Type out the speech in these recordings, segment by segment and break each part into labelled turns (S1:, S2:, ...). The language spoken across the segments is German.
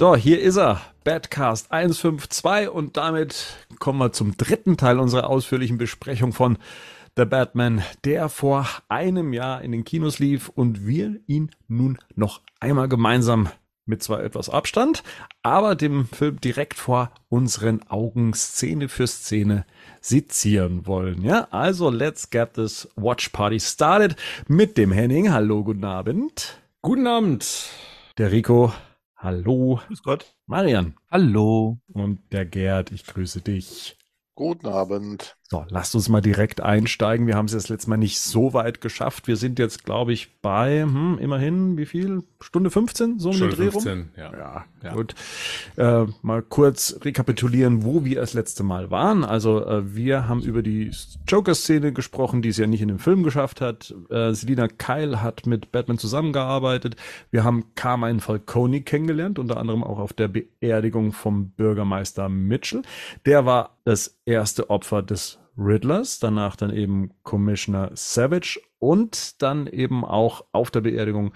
S1: So, hier ist er. Badcast 152 und damit kommen wir zum dritten Teil unserer ausführlichen Besprechung von The Batman, der vor einem Jahr in den Kinos lief und wir ihn nun noch einmal gemeinsam mit zwar etwas Abstand, aber dem Film direkt vor unseren Augen Szene für Szene sezieren wollen. Ja, also let's get this Watch Party started mit dem Henning. Hallo, guten Abend.
S2: Guten Abend.
S1: Der Rico. Hallo.
S2: Grüß Gott.
S1: Marian.
S3: Hallo.
S1: Und der Gerd. Ich grüße dich.
S4: Guten Abend.
S1: So, lasst uns mal direkt einsteigen. Wir haben es jetzt letztes Mal nicht so weit geschafft. Wir sind jetzt, glaube ich, bei, hm, immerhin, wie viel? Stunde 15? So
S2: Stunde 15, ja.
S1: ja. ja. Gut. Äh, mal kurz rekapitulieren, wo wir das letzte Mal waren. Also, äh, wir haben über die Joker-Szene gesprochen, die es ja nicht in dem Film geschafft hat. Äh, Selina Kyle hat mit Batman zusammengearbeitet. Wir haben Carmine Falcone kennengelernt, unter anderem auch auf der Beerdigung vom Bürgermeister Mitchell. Der war das erste Opfer des Riddlers, danach dann eben Commissioner Savage und dann eben auch auf der Beerdigung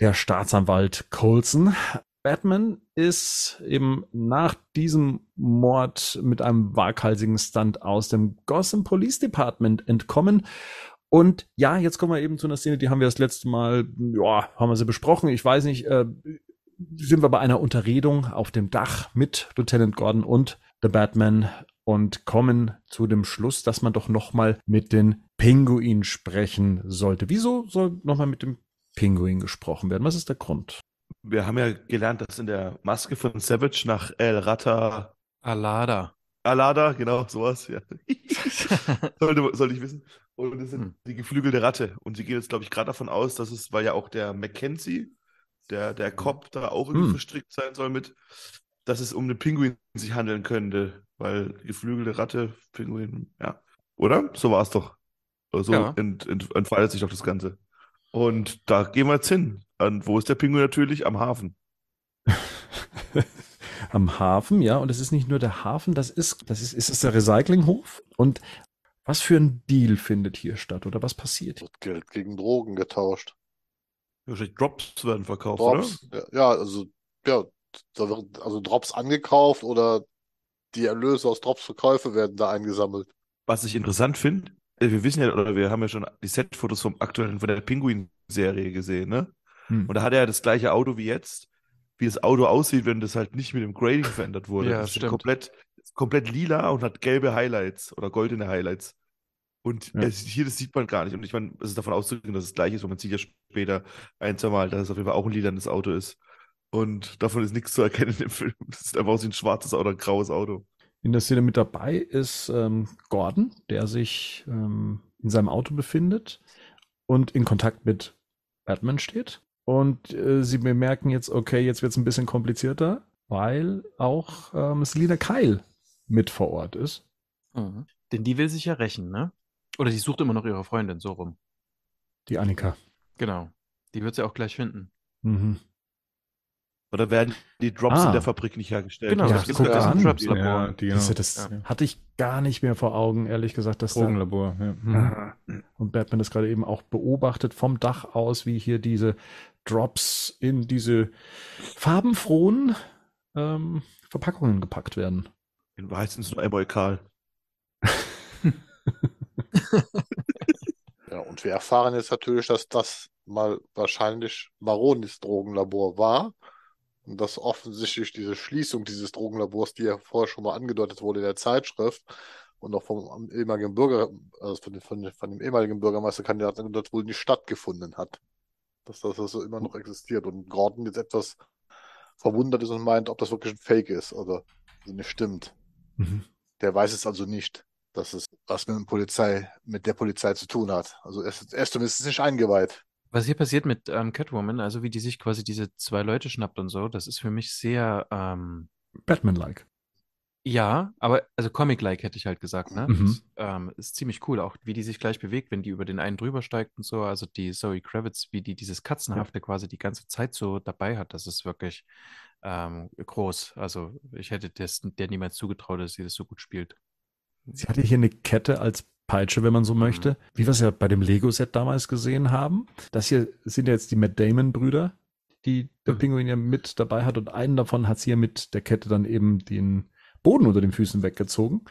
S1: der Staatsanwalt Colson. Batman ist eben nach diesem Mord mit einem waghalsigen Stunt aus dem Gotham Police Department entkommen. Und ja, jetzt kommen wir eben zu einer Szene, die haben wir das letzte Mal, ja, haben wir sie besprochen. Ich weiß nicht, äh, sind wir bei einer Unterredung auf dem Dach mit Lieutenant Gordon und The Batman und kommen zu dem Schluss, dass man doch nochmal mit den Pinguin sprechen sollte. Wieso soll nochmal mit dem Pinguin gesprochen werden? Was ist der Grund?
S2: Wir haben ja gelernt, dass in der Maske von Savage nach El Rata
S3: Alada.
S2: Alada, genau, sowas, ja. sollte, sollte ich wissen. Und das sind hm. die geflügelte Ratte. Und sie gehen jetzt, glaube ich, gerade davon aus, dass es, weil ja auch der Mackenzie, der, der Cop, da auch irgendwie hm. verstrickt sein soll mit, dass es um den Pinguin sich handeln könnte. Weil geflügelte Ratte, Pinguin, ja. Oder? So war es doch. So ja. ent, ent, entfaltet sich doch das Ganze. Und da gehen wir jetzt hin. Und wo ist der Pinguin natürlich? Am Hafen.
S1: Am Hafen, ja. Und es ist nicht nur der Hafen, das ist, das ist, ist es der Recyclinghof. Und was für ein Deal findet hier statt oder was passiert?
S4: Wird Geld gegen Drogen getauscht.
S2: Wahrscheinlich Drops werden verkauft,
S4: Drops, oder? Ja, also, ja, da wird also Drops angekauft oder die Erlöse aus Dropsverkäufe werden da eingesammelt.
S2: Was ich interessant finde, äh, wir wissen ja, oder wir haben ja schon die Setfotos vom aktuellen, von der Pinguin-Serie gesehen, ne? Hm. Und da hat er ja das gleiche Auto wie jetzt, wie das Auto aussieht, wenn das halt nicht mit dem Grading verändert wurde.
S3: ja,
S2: das
S3: stimmt.
S2: komplett, komplett lila und hat gelbe Highlights oder goldene Highlights. Und ja. es, hier, das sieht man gar nicht. Und ich meine, es ist davon auszugehen, dass es gleich ist, weil man sieht ja später ein, zwei Mal, dass es auf jeden Fall auch ein lilanes Auto ist. Und davon ist nichts zu erkennen im Film. Das sieht einfach aus wie ein schwarzes oder ein graues Auto.
S1: In der Szene mit dabei ist ähm, Gordon, der sich ähm, in seinem Auto befindet und in Kontakt mit Batman steht. Und äh, sie bemerken jetzt, okay, jetzt wird es ein bisschen komplizierter, weil auch ähm, Selina Kyle mit vor Ort ist.
S3: Mhm. Denn die will sich ja rächen, ne? Oder die sucht immer noch ihre Freundin, so rum.
S1: Die Annika.
S3: Genau. Die wird sie auch gleich finden.
S1: Mhm.
S2: Oder werden die Drops ah. in der Fabrik nicht hergestellt?
S1: Genau,
S2: ja,
S1: das ist ein Drops-Labor. Ja, genau. das, das ja. hatte ich gar nicht mehr vor Augen, ehrlich gesagt. Dass
S2: Drogenlabor, ja.
S1: Mhm. Und Batman das gerade eben auch beobachtet vom Dach aus, wie hier diese Drops in diese farbenfrohen ähm, Verpackungen gepackt werden.
S2: In Wahrheit sind es nur einmal Karl.
S4: ja, und wir erfahren jetzt natürlich, dass das mal wahrscheinlich Maronis Drogenlabor war und dass offensichtlich diese Schließung dieses Drogenlabors, die ja vorher schon mal angedeutet wurde in der Zeitschrift und auch vom ehemaligen Bürger, also von, von, von dem ehemaligen Bürgermeisterkandidaten dort wohl nicht stattgefunden hat. Dass das also immer noch existiert und Gordon jetzt etwas verwundert ist und meint, ob das wirklich ein Fake ist oder nicht stimmt. Mhm. Der weiß es also nicht, dass es was mit, Polizei, mit der Polizei zu tun hat. Also er ist, er ist zumindest nicht eingeweiht.
S3: Was hier passiert mit ähm, Catwoman, also wie die sich quasi diese zwei Leute schnappt und so, das ist für mich sehr ähm,
S1: Batman-like.
S3: Ja, aber also Comic-like hätte ich halt gesagt, ne?
S1: Mhm.
S3: Das, ähm, ist ziemlich cool, auch wie die sich gleich bewegt, wenn die über den einen drüber steigt und so. Also die Zoe Kravitz, wie die dieses Katzenhafte ja. quasi die ganze Zeit so dabei hat, das ist wirklich ähm, groß. Also ich hätte das, der niemals zugetraut, dass sie das so gut spielt.
S1: Sie hatte hier eine Kette als Peitsche, wenn man so möchte, mhm. wie wir es ja bei dem Lego-Set damals gesehen haben. Das hier sind ja jetzt die Matt Damon-Brüder, die der Pinguin ja mit dabei hat und einen davon hat sie ja mit der Kette dann eben den Boden unter den Füßen weggezogen.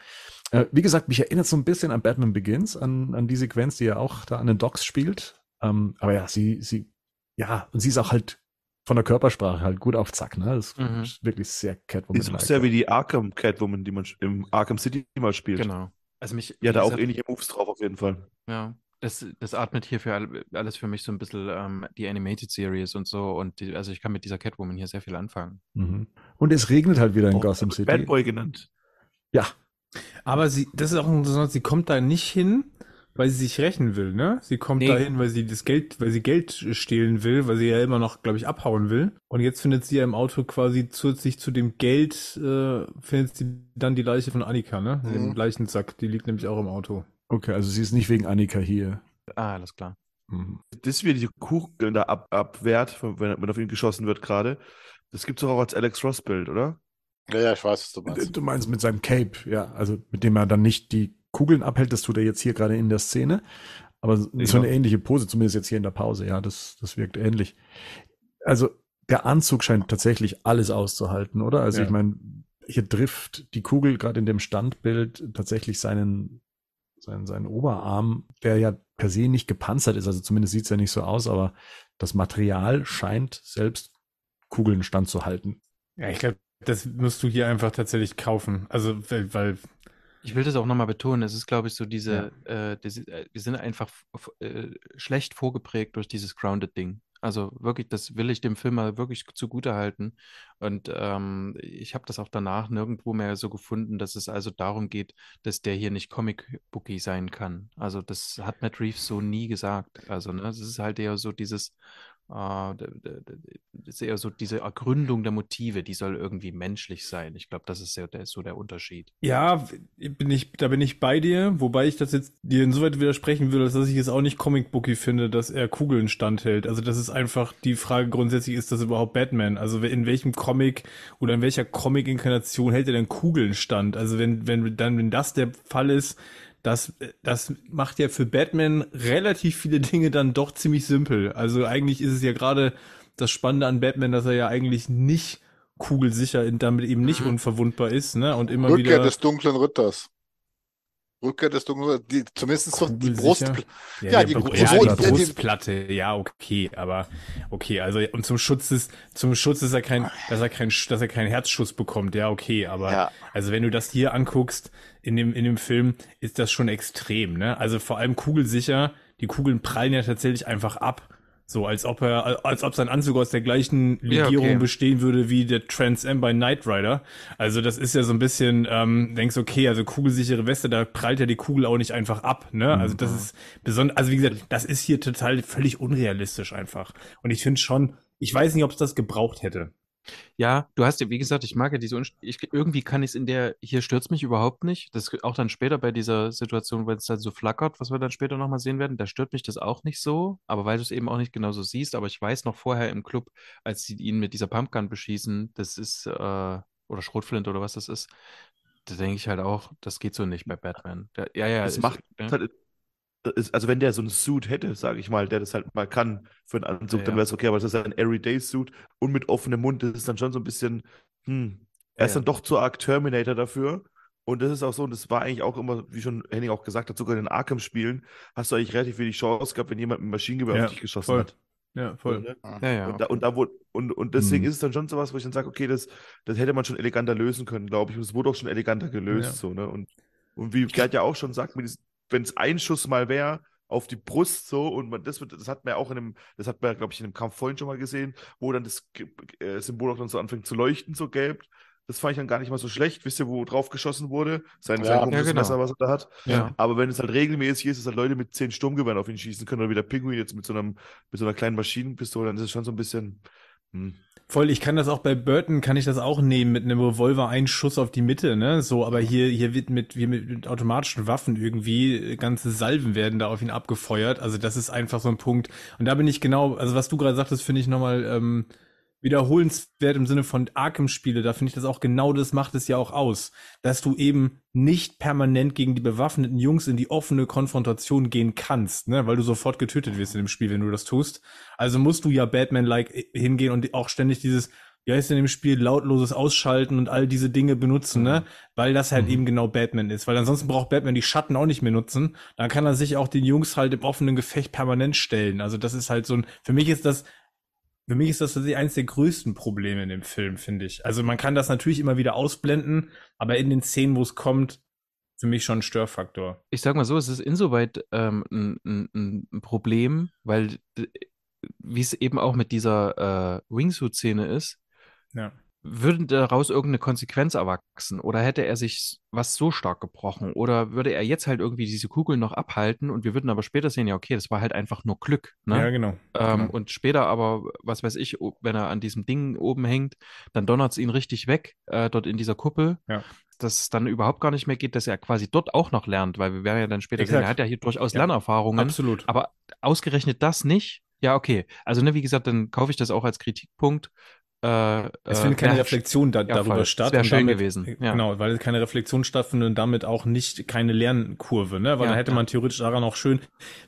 S1: Äh, wie gesagt, mich erinnert so ein bisschen an Batman Begins, an, an die Sequenz, die ja auch da an den Docks spielt. Ähm, aber ja, sie, sie, ja, und sie ist auch halt von der Körpersprache halt gut auf Zack, ne? Das
S3: Mhm.
S1: ist wirklich sehr Catwoman.
S2: ist auch sehr wie die Arkham Catwoman, die man im Arkham City mal spielt.
S3: Genau. Also mich, wie
S2: da auch ähnliche Moves drauf auf jeden Fall.
S3: Ja, das, das atmet hier für all- alles für mich so ein bisschen ähm, die Animated Series und so. Und die, also ich kann mit dieser Catwoman hier sehr viel anfangen.
S1: Mhm. Und es regnet halt wieder in
S2: Auch
S1: Gotham City.
S2: Bad Boy genannt.
S1: Ja,
S5: Aber sie, das ist auch interessant, sie kommt da nicht hin, weil sie sich rächen will, ne? Sie kommt
S3: Nee.
S5: da hin, weil sie das Geld, weil sie Geld stehlen will, weil sie ja immer noch, glaube ich, abhauen will. Und jetzt findet sie ja im Auto quasi zusätzlich zu dem Geld, äh, findet sie dann die Leiche von Annika, ne?
S4: Mhm.
S5: Den Leichensack, die liegt nämlich auch im Auto.
S1: okay, also sie ist nicht wegen Annika hier.
S3: Ah, alles klar.
S1: Mhm.
S2: Das wie die Kugel da ab, abwehrt, wenn, wenn auf ihn geschossen wird gerade. Das gibt's doch auch als Alex Ross Bild, oder?
S4: Ja, ja, ich weiß, was du meinst.
S1: Du meinst mit seinem Cape, ja, also mit dem er dann nicht die Kugeln abhält, das tut er jetzt hier gerade in der Szene. Aber so
S2: Ja.
S1: eine ähnliche Pose, zumindest jetzt hier in der Pause, ja, das, das wirkt ähnlich. Also der Anzug scheint tatsächlich alles auszuhalten, oder? Also
S5: Ja.
S1: ich meine, hier trifft die Kugel gerade in dem Standbild tatsächlich seinen, seinen, seinen Oberarm, der ja per se nicht gepanzert ist, also zumindest sieht es ja nicht so aus, aber das Material scheint selbst Kugeln standzuhalten.
S5: Ja, ich glaube, das musst du hier einfach tatsächlich kaufen. Also, weil, weil
S3: Ich will das auch nochmal betonen. Es ist, glaube ich, so diese, äh, diese äh, wir sind einfach äh, schlecht vorgeprägt durch dieses Grounded-Ding. Also wirklich, das will ich dem Film mal wirklich zugute halten. Und ähm, ich habe das auch danach nirgendwo mehr so gefunden, dass es also darum geht, dass der hier nicht Comic-Bookie sein kann. Also das hat Matt Reeves so nie gesagt. Also ne, es ist halt eher so dieses, äh, ist eher so diese Ergründung der Motive, die soll irgendwie menschlich sein. Ich glaube, das ist ja der, so der Unterschied.
S5: Ja, bin ich, da bin ich bei dir, wobei ich das jetzt dir insoweit widersprechen würde, dass ich es auch nicht Comic-Booky finde, dass er Kugeln standhält. Also das ist einfach die Frage grundsätzlich, ist das überhaupt Batman? Also in welchem Comic oder in welcher Comic-Inkarnation hält er denn Kugeln stand? Also wenn, wenn dann, wenn das der Fall ist, das, das macht ja für Batman relativ viele Dinge dann doch ziemlich simpel. Also eigentlich ist es ja gerade das Spannende an Batman, dass er ja eigentlich nicht kugelsicher und damit eben nicht
S3: Mhm.
S5: unverwundbar ist, ne? Und immer
S4: Rückkehr
S5: wieder
S4: des dunklen Ritters. Rückkehr des dunklen. Die, zumindest so die. Brust.
S5: Ja,
S4: Ja,
S5: die,
S4: die
S5: Bru-
S4: Brust-
S5: ja, die Brustplatte, ja, okay, aber okay, also und zum Schutz des, zum Schutz ist er kein, dass er kein, dass er keinen Herzschuss bekommt, ja, okay, aber
S4: Ja.
S5: also wenn du das hier anguckst in dem in dem Film, ist das schon extrem, ne? Also vor allem kugelsicher, die Kugeln prallen ja tatsächlich einfach ab. So, als ob er, als ob sein Anzug aus der gleichen
S3: Ja,
S5: Legierung
S3: okay.
S5: bestehen würde wie der Trans Am bei Knight Rider. Also das ist ja so ein bisschen, ähm, denkst okay, also kugelsichere Weste, da prallt ja die Kugel auch nicht einfach ab, ne? Also das ist besonders, also wie gesagt, das ist hier total völlig unrealistisch einfach. Und ich finde schon, ich weiß nicht, ob es das gebraucht hätte.
S3: Ja, du hast ja, wie gesagt, ich mag ja diese, Unst- ich, irgendwie kann ich es in der, hier stört's mich überhaupt nicht. Das auch dann später bei dieser Situation, wenn es dann so flackert, was wir dann später nochmal sehen werden, da stört mich das auch nicht so, aber weil du es eben auch nicht genauso siehst, aber ich weiß noch vorher im Club, als sie ihn mit dieser Pumpgun beschießen, das ist, äh, oder Schrotflint oder was das ist, da denke ich halt auch, das geht so nicht bei Batman. Der, ja, ja, ist-
S2: macht
S3: ja.
S2: halt, also wenn der so einen Suit hätte, sage ich mal, der das halt mal kann für einen Anzug,
S3: Ja,
S2: dann wäre es okay, aber das ist ein Everyday-Suit und mit offenem Mund, das ist dann schon so ein bisschen, hm, er
S3: Ja,
S2: ist dann doch zu arg Terminator dafür. Und das ist auch so, und das war eigentlich auch immer, wie schon Henning auch gesagt hat, sogar in den Arkham-Spielen hast du eigentlich relativ wenig Chance gehabt, wenn jemand mit Maschinengewehr
S5: Ja,
S2: auf dich geschossen
S5: voll.
S2: hat.
S5: Ja,
S2: Ne?
S3: Ja, ja.
S2: Und, da, und, da wurde, und, und deswegen
S1: Mhm.
S2: ist es dann schon sowas, wo ich dann sage, okay, das, das hätte man schon eleganter lösen können, glaube ich. Und es wurde auch schon eleganter gelöst.
S5: Ja.
S2: So, ne? und, und wie Gerd ja auch schon sagt, wenn es ein Schuss mal wäre auf die Brust so und man, das, wird- das hat man ja auch in einem, das hat man ja, glaube ich, in einem Kampf vorhin schon mal gesehen, wo dann das äh, Symbol auch dann so anfängt zu leuchten, so gelb. Das fand ich dann gar nicht mal so schlecht. Wisst ihr, wo drauf geschossen wurde? Sein,
S4: Ja.
S2: sein
S4: Ja,
S2: komisches
S3: genau.
S2: Messer, was er da hat.
S3: Ja.
S2: Aber wenn es halt regelmäßig ist, dass halt Leute mit zehn Sturmgewehren auf ihn schießen können oder wie der Pinguin jetzt mit so, einem, mit so einer kleinen Maschinenpistole, dann ist es schon so ein bisschen. Hm.
S5: Voll, ich kann das auch bei Burton, kann ich das auch nehmen mit einem Revolver, einen Schuss auf die Mitte, ne? So, aber hier, hier wird mit, hier mit, mit automatischen Waffen irgendwie äh, ganze Salven werden da auf ihn abgefeuert. Also das ist einfach so ein Punkt. Und da bin ich genau, also was du gerade sagtest, finde ich nochmal ähm, wiederholenswert im Sinne von Arkham-Spiele, da finde ich das auch genau das macht es ja auch aus, dass du eben nicht permanent gegen die bewaffneten Jungs in die offene Konfrontation gehen kannst, ne, weil du sofort getötet wirst in dem Spiel, wenn du das tust. Also musst du ja Batman-like hingehen und auch ständig dieses, wie heißt in dem Spiel, lautloses Ausschalten und all diese Dinge benutzen, ne? Mhm. Weil das halt mhm. eben genau Batman ist. Weil ansonsten braucht Batman die Schatten auch nicht mehr nutzen. Dann kann er sich auch den Jungs halt im offenen Gefecht permanent stellen. Also das ist halt so ein, für mich ist das für mich ist das tatsächlich eines der größten Probleme in dem Film, finde ich. Also man kann das natürlich immer wieder ausblenden, aber in den Szenen, wo es kommt, für mich schon ein Störfaktor.
S3: Ich sag mal so, es ist insoweit ähm, ein, ein, ein, Problem, weil wie es eben auch mit dieser äh, Wingsuit-Szene ist,
S5: ja
S3: würde daraus irgendeine Konsequenz erwachsen oder hätte er sich was so stark gebrochen oder würde er jetzt halt irgendwie diese Kugel noch abhalten und wir würden aber später sehen, ja, okay, das war halt einfach nur Glück. Ne?
S5: Ja, genau.
S3: Ähm,
S5: genau.
S3: Und später aber, was weiß ich, wenn er an diesem Ding oben hängt, dann donnert es ihn richtig weg, äh, dort in dieser Kuppel.
S5: Ja.
S3: Dass es dann überhaupt gar nicht mehr geht, dass er quasi dort auch noch lernt, weil wir werden ja dann später Exakt. sehen, er hat ja hier durchaus ja. Lernerfahrungen.
S5: Absolut.
S3: Aber ausgerechnet das nicht, ja, okay. Also, ne, wie gesagt, dann kaufe ich das auch als Kritikpunkt.
S5: Äh, es findet keine Reflexion da, ja, darüber voll. statt.
S3: Wäre schön damit, gewesen.
S5: Ja. Genau, weil keine Reflexion stattfindet und damit auch nicht keine Lernkurve, ne? Weil ja, dann hätte man theoretisch daran auch schön,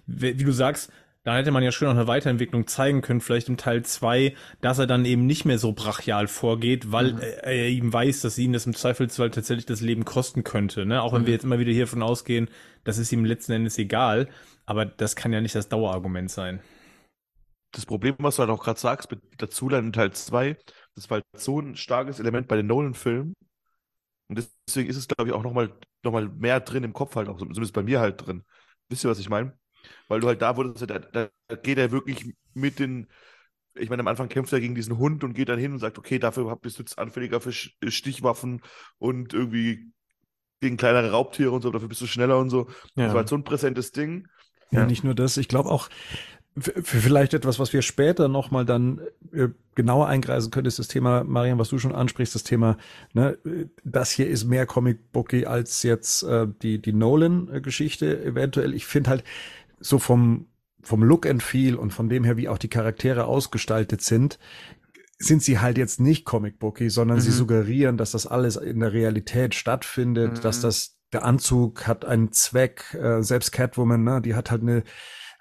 S5: wie, wie du sagst, da hätte man ja schön auch eine Weiterentwicklung zeigen können, vielleicht im Teil zwei, dass er dann eben nicht mehr so brachial vorgeht, weil mhm. er, er eben weiß, dass ihn das im Zweifelsfall tatsächlich das Leben kosten könnte. Ne? Auch wenn mhm. wir jetzt immer wieder hiervon ausgehen, das ist ihm letzten Endes egal, aber das kann ja nicht das Dauerargument sein
S2: das Problem, was du halt auch gerade sagst, mit der Zuleihen in Teil 2, das war halt so ein starkes Element bei den Nolan-Filmen. Und deswegen ist es, glaube ich, auch nochmal noch mal mehr drin im Kopf halt, auch zumindest bei mir halt drin. Wisst ihr, was ich meine? Weil du halt da wurdest, da, da geht er wirklich mit den, ich meine, am Anfang kämpft er gegen diesen Hund und geht dann hin und sagt, okay, dafür bist du jetzt anfälliger für Stichwaffen und irgendwie gegen kleinere Raubtiere und so, dafür bist du schneller und so. Ja. Das war halt so ein präsentes Ding.
S1: Ja, ja. nicht nur das, ich glaube auch, vielleicht etwas, was wir später nochmal dann äh, genauer eingreisen können, ist das Thema, Marian, was du schon ansprichst, das Thema, ne, das hier ist mehr Comic-Booky als jetzt äh, die, die Nolan-Geschichte eventuell. Ich finde halt so vom, vom Look and Feel und von dem her, wie auch die Charaktere ausgestaltet sind, sind sie halt jetzt nicht Comic-Booky, sondern mhm. sie suggerieren, dass das alles in der Realität stattfindet, mhm. dass das der Anzug hat einen Zweck, äh, selbst Catwoman, ne, die hat halt eine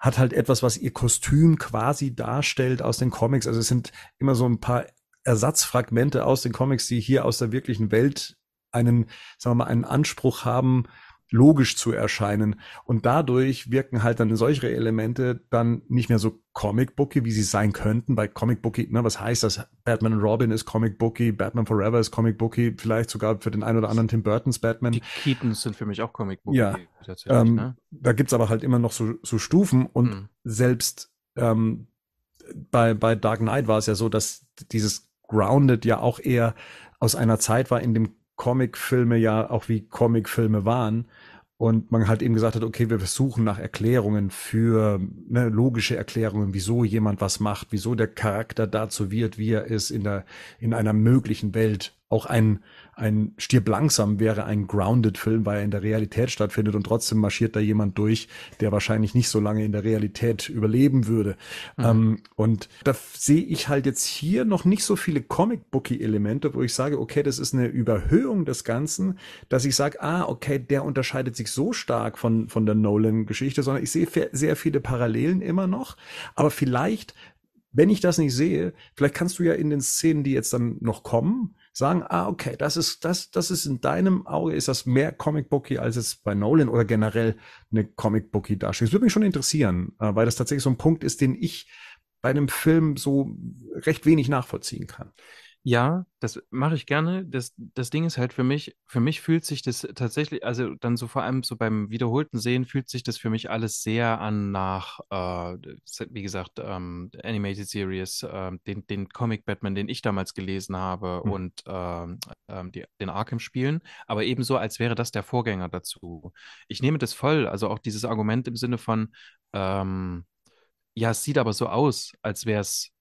S1: hat halt etwas, was ihr Kostüm quasi darstellt aus den Comics. Also es sind immer so ein paar Ersatzfragmente aus den Comics, die hier aus der wirklichen Welt einen, sagen wir mal, einen Anspruch haben, logisch zu erscheinen. Und dadurch wirken halt dann solche Elemente dann nicht mehr so Comic-Booky, wie sie sein könnten. Bei Comic-Booky, ne, was heißt das? Batman und Robin ist Comic-Booky, Batman Forever ist Comic-Booky, vielleicht sogar für den einen oder anderen Tim Burtons Batman.
S3: Die Keatons sind für mich auch Comic-Booky.
S1: Ja, ähm, ne? da gibt's aber halt immer noch so, so Stufen und mhm. selbst ähm, bei, bei Dark Knight war es ja so, dass dieses Grounded ja auch eher aus einer Zeit war, in dem Comicfilme ja auch wie Comicfilme waren. Und man halt eben gesagt hat, okay, wir versuchen nach Erklärungen für ne, logische Erklärungen, wieso jemand was macht, wieso der Charakter dazu wird, wie er ist in der in einer möglichen Welt auch ein, ein Stirb langsam wäre ein Grounded-Film, weil er in der Realität stattfindet und trotzdem marschiert da jemand durch, der wahrscheinlich nicht so lange in der Realität überleben würde. Mhm. Ähm, und da sehe ich halt jetzt hier noch nicht so viele Comic-Booky-Elemente, wo ich sage, okay, das ist eine Überhöhung des Ganzen, dass ich sage, ah, okay, der unterscheidet sich so stark von, von der Nolan-Geschichte, sondern ich sehe sehr viele Parallelen immer noch. Aber vielleicht wenn ich das nicht sehe, vielleicht kannst du ja in den Szenen, die jetzt dann noch kommen, sagen, ah, okay, das ist, das, das ist in deinem Auge, ist das mehr Comic-Booky als es bei Nolan oder generell eine Comic-Booky darstellt. Das würde mich schon interessieren, äh, weil das tatsächlich so ein Punkt ist, den ich bei einem Film so recht wenig nachvollziehen kann.
S3: Ja, das mache ich gerne. Das, das Ding ist halt für mich, für mich fühlt sich das tatsächlich, also dann so vor allem so beim wiederholten Sehen fühlt sich das für mich alles sehr an nach, äh, wie gesagt, ähm, Animated Series, äh, den, den Comic Batman, den ich damals gelesen habe mhm. und ähm, ähm, die, den Arkham-Spielen, aber ebenso, als wäre das der Vorgänger dazu. Ich nehme das voll, also auch dieses Argument im Sinne von, ähm, ja, es sieht aber so aus, als wäre es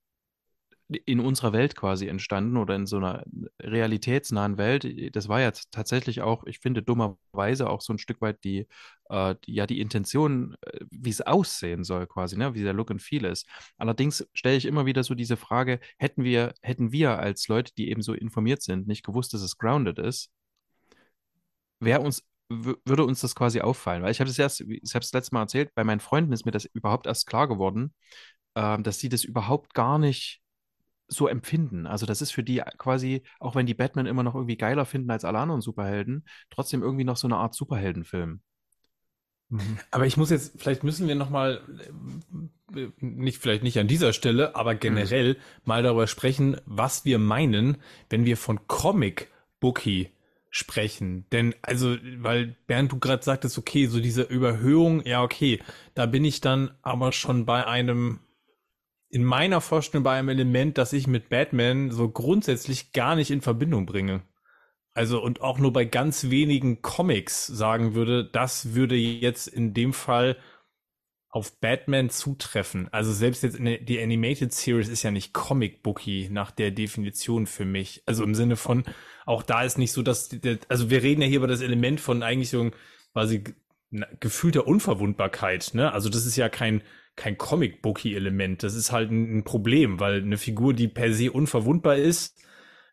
S3: in unserer Welt quasi entstanden oder in so einer realitätsnahen Welt. Das war ja tatsächlich auch, ich finde, dummerweise auch so ein Stück weit die, äh, die ja, die Intention, äh, wie es aussehen soll quasi, ne? wie der Look and Feel ist. Allerdings stelle ich immer wieder so diese Frage, hätten wir, hätten wir als Leute, die eben so informiert sind, nicht gewusst, dass es grounded ist, wäre uns würde uns das quasi auffallen, weil ich habe es erst, ich habe es letztes Mal erzählt, bei meinen Freunden ist mir das überhaupt erst klar geworden, äh, dass sie das überhaupt gar nicht so empfinden. Also das ist für die quasi, auch wenn die Batman immer noch irgendwie geiler finden als alle anderen Superhelden, trotzdem irgendwie noch so eine Art Superheldenfilm.
S5: Mhm. Aber ich muss jetzt, vielleicht müssen wir nochmal, äh, nicht, vielleicht nicht an dieser Stelle, aber generell mhm. mal darüber sprechen, was wir meinen, wenn wir von Comic Bookie sprechen. Denn, also, weil Bernd, du gerade sagtest, okay, so diese Überhöhung, ja, okay, da bin ich dann aber schon bei einem in meiner Vorstellung bei einem Element, das ich mit Batman so grundsätzlich gar nicht in Verbindung bringe. Also und auch nur bei ganz wenigen Comics sagen würde, das würde jetzt in dem Fall auf Batman zutreffen. Also selbst jetzt die Animated Series ist ja nicht Comic Booky nach der Definition für mich. Also im Sinne von, auch da ist nicht so, dass, also wir reden ja hier über das Element von eigentlich so quasi gefühlter Unverwundbarkeit, ne? Also das ist ja kein, kein Comic-Bookie-Element. Das ist halt ein, Problem, weil eine Figur, die per se unverwundbar ist,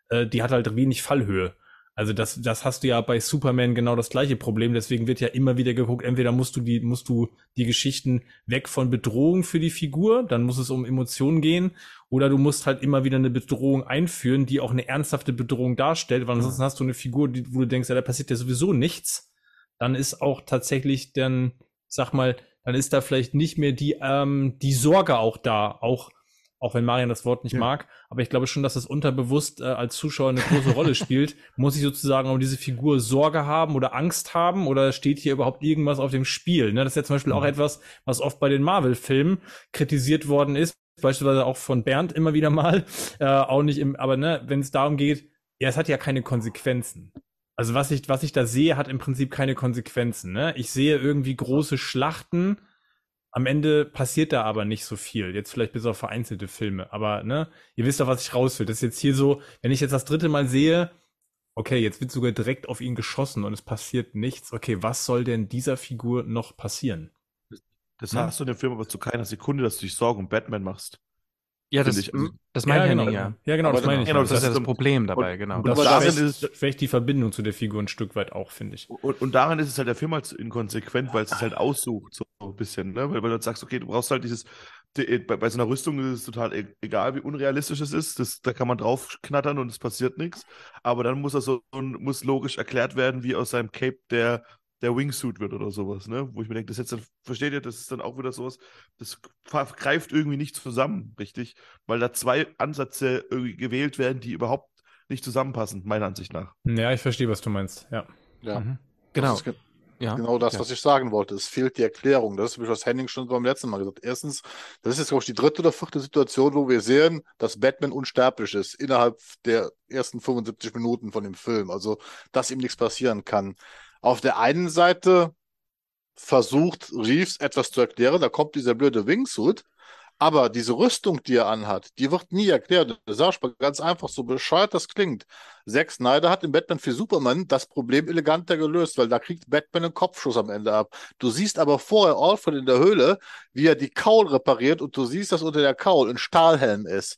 S5: äh, die hat halt wenig Fallhöhe. Also das, das hast du ja bei Superman genau das gleiche Problem. Deswegen wird ja immer wieder geguckt, entweder musst du die, musst du die Geschichten weg von Bedrohung für die Figur, dann muss es um Emotionen gehen, oder du musst halt immer wieder eine Bedrohung einführen, die auch eine ernsthafte Bedrohung darstellt, weil ansonsten hast du eine Figur, die, wo du denkst, ja, da passiert ja sowieso nichts. Dann ist auch tatsächlich dann, sag mal, dann ist da vielleicht nicht mehr die, ähm, die Sorge auch da, auch, auch wenn Marian das Wort nicht ja. mag, aber ich glaube schon, dass das unterbewusst äh, als Zuschauer eine große Rolle spielt. Muss ich sozusagen um diese Figur Sorge haben oder Angst haben oder steht hier überhaupt irgendwas auf dem Spiel? Ne? Das ist ja zum Beispiel mhm. auch etwas, was oft bei den Marvel-Filmen kritisiert worden ist, beispielsweise auch von Bernd immer wieder mal, äh, auch nicht im, aber ne, wenn es darum geht, ja, es hat ja keine Konsequenzen. Also was ich, was ich da sehe, hat im Prinzip keine Konsequenzen. Ne? Ich sehe irgendwie große Schlachten. Am Ende passiert da aber nicht so viel. Jetzt vielleicht bis auf vereinzelte Filme. Aber ne, ihr wisst doch, was ich raus will. Das ist jetzt hier so, wenn ich jetzt das dritte Mal sehe, okay, jetzt wird sogar direkt auf ihn geschossen und es passiert nichts. Okay, was soll denn dieser Figur noch passieren?
S2: Das hast du in dem Film aber zu keiner Sekunde, dass du dich Sorgen um Batman machst.
S3: Ja, das, ich, das meine ja,
S5: genau,
S3: ja.
S5: Ja, genau, das meine ich.
S3: Genau, das, das ist ja das Problem dabei, genau.
S5: Und, und darin ist vielleicht die Verbindung zu der Figur ein Stück weit auch, finde ich.
S2: Und, und darin ist es halt der Film halt inkonsequent, weil es es halt aussucht, so ein bisschen, ne? Weil, weil du sagst, okay, du brauchst halt dieses, die, bei, bei, so einer Rüstung ist es total e egal, wie unrealistisch es ist. Das, da kann man draufknattern und es passiert nichts. Aber dann muss das so muss logisch erklärt werden, wie aus seinem Cape der der Wingsuit wird oder sowas, ne? Wo ich mir denke, das jetzt dann, versteht ihr, das ist dann auch wieder sowas, das greift irgendwie nicht zusammen, richtig? Weil da zwei Ansätze irgendwie gewählt werden, die überhaupt nicht zusammenpassen, meiner Ansicht nach.
S5: Ja, ich verstehe, was du meinst, ja.
S4: Ja, mhm. genau. Das ja. Genau das, ja. was ich sagen wollte. Es fehlt die Erklärung. Das ist, was Henning schon beim letzten Mal gesagt Erstens, das ist jetzt, glaube ich, die dritte oder vierte Situation, wo wir sehen, dass Batman unsterblich ist, innerhalb der ersten 75 Minuten von dem Film. Also, dass ihm nichts passieren kann. Auf der einen Seite versucht Reeves etwas zu erklären, da kommt dieser blöde Wingsuit, aber diese Rüstung, die er anhat, die wird nie erklärt. Das sag ich mal ganz einfach, so bescheuert das klingt. Zack Snyder hat im Batman für Superman das Problem eleganter gelöst, weil da kriegt Batman einen Kopfschuss am Ende ab. Du siehst aber vorher Alfred in der Höhle, wie er die Kaul repariert und du siehst, dass unter der Kaul ein Stahlhelm ist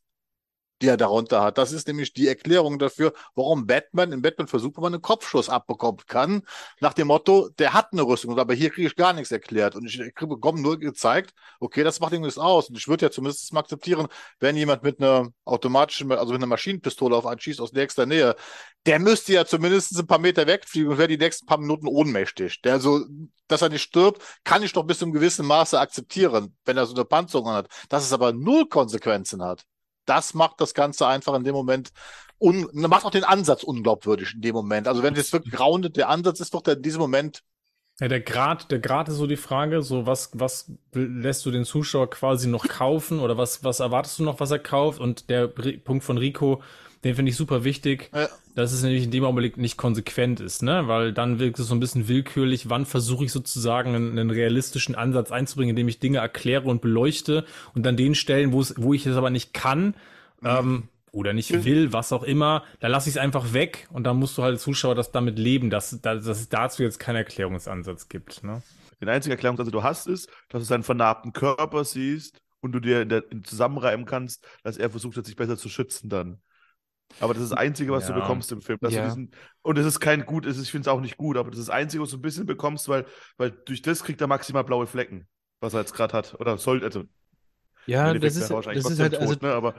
S4: die er darunter hat. Das ist nämlich die Erklärung dafür, warum Batman in Batman für Superman einen Kopfschuss abbekommen kann. Nach dem Motto, der hat eine Rüstung, aber hier kriege ich gar nichts erklärt. Und ich bekomme nur gezeigt, okay, das macht irgendwas aus. Und ich würde ja zumindest mal akzeptieren, wenn jemand mit einer automatischen, also mit einer Maschinenpistole auf einen schießt aus nächster Nähe, der müsste ja zumindest ein paar Meter wegfliegen und wäre die nächsten paar Minuten ohnmächtig. Der so, dass er nicht stirbt, kann ich doch bis zu einem gewissen Maße akzeptieren, wenn er so eine Panzerung hat. Dass es aber null Konsequenzen hat das macht das Ganze einfach in dem Moment un macht auch den Ansatz unglaubwürdig in dem Moment. Also wenn es wirklich grounded der Ansatz ist, wird er in diesem Moment
S5: ja, der Grad, der Grad ist so die Frage, so was, was lässt du den Zuschauer quasi noch kaufen oder was, was erwartest du noch, was er kauft? Und der Punkt von Rico, den finde ich super wichtig, ja. dass es nämlich in dem Augenblick nicht konsequent ist, ne? Weil dann wirkt es so ein bisschen willkürlich, wann versuche ich sozusagen einen, einen, realistischen Ansatz einzubringen, indem ich Dinge erkläre und beleuchte und dann den Stellen, wo es, wo ich es aber nicht kann, ähm, oder nicht will, was auch immer, da lasse ich es einfach weg und dann musst du halt Zuschauer das damit leben, dass, dass es dazu jetzt keinen Erklärungsansatz gibt. Ne?
S2: Den einzigen Erklärungsansatz, den du hast, ist, dass du seinen vernarbten Körper siehst und du dir in der, in zusammenreimen kannst, dass er versucht hat, sich besser zu schützen dann. Aber das ist das Einzige, was
S5: Ja.
S2: du bekommst im Film. Dass
S3: Ja.
S2: diesen, und es ist kein gut, ich finde es auch nicht gut, aber das ist das Einzige, was du ein bisschen bekommst, weil, weil durch das kriegt er maximal blaue Flecken, was er jetzt gerade hat. Oder soll, also
S3: Ja, das ist,
S2: wahrscheinlich
S3: das ist halt, also
S2: tot, ne? Aber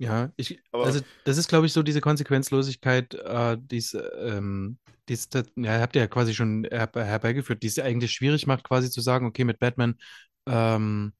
S3: Ja, ich,
S2: Aber-
S3: also das ist, glaube ich, so diese Konsequenzlosigkeit, äh, die es, ähm, die es da- ja, habt ihr ja quasi schon her herbeigeführt, die es eigentlich schwierig macht, quasi zu sagen, okay, mit Batman, ähm,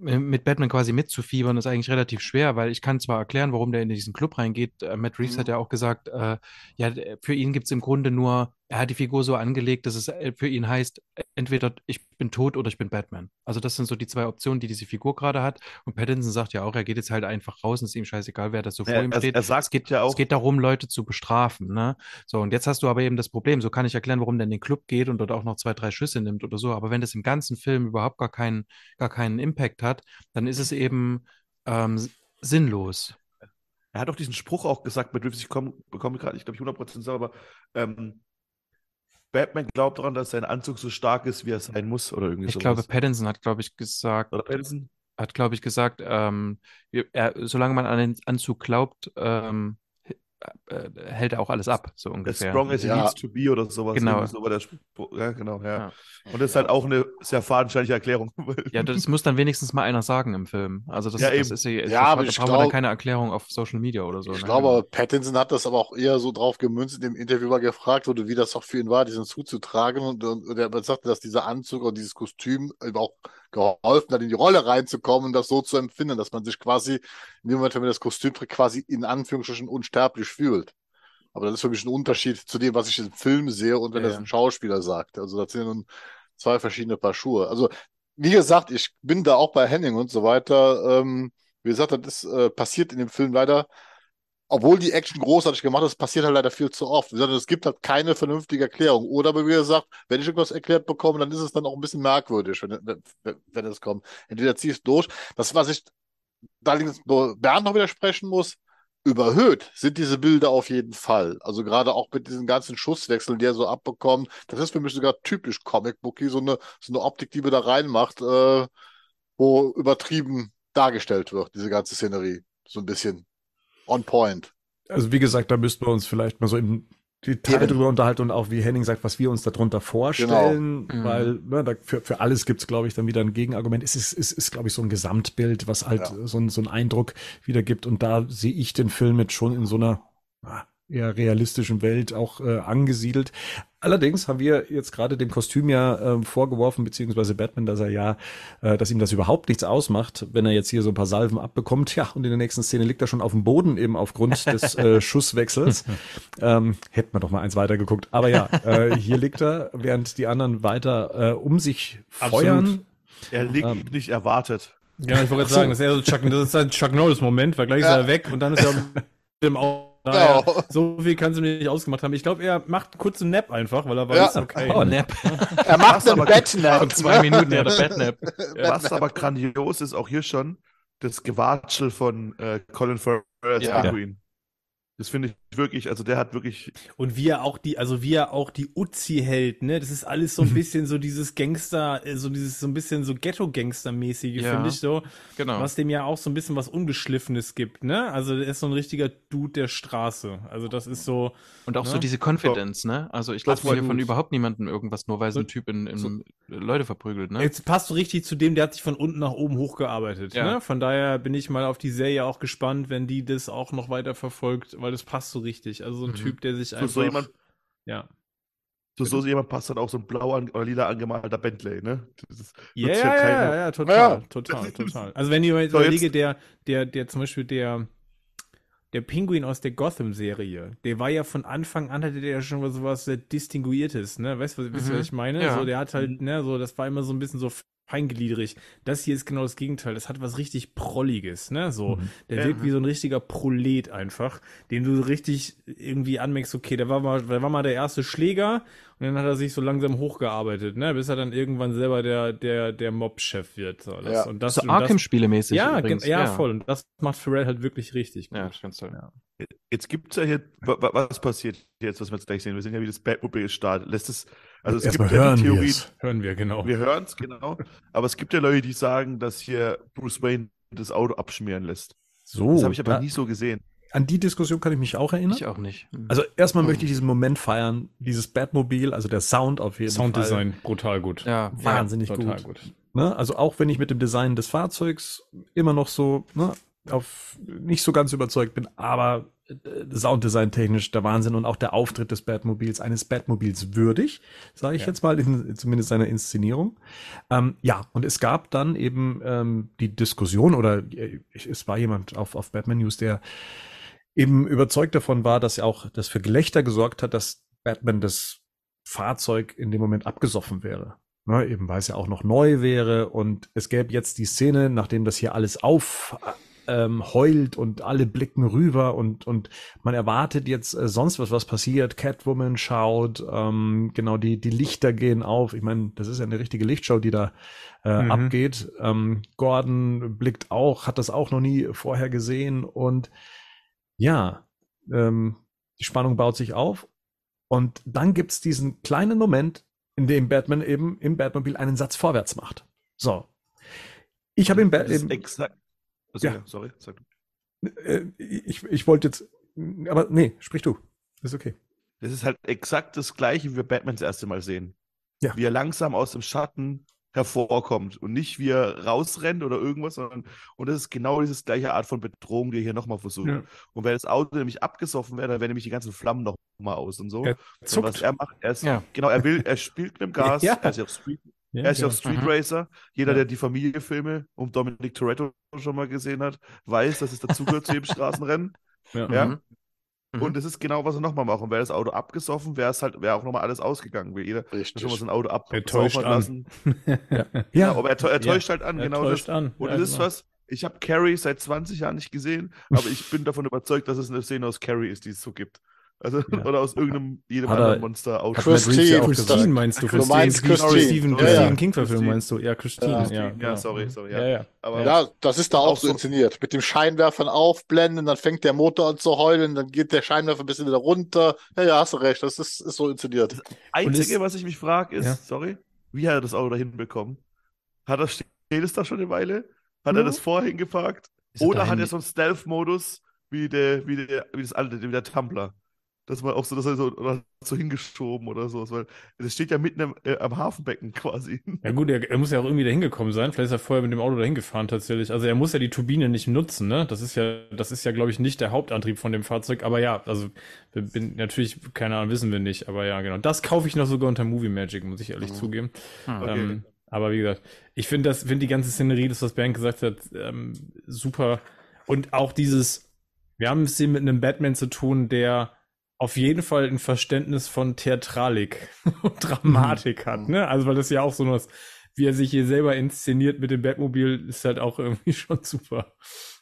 S3: mit Batman quasi mitzufiebern, ist eigentlich relativ schwer, weil ich kann zwar erklären, warum der in diesen Club reingeht. Äh, Matt Reeves
S4: Mhm.
S3: hat ja auch gesagt, äh, ja, für ihn gibt es im Grunde nur, er hat die Figur so angelegt, dass es äh, für ihn heißt, äh, entweder ich bin tot oder ich bin Batman. Also das sind so die zwei Optionen, die diese Figur gerade hat. Und Pattinson sagt ja auch, er geht jetzt halt einfach raus und es ist ihm scheißegal, wer da so vor
S2: er,
S3: ihm steht.
S2: er sagt
S3: es geht,
S2: ja auch,
S3: es geht darum, Leute zu bestrafen, ne? So, und jetzt hast du aber eben das Problem, so kann ich erklären, warum der in den Club geht und dort auch noch zwei, drei Schüsse nimmt oder so. Aber wenn das im ganzen Film überhaupt gar keinen, gar keinen Impact hat, dann ist es eben ähm, sinnlos.
S2: er hat doch diesen Spruch auch gesagt mit Reeves, ich komm, bekomme gerade nicht, glaube ich, 100% sauber, aber ähm, Batman glaubt daran, dass sein Anzug so stark ist, wie er sein muss, oder irgendwie
S3: Ich
S2: sowas.
S3: glaube, Pattinson hat, glaube ich, gesagt,
S2: Oder Pattinson?
S3: hat, glaube ich, gesagt, ähm, er, solange man an den Anzug glaubt, ähm, äh, hält er auch alles ab, so
S2: As
S3: ungefähr.
S2: strong as he
S4: Ja.
S2: needs to be oder sowas.
S3: Genau.
S2: So war der. Ja, genau, ja.
S3: Ja.
S2: Und das ist halt auch eine sehr fadenscheinige Erklärung.
S3: Ja, das muss dann wenigstens mal einer sagen im Film. Also das,
S2: Ja,
S3: das
S2: eben.
S3: ist ja,
S4: Ja, aber
S3: da
S4: ich
S3: brauchen wir dann keine Erklärung auf Social Media oder so.
S4: Ich
S3: ne?
S4: glaube, aber Pattinson hat das aber auch eher so drauf gemünzt, in dem Interview mal gefragt wurde, wie das auch für ihn war, diesen Suit zu tragen. Und, und, und er sagte, dass dieser Anzug und dieses Kostüm auch geholfen hat, in die Rolle reinzukommen und das so zu empfinden, dass man sich quasi, in dem Moment, wenn man das Kostüm trägt, quasi in Anführungsstrichen unsterblich fühlt. Aber das ist für mich ein Unterschied zu dem, was ich im Film sehe und wenn
S3: Ja,
S4: das ein Schauspieler sagt. Also das sind nun zwei verschiedene Paar Schuhe. Also, wie gesagt, ich bin da auch bei Henning und so weiter. Ähm, wie gesagt, das ist, äh, passiert in dem Film leider obwohl die Action großartig gemacht ist, passiert halt leider viel zu oft. Gesagt, es gibt halt keine vernünftige Erklärung. Oder wie gesagt, wenn ich irgendwas erklärt bekomme, dann ist es dann auch ein bisschen merkwürdig, wenn, wenn, wenn es kommt. Entweder zieh es durch. Das, was ich da Bernd noch widersprechen muss, überhöht sind diese Bilder auf jeden Fall. Also gerade auch mit diesen ganzen Schusswechseln, die er so abbekommt, das ist für mich sogar typisch Comic-Booky, so eine, so eine Optik, die man da reinmacht, äh, wo übertrieben dargestellt wird, diese ganze Szenerie. So ein bisschen on point.
S1: Also wie gesagt, da müssten wir uns vielleicht mal so im Detail
S4: Eben.
S1: drüber unterhalten und auch wie Henning sagt, was wir uns darunter vorstellen,
S3: Genau. Mhm.
S1: weil ne, da, für, für alles gibt's glaube ich, dann wieder ein Gegenargument. Es ist, es ist glaube ich, so ein Gesamtbild, was halt
S4: Ja.
S1: so, ein, so einen Eindruck wiedergibt. Und da sehe ich den Film jetzt schon in so einer ah, eher realistischen Welt auch äh, angesiedelt. Allerdings haben wir jetzt gerade dem Kostüm ja ähm, vorgeworfen, beziehungsweise Batman, dass er ja, äh, dass ihm das überhaupt nichts ausmacht, wenn er jetzt hier so ein paar Salven abbekommt. Ja, und in der nächsten Szene liegt er schon auf dem Boden eben aufgrund des äh, Schusswechsels. Ähm, hätten wir doch mal eins weitergeguckt. Aber ja, äh, hier liegt er, während die anderen weiter äh, um sich
S5: Absolut.
S1: feuern.
S2: Er liegt
S1: Ähm.
S2: nicht erwartet.
S5: Ja, ich wollte gerade sagen, das ist eher so Chuck, das ist ein Chuck Norris-Moment, weil gleich ist
S4: Ja.
S5: er weg und dann ist er mit dem Auto. Daher,
S4: Genau.
S5: so viel kannst du mir nicht ausgemacht haben. Ich glaube, er macht kurz einen Nap einfach, weil er
S4: Ja.
S5: weiß, okay.
S3: Oh, Nap.
S4: Er macht einen Bettnap.
S3: Von zwei Minuten, ja, der Batnap.
S2: Was aber grandios ist, auch hier schon, das Gewatschel von äh, Colin Farrell als
S3: Ja.
S2: Penguin. Das finde ich wirklich, also der hat wirklich,
S5: Und wie er auch die, also wie er auch die Uzi hält, ne? Das ist alles so ein bisschen so dieses Gangster, äh, so dieses so ein bisschen so Ghetto-Gangster-mäßige,
S3: Ja.
S5: finde ich so.
S3: Genau.
S5: Was dem ja auch so ein bisschen was Ungeschliffenes gibt, ne? Also er ist so ein richtiger Dude der Straße. Also das ist so,
S3: Und auch so
S5: Ne?
S3: diese Confidence, ne? Also ich lasse mir von überhaupt niemandem irgendwas, nur weil so ein
S5: So-
S3: Typ in, in
S5: so-
S3: Leute verprügelt, ne?
S5: Jetzt passt du richtig zu dem, der hat sich von unten nach oben hochgearbeitet.
S3: Ja.
S5: Ne? Von daher bin ich mal auf die Serie auch gespannt, wenn die das auch noch weiter verfolgt, weil das passt so richtig. Also so ein
S3: Mhm.
S5: Typ, der sich
S2: so,
S5: einfach.
S2: so jemand,
S5: ja.
S2: so, so jemand passt dann auch so ein blau an, oder lila angemalter Bentley, ne?
S5: Ja, ja,
S2: ja
S5: ja, total,
S4: Ja.
S5: total, total. Also wenn ich mir
S2: So, jetzt-
S5: überlege, der, der, der zum Beispiel der, der Pinguin aus der Gotham-Serie, der war ja von Anfang an, hatte der ja schon so was sehr Distinguiertes, ne? Weißt du, was,
S3: Mhm.
S5: was ich meine?
S3: Ja.
S5: So, der hat halt, ne, so, das war immer so ein bisschen so feingliedrig. Das hier ist genau das Gegenteil. Das hat was richtig Prolliges, ne? So,
S1: Mhm.
S5: der
S2: Ja.
S5: wirkt wie so ein richtiger Prolet einfach, den du richtig irgendwie anmerkst, okay, der war mal, der war mal der erste Schläger und dann hat er sich so langsam hochgearbeitet, ne? Bis er dann irgendwann selber der, der, der Mob-Chef wird. So, das,
S4: Ja.
S5: und das,
S3: So
S5: und das,
S3: Arkham-Spiele-mäßig
S5: ja,
S3: übrigens.
S5: gen- ja, voll. Und das macht Pharrell halt wirklich richtig gut.
S3: Ja, ganz toll.
S2: Jetzt gibt es ja hier, wa- wa- was passiert jetzt, was wir jetzt gleich sehen? Wir sehen ja, wie das Batmobile startet. Lässt es, also es
S1: Erstmal
S2: gibt ja
S1: hören
S2: die
S1: wir
S2: Theorie,
S1: es.
S5: Hören wir, genau.
S2: wir hören es, genau. Aber es gibt ja Leute, die sagen, dass hier Bruce Wayne das Auto abschmieren lässt.
S1: So,
S2: Das habe ich aber
S1: da-
S2: nie so gesehen.
S1: an die Diskussion kann ich mich auch erinnern.
S3: Ich auch nicht.
S1: Also erstmal möchte ich diesen Moment feiern, dieses Batmobil, also der Sound auf jeden Fall.
S5: Sounddesign brutal gut.
S3: ja,
S1: Wahnsinnig
S5: total
S1: gut.
S5: gut.
S1: Ne? Also auch wenn ich mit dem Design des Fahrzeugs immer noch so ne, auf nicht so ganz überzeugt bin, aber äh, Sounddesign technisch der Wahnsinn und auch der Auftritt des Batmobils, eines Batmobils würdig, sage ich
S5: Ja.
S1: jetzt mal, in, zumindest seiner Inszenierung. Ähm, ja, und es gab dann eben ähm, die Diskussion oder äh, es war jemand auf, auf Batman News, der eben überzeugt davon war, dass er auch das für Gelächter gesorgt hat, dass Batman das Fahrzeug in dem Moment abgesoffen wäre. Ne, eben weil es ja auch noch neu wäre und es gäbe jetzt die Szene, nachdem das hier alles auf ähm, heult und alle blicken rüber und, und man erwartet jetzt äh, sonst was, was passiert. Catwoman schaut, ähm, genau, die, die Lichter gehen auf. Ich meine, das ist ja eine richtige Lichtshow, die da äh,
S5: Mhm.
S1: abgeht. Ähm, Gordon blickt auch, hat das auch noch nie vorher gesehen und ja, ähm, die Spannung baut sich auf und dann gibt's diesen kleinen Moment, in dem Batman eben im Batmobil einen Satz vorwärts macht. So. Ich habe im, Ba-
S2: Das ist
S1: im
S2: exakt. Also,
S1: Ja.
S2: ja. sorry, sag du.
S1: äh, ich, ich wollte jetzt, aber nee, sprich du. Ist okay.
S2: Das ist halt exakt das gleiche, wie wir Batman das erste Mal sehen.
S1: Ja.
S2: Wie er langsam aus dem Schatten hervorkommt und nicht wie er rausrennt oder irgendwas, sondern und das ist genau diese gleiche Art von Bedrohung, die er hier nochmal versucht.
S5: Ja.
S2: Und wenn das Auto nämlich abgesoffen wäre, dann wären nämlich die ganzen Flammen nochmal aus und so.
S5: Er
S2: und was er macht, er ist,
S3: Ja.
S2: genau, er will, er spielt mit dem Gas,
S1: Ja.
S2: er ist ja auf Street,
S5: Ja,
S2: er ist ja
S5: genau.
S2: auf Street. Racer. Jeder,
S1: Ja.
S2: der die Familienfilme um Dominic Toretto schon mal gesehen hat, weiß, dass es dazugehört zu jedem Straßenrennen.
S5: Ja.
S2: Ja.
S3: Mhm. Mhm.
S2: Und das ist genau, was er nochmal macht. Und wäre das Auto abgesoffen, wäre es halt, wäre auch nochmal alles ausgegangen. Wie jeder
S4: Richtig.
S2: schon mal sein Auto ab
S5: Er täuscht
S2: saufen
S5: an.
S2: lassen.
S1: Ja,
S2: Ja, aber er, er täuscht halt an,
S5: Er
S2: genau
S5: täuscht
S2: das.
S5: an.
S2: Und
S5: Ja,
S2: das ist
S5: genau.
S2: was, ich habe Carrie seit 20 Jahren nicht gesehen, aber ich bin davon überzeugt, dass es eine Szene aus Carrie ist, die es so gibt. Also,
S1: Ja.
S2: oder aus irgendeinem, jedem
S1: er-
S2: anderen
S1: ja auch
S5: Christine
S1: gesagt.
S5: meinst du?
S2: Du
S4: meinst Christine.
S5: Stephen,
S2: Ja,
S4: ja.
S2: Christine.
S5: meinst du? Ja, Christine.
S4: Ja.
S5: Ja,
S2: Christine, ja, sorry, sorry,
S5: Ja,
S2: ja.
S5: ja.
S2: Aber
S4: Ja, das ist da auch,
S2: Auch
S4: so inszeniert. Mit dem Scheinwerfern aufblenden, dann fängt der Motor an zu heulen, dann geht der Scheinwerfer ein bisschen wieder runter. Ja, ja, hast du recht, das ist, ist so inszeniert.
S2: Einzige,
S5: es-
S2: was ich mich frage, ist,
S5: Ja.
S2: sorry, wie hat er das Auto da hinbekommen? Hat er, steht es da schon eine Weile? Hat er
S5: Ja.
S2: das?
S3: Ist er
S2: Oder hat er so einen Stealth-Modus wie der, wie der, wie das alte, wie der Tumblr? Dass man auch so, dass er so, oder so hingeschoben oder so. Weil das steht ja mitten am, äh, am Hafenbecken quasi.
S5: Ja gut, er, er muss ja auch irgendwie dahin gekommen sein. Vielleicht ist er vorher mit dem Auto dahin gefahren tatsächlich. Also er muss ja die Turbine nicht nutzen, ne? Das ist ja, das ist ja, glaube ich, nicht der Hauptantrieb von dem Fahrzeug. Aber ja, also wir bin natürlich, keine Ahnung, wissen wir nicht. Aber ja, genau. Das kaufe ich noch sogar unter Movie Magic, muss ich ehrlich
S4: Mhm.
S5: zugeben.
S3: Hm.
S2: Okay.
S5: Ähm, aber wie gesagt, ich finde das, finde die ganze Szenerie, das was Bernd gesagt hat, ähm, super. Und auch dieses, wir haben es hier mit einem Batman zu tun, der auf jeden Fall ein Verständnis von Theatralik und Dramatik hat, ne? Also weil das ja auch so was, wie er sich hier selber inszeniert mit dem Batmobil, ist halt auch irgendwie schon super.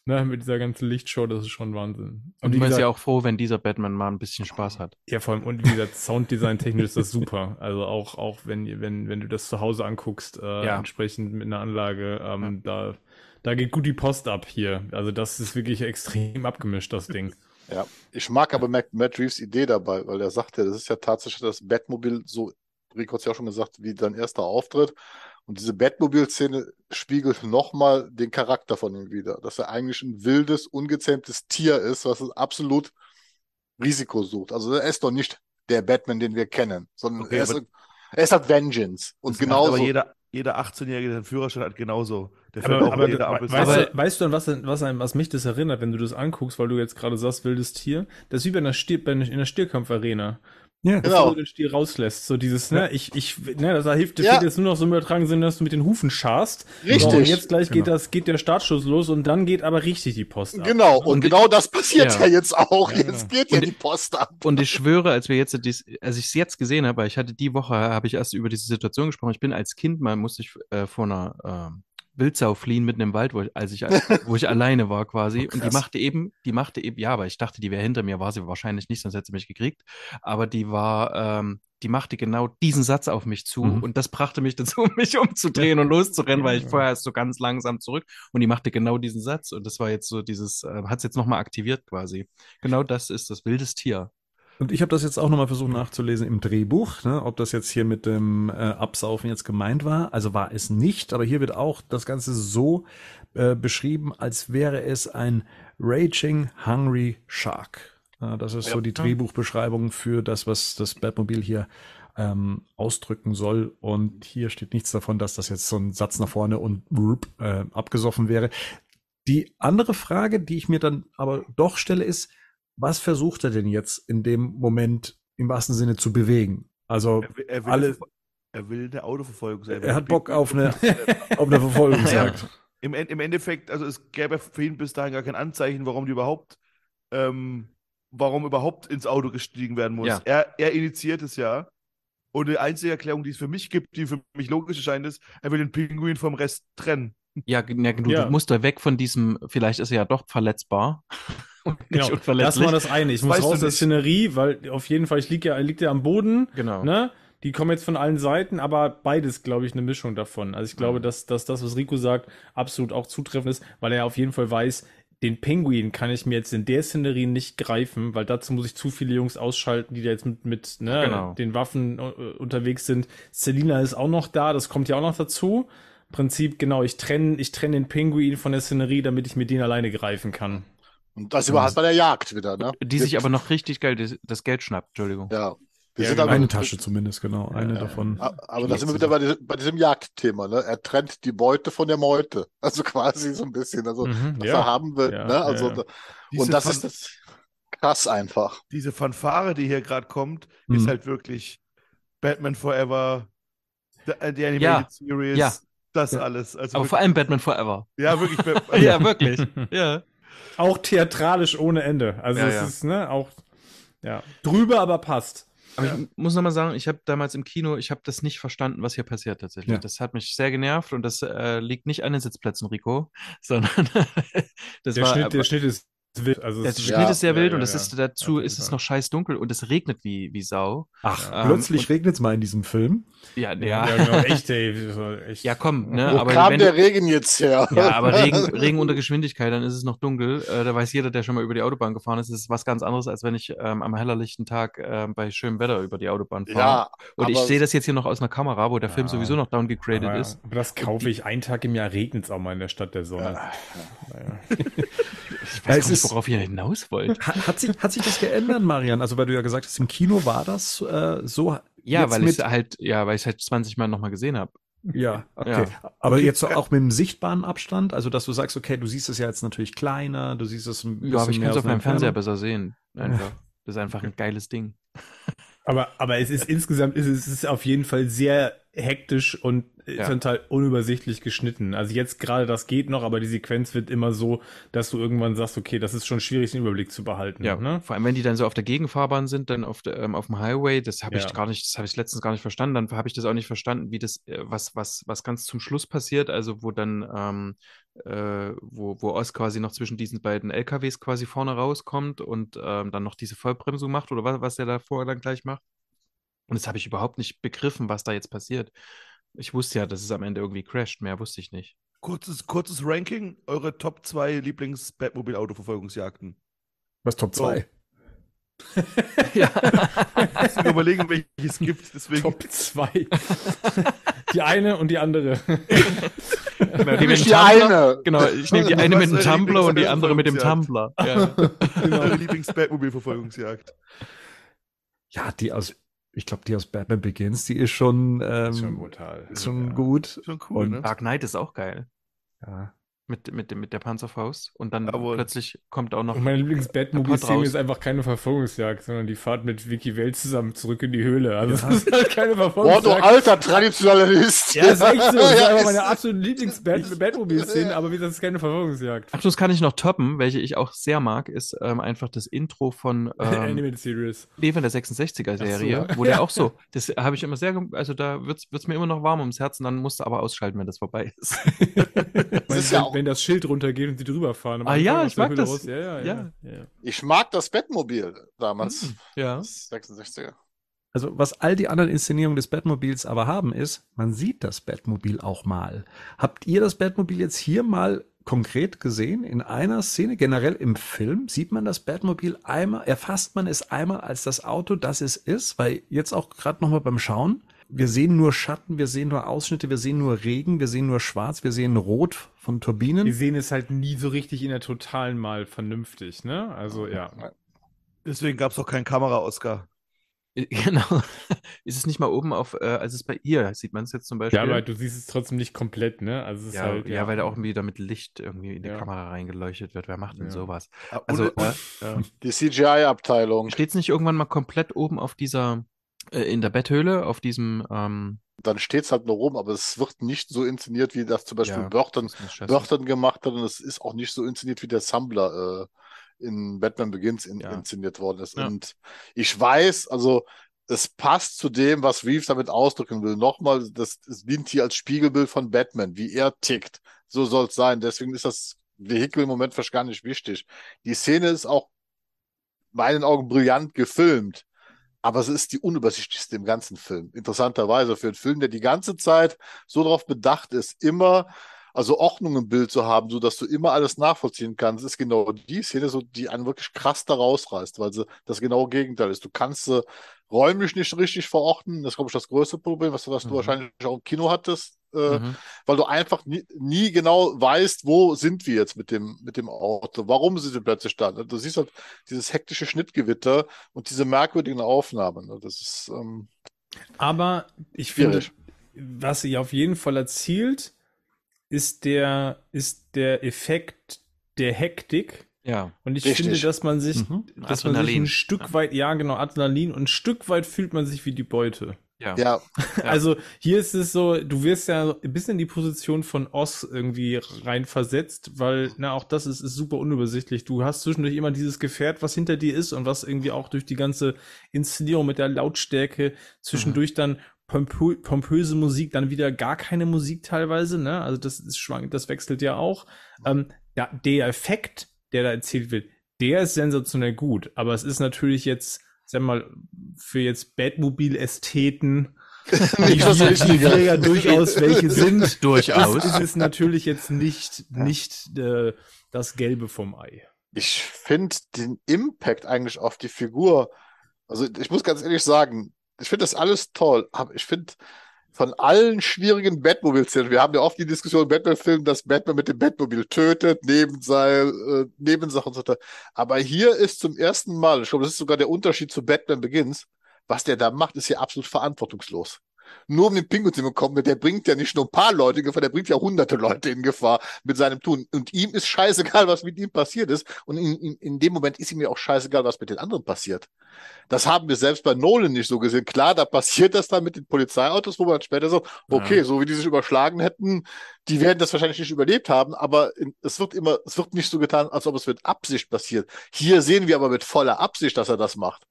S5: Ne? Mit dieser ganzen Lichtshow, das ist schon Wahnsinn.
S3: Und
S5: wie
S3: man ist
S5: gesagt,
S3: ja auch froh, wenn dieser Batman mal ein bisschen Spaß hat.
S5: ja, vor allem, und wie gesagt, Sounddesign-technisch ist das super. Also auch, auch wenn, wenn, wenn du das zu Hause anguckst, äh,
S3: Ja.
S5: entsprechend mit einer Anlage, ähm, da, da geht gut die Post ab hier. Also das ist wirklich extrem abgemischt, das Ding.
S4: Ja, ich mag aber Matt, Matt Reeves Idee dabei, weil er sagt ja, das ist ja tatsächlich das Batmobil, so Rico hat es ja auch schon gesagt, wie dein erster Auftritt. Und diese Batmobil-Szene spiegelt nochmal den Charakter von ihm wieder, dass er eigentlich ein wildes, ungezähmtes Tier ist, was absolut Risiko sucht. Also er ist doch nicht der Batman, den wir kennen, sondern
S2: Okay,
S4: er, ist, er ist halt Vengeance. Und genauso.
S2: Aber jeder, jeder 18-Jährige, der einen Führerschein hat, genauso. Der
S5: Aber,
S2: auch
S5: aber
S2: jeder Ampel.
S5: weißt,
S3: Aber-
S5: du, weißt du, an was, was, einem, was mich das erinnert, wenn du das anguckst, weil du jetzt gerade sagst, wildes Tier? Das ist wie bei einer, Stier, bei einer, in einer Stierkampfarena.
S1: Ja,
S5: Bevor
S4: Genau.
S5: du den Stier rauslässt. So dieses, ne, ich, ich, ne, da hilft, das
S4: Ja.
S5: jetzt nur noch so im übertragenen Sinne, dass du mit den Hufen scharst.
S4: Richtig.
S5: So, und jetzt gleich geht
S1: Genau.
S5: das, geht der Startschuss los und dann geht aber richtig die Post ab.
S4: Genau, und,
S3: Und-
S4: genau das passiert
S3: Ja.
S4: ja, jetzt auch.
S5: Ja,
S4: jetzt
S5: genau.
S4: geht ja die Post ab.
S3: Und ich schwöre, als wir jetzt dies, als ich es jetzt gesehen habe, weil ich hatte die Woche, habe ich erst über diese Situation gesprochen. Ich bin als Kind mal, musste ich äh, vor einer ähm, Wildsau fliehen mitten im Wald, wo ich, als ich, wo ich alleine war quasi. und die machte eben, die machte eben, ja, aber ich dachte, die wäre hinter mir, war sie wahrscheinlich nicht, sonst hätte sie mich gekriegt. Aber die war, ähm, die machte genau diesen Satz auf mich zu
S1: Mhm.
S3: und das brachte mich dazu, mich umzudrehen und loszurennen, weil ich vorher erst so ganz langsam zurück und die machte genau diesen Satz und das war jetzt so dieses, äh, hat es jetzt nochmal aktiviert quasi. Genau das ist das wildes Tier.
S1: Und ich habe das jetzt auch nochmal versucht nachzulesen im Drehbuch, ne, ob das jetzt hier mit dem äh, Absaufen jetzt gemeint war. Also war es nicht, aber hier wird auch das Ganze so äh, beschrieben, als wäre es ein Raging Hungry Shark. Äh, das ist so die Drehbuchbeschreibung für das, was das Batmobil hier ähm, ausdrücken soll. Und hier steht nichts davon, dass das jetzt so ein Satz nach vorne und rup, äh, abgesoffen wäre. Die andere Frage, die ich mir dann aber doch stelle, ist, was versucht er denn jetzt in dem Moment im wahrsten Sinne zu bewegen? Also
S2: Er will, er will,
S1: alle-
S2: er will eine Autoverfolgung sein.
S1: er hat Bock auf eine, auf eine Verfolgungsjagd.
S2: Im, En- Im Endeffekt, also es gäbe für ihn bis dahin gar kein Anzeichen, warum die überhaupt, ähm, warum überhaupt ins Auto gestiegen werden muss.
S3: Ja.
S2: Er, er initiiert es ja. Und die einzige Erklärung, die es für mich gibt, die für mich logisch erscheint, ist, er will den Pinguin vom Rest trennen.
S3: Ja, ja, du,
S5: Ja.
S3: du musst da weg von diesem, vielleicht ist er ja doch verletzbar.
S5: Genau, das
S3: unverletzlich.
S5: war das eine. Ich muss
S2: weißt du
S5: raus aus der. Szenerie, weil auf jeden Fall, ich liege ja, liegt ja am Boden,
S3: Genau.
S5: ne? Die kommen jetzt von allen Seiten, aber beides, glaube ich, eine Mischung davon. Also ich glaube,
S3: Mhm.
S5: dass, dass das, was Rico sagt, absolut auch zutreffend ist, weil er auf jeden Fall weiß, den Pinguin kann ich mir jetzt in der Szenerie nicht greifen, weil dazu muss ich zu viele Jungs ausschalten, die da jetzt mit, mit ne,
S3: Genau.
S5: den Waffen äh, unterwegs sind. Selina ist auch noch da, das kommt ja auch noch dazu. Prinzip, genau, ich trenne ich trenn den Pinguin von der Szenerie, damit ich mir den alleine greifen kann.
S4: Und das überhaupt bei der Jagd wieder, ne?
S3: Die sich aber noch richtig geil das, das Geld schnappt, Entschuldigung.
S4: Ja. Wir
S5: Ja,
S4: sind
S5: genau.
S4: aber,
S1: Eine Tasche zumindest, genau. Eine
S5: Ja,
S1: davon.
S4: Aber da sind wir wieder bei, diesem- bei diesem Jagdthema, ne? Er trennt die Beute von der Meute. Also quasi so ein bisschen. Also,
S5: Mhm,
S4: was
S5: ja.
S4: er haben will,
S5: Ja,
S4: ne? Also,
S2: Diese
S4: und das
S2: Fan-
S4: ist das krass einfach.
S2: Diese Fanfare, die hier gerade kommt,
S1: Mhm.
S2: ist halt wirklich Batman Forever, the, äh, die Animated
S3: Ja.
S2: Series,
S3: Ja.
S2: das
S1: Ja.
S2: alles. Also
S3: Aber
S2: wirklich,
S3: vor allem Batman Forever.
S2: ja, wirklich.
S3: Ja, wirklich. ja.
S5: Auch theatralisch ohne Ende. Also
S3: Ja,
S5: es
S3: ja.
S5: ist, ne, auch ja, drüber, aber passt.
S3: Aber
S2: Ja.
S3: ich muss nochmal sagen, ich habe damals im Kino, ich habe das nicht verstanden, was hier passiert tatsächlich.
S1: Ja.
S3: Das hat mich sehr genervt und das äh, liegt nicht an den Sitzplätzen, Rico, sondern das
S5: Der,
S3: war
S5: Schnitt, der Schnitt ist wild. Also
S3: der
S5: es
S3: Schnitt
S4: Ja,
S3: ist sehr
S5: ja,
S3: wild
S5: ja,
S3: und
S5: ja.
S3: ist dazu ist es noch scheiß dunkel und es regnet wie, wie Sau.
S1: Ach,
S3: Ähm,
S1: plötzlich regnet es mal in diesem Film.
S3: Ja, ja.
S5: ja,
S3: Ja,
S5: genau, echt, ey. Echt.
S3: komm, ne?
S4: Wo
S3: aber
S4: kam
S3: wenn
S4: der Regen jetzt her?
S3: ja, aber Regen, Regen unter Geschwindigkeit, dann ist es noch dunkel. Äh, da weiß jeder, der schon mal über die Autobahn gefahren ist, es ist was ganz anderes, als wenn ich ähm, am hellerlichten Tag ähm, bei schönem Wetter über die Autobahn fahre.
S4: Ja,
S3: Und ich sehe das jetzt hier noch aus einer Kamera, wo der Film
S5: Ja.
S3: sowieso noch downgegradet
S5: aber,
S3: ist.
S5: aber das kaufe ich. Einen Tag im Jahr regnet es auch mal in der Stadt der Sonne. Naja.
S3: Ich
S1: Ja,
S3: weiß
S1: es
S3: gar nicht,
S1: ist-
S3: worauf ihr hinaus wollt.
S1: Hat, hat, sich, hat sich das geändert, Marian? Also, weil du ja gesagt hast, im Kino war das äh, so.
S3: Ja,
S1: jetzt
S3: weil ich halt, ja, weil ich halt 20 Mal nochmal gesehen habe.
S1: Ja, okay. Aber jetzt so auch mit einem sichtbaren Abstand, also dass du sagst, okay, du siehst es ja jetzt natürlich kleiner, du siehst es ein bisschen
S3: Ja, aber ich kann es auf meinem Fernseher besser sehen. Einfach. Das ist einfach ein geiles Ding.
S5: Aber, aber es ist insgesamt, ist es ist auf jeden Fall sehr hektisch und äh,
S3: Ja.
S5: zum Teil unübersichtlich geschnitten. Also jetzt gerade das geht noch, aber die Sequenz wird immer so, dass du irgendwann sagst, okay, das ist schon schwierig, den Überblick zu behalten.
S3: Ja,
S5: Ne?
S3: vor allem wenn die dann so auf der Gegenfahrbahn sind, dann auf, der, ähm, auf dem Highway, das habe
S5: Ja.
S3: ich gar nicht, das habe ich letztens gar nicht verstanden. Dann habe ich das auch nicht verstanden, wie das, äh, was, was, was ganz zum Schluss passiert, also wo dann, ähm, äh, wo, wo Oz quasi noch zwischen diesen beiden LKWs quasi vorne rauskommt und ähm, dann noch diese Vollbremsung macht oder was, was der da vorher dann gleich macht. Und das habe ich überhaupt nicht begriffen, was da jetzt passiert. Ich wusste ja, dass es am Ende irgendwie crasht, mehr wusste ich nicht.
S2: Kurzes, kurzes Ranking, eure Top 2 Lieblings-Batmobil-Autoverfolgungsjagden.
S1: Was Top 2?
S3: ja.
S2: Ich muss überlegen, welche es gibt, deswegen.
S5: Top 2. die eine und die andere.
S3: Genau, die
S4: Nicht
S3: dem
S4: die eine.
S3: Genau, ich nehme die eine mit dem Tumblr und die andere mit dem? Tumblr. Ja.
S2: Eure Lieblings-Batmobil-Verfolgungsjagd.
S1: Ja, die aus, ich glaube, die aus Batman Begins, die ist schon, ähm,
S5: Ist schon brutal.
S1: ist schon
S5: Ja.
S1: gut.
S2: Schon cool,
S1: Und-
S2: ne?
S3: Dark Knight ist auch geil.
S1: Ja.
S3: Mit, mit, dem- mit der Panzerfaust und dann
S2: Jawohl.
S3: plötzlich kommt auch noch.
S5: Und meine
S3: raus.
S5: ist einfach keine Verfolgungsjagd, sondern die Fahrt mit Vicky Welt zusammen zurück in die Höhle. Also das ist halt keine
S4: Boah, du
S5: Verfolgungsjagd.
S4: alter Traditionalist.
S5: ja, ist echt so. Das ist
S4: Ja,
S5: einfach
S4: ist-
S5: meine absolute Lieblings-Batmobil-Szene, aber wie gesagt, das ist keine Verfolgungsjagd.
S3: Abschluss kann ich noch toppen, welche ich auch sehr mag, ist ähm, einfach das Intro von ähm,
S5: Animated Series.
S3: von der 66er-Serie,
S5: Ach so.
S3: wo der auch so, das habe ich immer sehr, also da wird es mir immer noch warm ums Herz und dann musst du aber ausschalten, wenn das vorbei ist.
S5: Das
S4: ist ja auch-
S5: wenn das Schild runtergeht und sie drüber fahren.
S3: Ah ja, ich mag
S5: Höhle
S3: das.
S5: Ja, ja, ja.
S3: Ja.
S4: Ich mag das Batmobil damals.
S3: Hm, ja.
S4: Das 66er.
S1: Also was all die anderen Inszenierungen des Batmobils aber haben, ist, man sieht das Batmobil auch mal. Habt ihr das Batmobil jetzt hier mal konkret gesehen in einer Szene? Generell im Film sieht man das Batmobil einmal, erfasst man es einmal als das Auto, das es ist, weil jetzt auch gerade nochmal beim Schauen, wir sehen nur Schatten, wir sehen nur Ausschnitte, wir sehen nur Regen, wir sehen nur Schwarz, wir sehen Rot von
S5: Wir
S1: Turbinen.
S5: sehen es halt nie so richtig in der Totalen mal vernünftig, ne? Also ja.
S2: Deswegen gab es auch keinen Kamera-Oscar.
S3: Genau. Ist es nicht mal oben auf, äh, also es ist bei ihr, sieht man es jetzt zum Beispiel.
S5: Ja, aber du siehst es trotzdem nicht komplett, ne? Also es ist
S3: ja,
S5: halt,
S3: ja, weil da auch wieder mit Licht irgendwie in die
S5: Ja.
S3: Kamera reingeleuchtet wird. Wer macht denn
S5: Ja.
S3: sowas?
S2: Ah,
S3: Also,
S2: und-
S3: äh,
S2: ja.
S4: Die CGI-Abteilung.
S3: steht es nicht irgendwann mal komplett oben auf dieser, äh, in der Betthöhle, auf diesem, ähm,
S4: Dann steht es halt nur rum, aber es wird nicht so inszeniert, wie das zum Beispiel
S3: ja,
S4: Burton,
S3: das.
S4: Burton gemacht hat. Und es ist auch nicht so inszeniert, wie der Sampler äh, in Batman Begins in,
S3: Ja.
S4: inszeniert worden ist.
S3: Ja.
S4: Und ich weiß, also es passt zu dem, was Reeves damit ausdrücken will. Nochmal, das, es dient hier als Spiegelbild von Batman, wie er tickt. So soll es sein. Deswegen ist das Vehikel im Moment fast gar nicht wichtig. Die Szene ist auch in meinen Augen brillant gefilmt. Aber es ist die unübersichtlichste im ganzen Film. Interessanterweise für einen Film, der die ganze Zeit so darauf bedacht ist, immer also Ordnung im Bild zu haben, so dass du immer alles nachvollziehen kannst, ist genau die Szene, so die einen wirklich krass da rausreißt, weil sie das genaue Gegenteil ist. Du kannst sie räumlich nicht richtig verorten. Das ist, glaube ich, das größte Problem, was, was du
S3: Mhm.
S4: wahrscheinlich auch im Kino hattest, äh,
S3: Mhm.
S4: weil du einfach nie, nie genau weißt, wo sind wir jetzt mit dem, mit dem Auto, warum sind wir plötzlich da. Du siehst halt dieses hektische Schnittgewitter und diese merkwürdigen Aufnahmen. ne? Das ist, ähm,
S5: Aber ich finde,
S4: Schwierig.
S5: was sie auf jeden Fall erzielt, ist der, ist der Effekt der Hektik.
S3: Ja.
S5: Und ich
S4: Richtig.
S5: finde, dass man sich,
S1: Mhm.
S5: dass man sich ein Stück weit, ja genau, Adrenalin und ein Stück weit fühlt man sich wie die Beute.
S3: Ja.
S4: ja.
S5: Also hier ist es so, du wirst ja ein bisschen in die Position von Oz irgendwie reinversetzt, weil, na, auch das ist, ist super unübersichtlich. Du hast zwischendurch immer dieses Gefährt, was hinter dir ist und was irgendwie auch durch die ganze Inszenierung mit der Lautstärke zwischendurch dann pompö pompöse Musik, dann wieder gar keine Musik teilweise, ne? Also das ist schwank, das wechselt ja auch. Ähm, ja, der Effekt, der da erzählt wird, der ist sensationell gut, aber es ist natürlich jetzt, sag mal, für jetzt Batmobil-Ästheten, die ja durchaus welche sind,
S3: Durchaus.
S5: ist es natürlich jetzt nicht, nicht äh, das Gelbe vom Ei.
S4: Ich finde den Impact eigentlich auf die Figur, also ich muss ganz ehrlich sagen, ich finde das alles toll, aber ich finde von allen schwierigen Batmobil-Szenen, wir haben ja oft die Diskussion im Batman-Film, dass Batman mit dem Batmobil tötet, Nebenseil, äh, Nebensachen und so weiter. Aber hier ist zum ersten Mal, ich glaube, das ist sogar der Unterschied zu Batman Begins, was der da macht, ist hier absolut verantwortungslos. Nur um den Pinguin zu bekommen, der bringt ja nicht nur ein paar Leute in Gefahr, der bringt ja hunderte Leute in Gefahr mit seinem Tun. Und ihm ist scheißegal, was mit ihm passiert ist. Und in, in, in dem Moment ist ihm ja auch scheißegal, was mit den anderen passiert. Das haben wir selbst bei Nolan nicht so gesehen. Klar, da passiert das dann mit den Polizeiautos, wo man später so, okay,
S3: Ja.
S4: so wie die sich überschlagen hätten, die werden das wahrscheinlich nicht überlebt haben, aber es wird immer, es wird nicht so getan, als ob es mit Absicht passiert. Hier sehen wir aber mit voller Absicht, dass er das macht.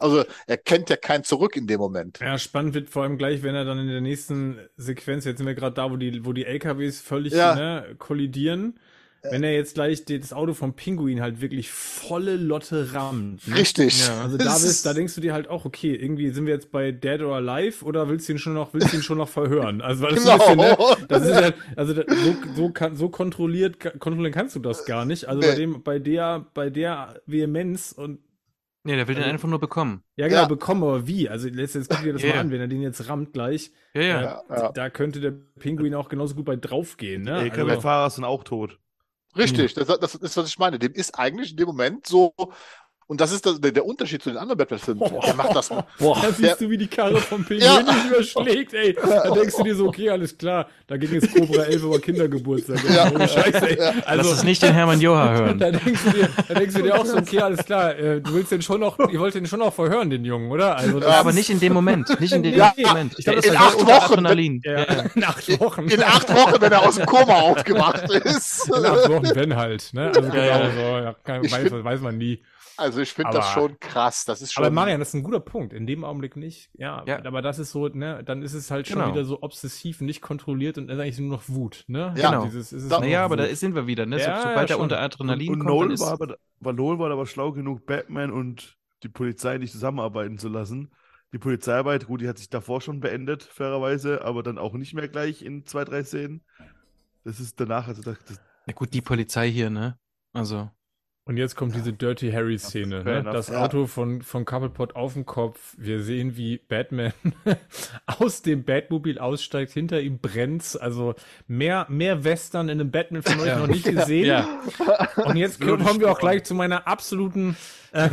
S4: Also er kennt ja kein Zurück in dem Moment.
S5: Ja, spannend wird vor allem gleich, wenn er dann in der nächsten Sequenz, jetzt sind wir gerade da, wo die, wo die LKWs völlig
S4: Ja.
S5: ne, kollidieren, wenn er jetzt gleich die, das Auto vom Pinguin halt wirklich volle Lotte rammt. Ne?
S4: Richtig.
S3: Ja.
S5: Also da,
S4: Das
S5: bist,
S4: ist-
S5: da denkst du dir halt auch, okay, irgendwie sind wir jetzt bei Dead or Alive oder willst du ihn schon noch, willst du ihn schon noch verhören? Also weil das ist ein bisschen, ne,
S4: Genau.
S5: das ist halt, also da, so, so, kann, so kontrolliert, kontrollieren kannst du das gar nicht. Also bei
S4: Nee.
S5: dem, bei der, bei der Vehemenz und
S3: Nee, der will den
S5: Also-
S3: einfach nur bekommen.
S5: ja genau,
S4: Ja.
S5: bekommen, aber wie? Also jetzt, jetzt guck dir das
S3: Ja,
S5: mal
S3: ja.
S5: an, wenn er den jetzt rammt gleich,
S3: Ja, ja.
S5: äh,
S4: Ja, ja.
S5: da könnte der Pinguin auch genauso gut bei draufgehen, ne?
S2: Die
S5: Also,
S2: LKW-Fahrer sind auch tot.
S4: Richtig, das, das ist, was ich meine. Dem ist eigentlich in dem Moment so Und das ist das, der, der Unterschied zu den anderen Batman-Filmen.
S5: Boah.
S4: Der macht das.
S1: Boah.
S5: Da siehst du, wie die Karre vom Pinguin
S4: Ja.
S5: überschlägt, ey. Da denkst du dir so, okay, alles klar. Da ging jetzt Cobra 11 über Kindergeburtstag.
S4: Ja.
S5: Ohne Scheiße, ey.
S3: Lass
S5: Also,
S3: es nicht den Hermann Joha hören.
S5: da denkst du dir, da denkst du dir auch so, okay, alles klar. Äh, du willst den schon noch, ihr wollt den schon noch verhören, den Jungen, oder? Also,
S3: Ja, aber nicht in dem Moment. Nicht in dem
S4: Ja,
S3: Moment.
S5: ich glaub,
S3: Der
S5: das
S3: ist
S5: war
S3: halt
S4: in
S3: unter
S4: acht Wochen,
S3: Adrenalin.
S5: Ja, in acht Wochen.
S4: In acht Wochen, wenn er aus dem Koma aufgewacht ist.
S5: In acht Wochen Ben halt, ne? Also genau
S3: ja.
S5: so, ja, weiß, weiß man nie.
S4: Also ich finde das schon krass. Das ist schon.
S5: Aber Marian, das ist ein guter Punkt. In dem Augenblick nicht. Ja,
S3: Ja.
S5: aber das ist so, ne, dann ist es halt schon
S3: Genau.
S5: wieder so obsessiv, nicht kontrolliert und ist eigentlich nur noch Wut, ne?
S4: Ja.
S3: Genau.
S5: Dieses, ist es
S4: Da-
S5: nur
S3: Naja, aber da
S5: Wut.
S3: sind wir wieder, ne? So,
S5: Ja, ja,
S3: sobald er
S5: schon.
S3: unter Adrenalin
S2: Und
S3: kommt, dann
S2: Nolan
S3: ist,
S2: war aber, war Nolan war aber schlau genug, Batman und die Polizei nicht zusammenarbeiten zu lassen. Die Polizeiarbeit, gut, die hat sich davor schon beendet, fairerweise, aber dann auch nicht mehr gleich in zwei, drei Szenen. Das ist danach, also das, das,
S3: na gut, die Polizei hier, ne? Also,
S5: Und jetzt kommt diese Dirty Harry-Szene. Ne? Das
S4: Ja.
S5: Auto von, von Cobblepot auf dem Kopf. Wir sehen, wie Batman aus dem Batmobil aussteigt. Hinter ihm brennt's. Also mehr, mehr Western in einem Batman-Film habe ich
S3: Ja.
S5: noch nicht gesehen.
S3: ja.
S5: Und jetzt kommen wir auch gleich zu meiner absoluten, äh,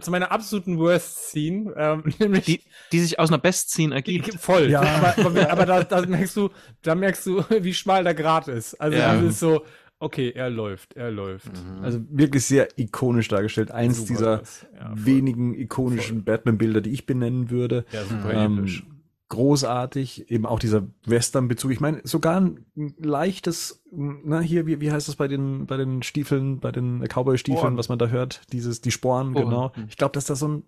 S5: zu meiner absoluten Worst-Scene. Ähm, nämlich
S3: Die, die sich aus einer Best-Scene ergibt.
S5: Voll.
S1: Ja.
S5: Aber, aber, aber da, da merkst du, da merkst du, wie schmal der Grat ist. Also
S3: Ja.
S5: dieses so, okay, er läuft, er läuft.
S1: Also wirklich sehr ikonisch dargestellt. Eins
S5: Super
S1: dieser.
S5: Ja,
S1: wenigen ikonischen Batman-Bilder, die ich benennen würde.
S5: Ja, super
S1: Ähm,
S5: episch.
S1: großartig, eben auch dieser Western-Bezug. Ich meine, sogar ein leichtes, na hier, wie, wie heißt das bei den, bei den Stiefeln, bei den Cowboy-Stiefeln, was man da hört, dieses, die Sporen,
S3: Sporen.
S1: genau.
S3: Mhm.
S1: Ich glaube, dass da so ein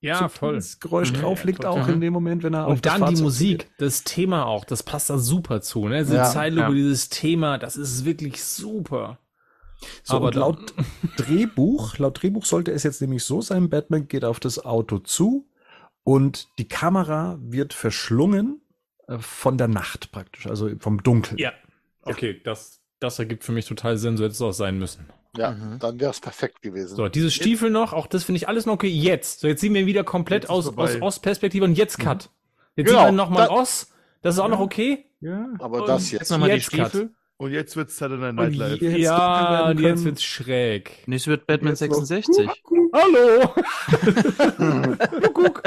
S5: Ja, voll.
S1: subtiles Geräusch
S5: Mhm.
S1: drauf liegt,
S5: Ja,
S1: auch in dem Moment, wenn er auf
S5: Und
S1: das
S5: dann die
S1: Fahrzeug
S5: Musik,
S1: zugeht.
S5: das Thema auch, das passt da super zu, ne? Diese
S4: Ja,
S5: Zeitlupe,
S3: ja.
S5: dieses Thema, das ist wirklich super.
S1: So,
S5: Aber
S1: laut Drehbuch, laut Drehbuch sollte es jetzt nämlich so sein, Batman geht auf das Auto zu und die Kamera wird verschlungen äh, von der Nacht praktisch, also vom Dunkeln.
S5: Ja. Okay, das, das ergibt für mich total Sinn, so hätte es auch sein müssen.
S4: Ja,
S3: Mhm.
S4: dann wäre es perfekt gewesen.
S5: So, dieses Stiefel noch, auch das finde ich alles noch okay. Jetzt. So, jetzt sehen wir ihn wieder komplett
S2: Jetzt
S5: aus,
S2: vorbei.
S5: aus Ostperspektive und jetzt Cut. Jetzt
S4: Genau,
S5: sieht man nochmal Ost. Das ist auch noch okay.
S1: Ja.
S4: Aber
S5: Und
S4: das
S3: Jetzt
S4: jetzt.
S3: nochmal die
S5: Jetzt Cut.
S3: Stiefel.
S2: und jetzt wird Saturday Night
S1: Und
S2: Live.
S1: je- Hätte es dunkel
S5: ja, und jetzt wird's schräg.
S3: Nee, es wird Batman
S1: Jetzt noch-
S3: 66.
S5: Hallo! Kuckuck.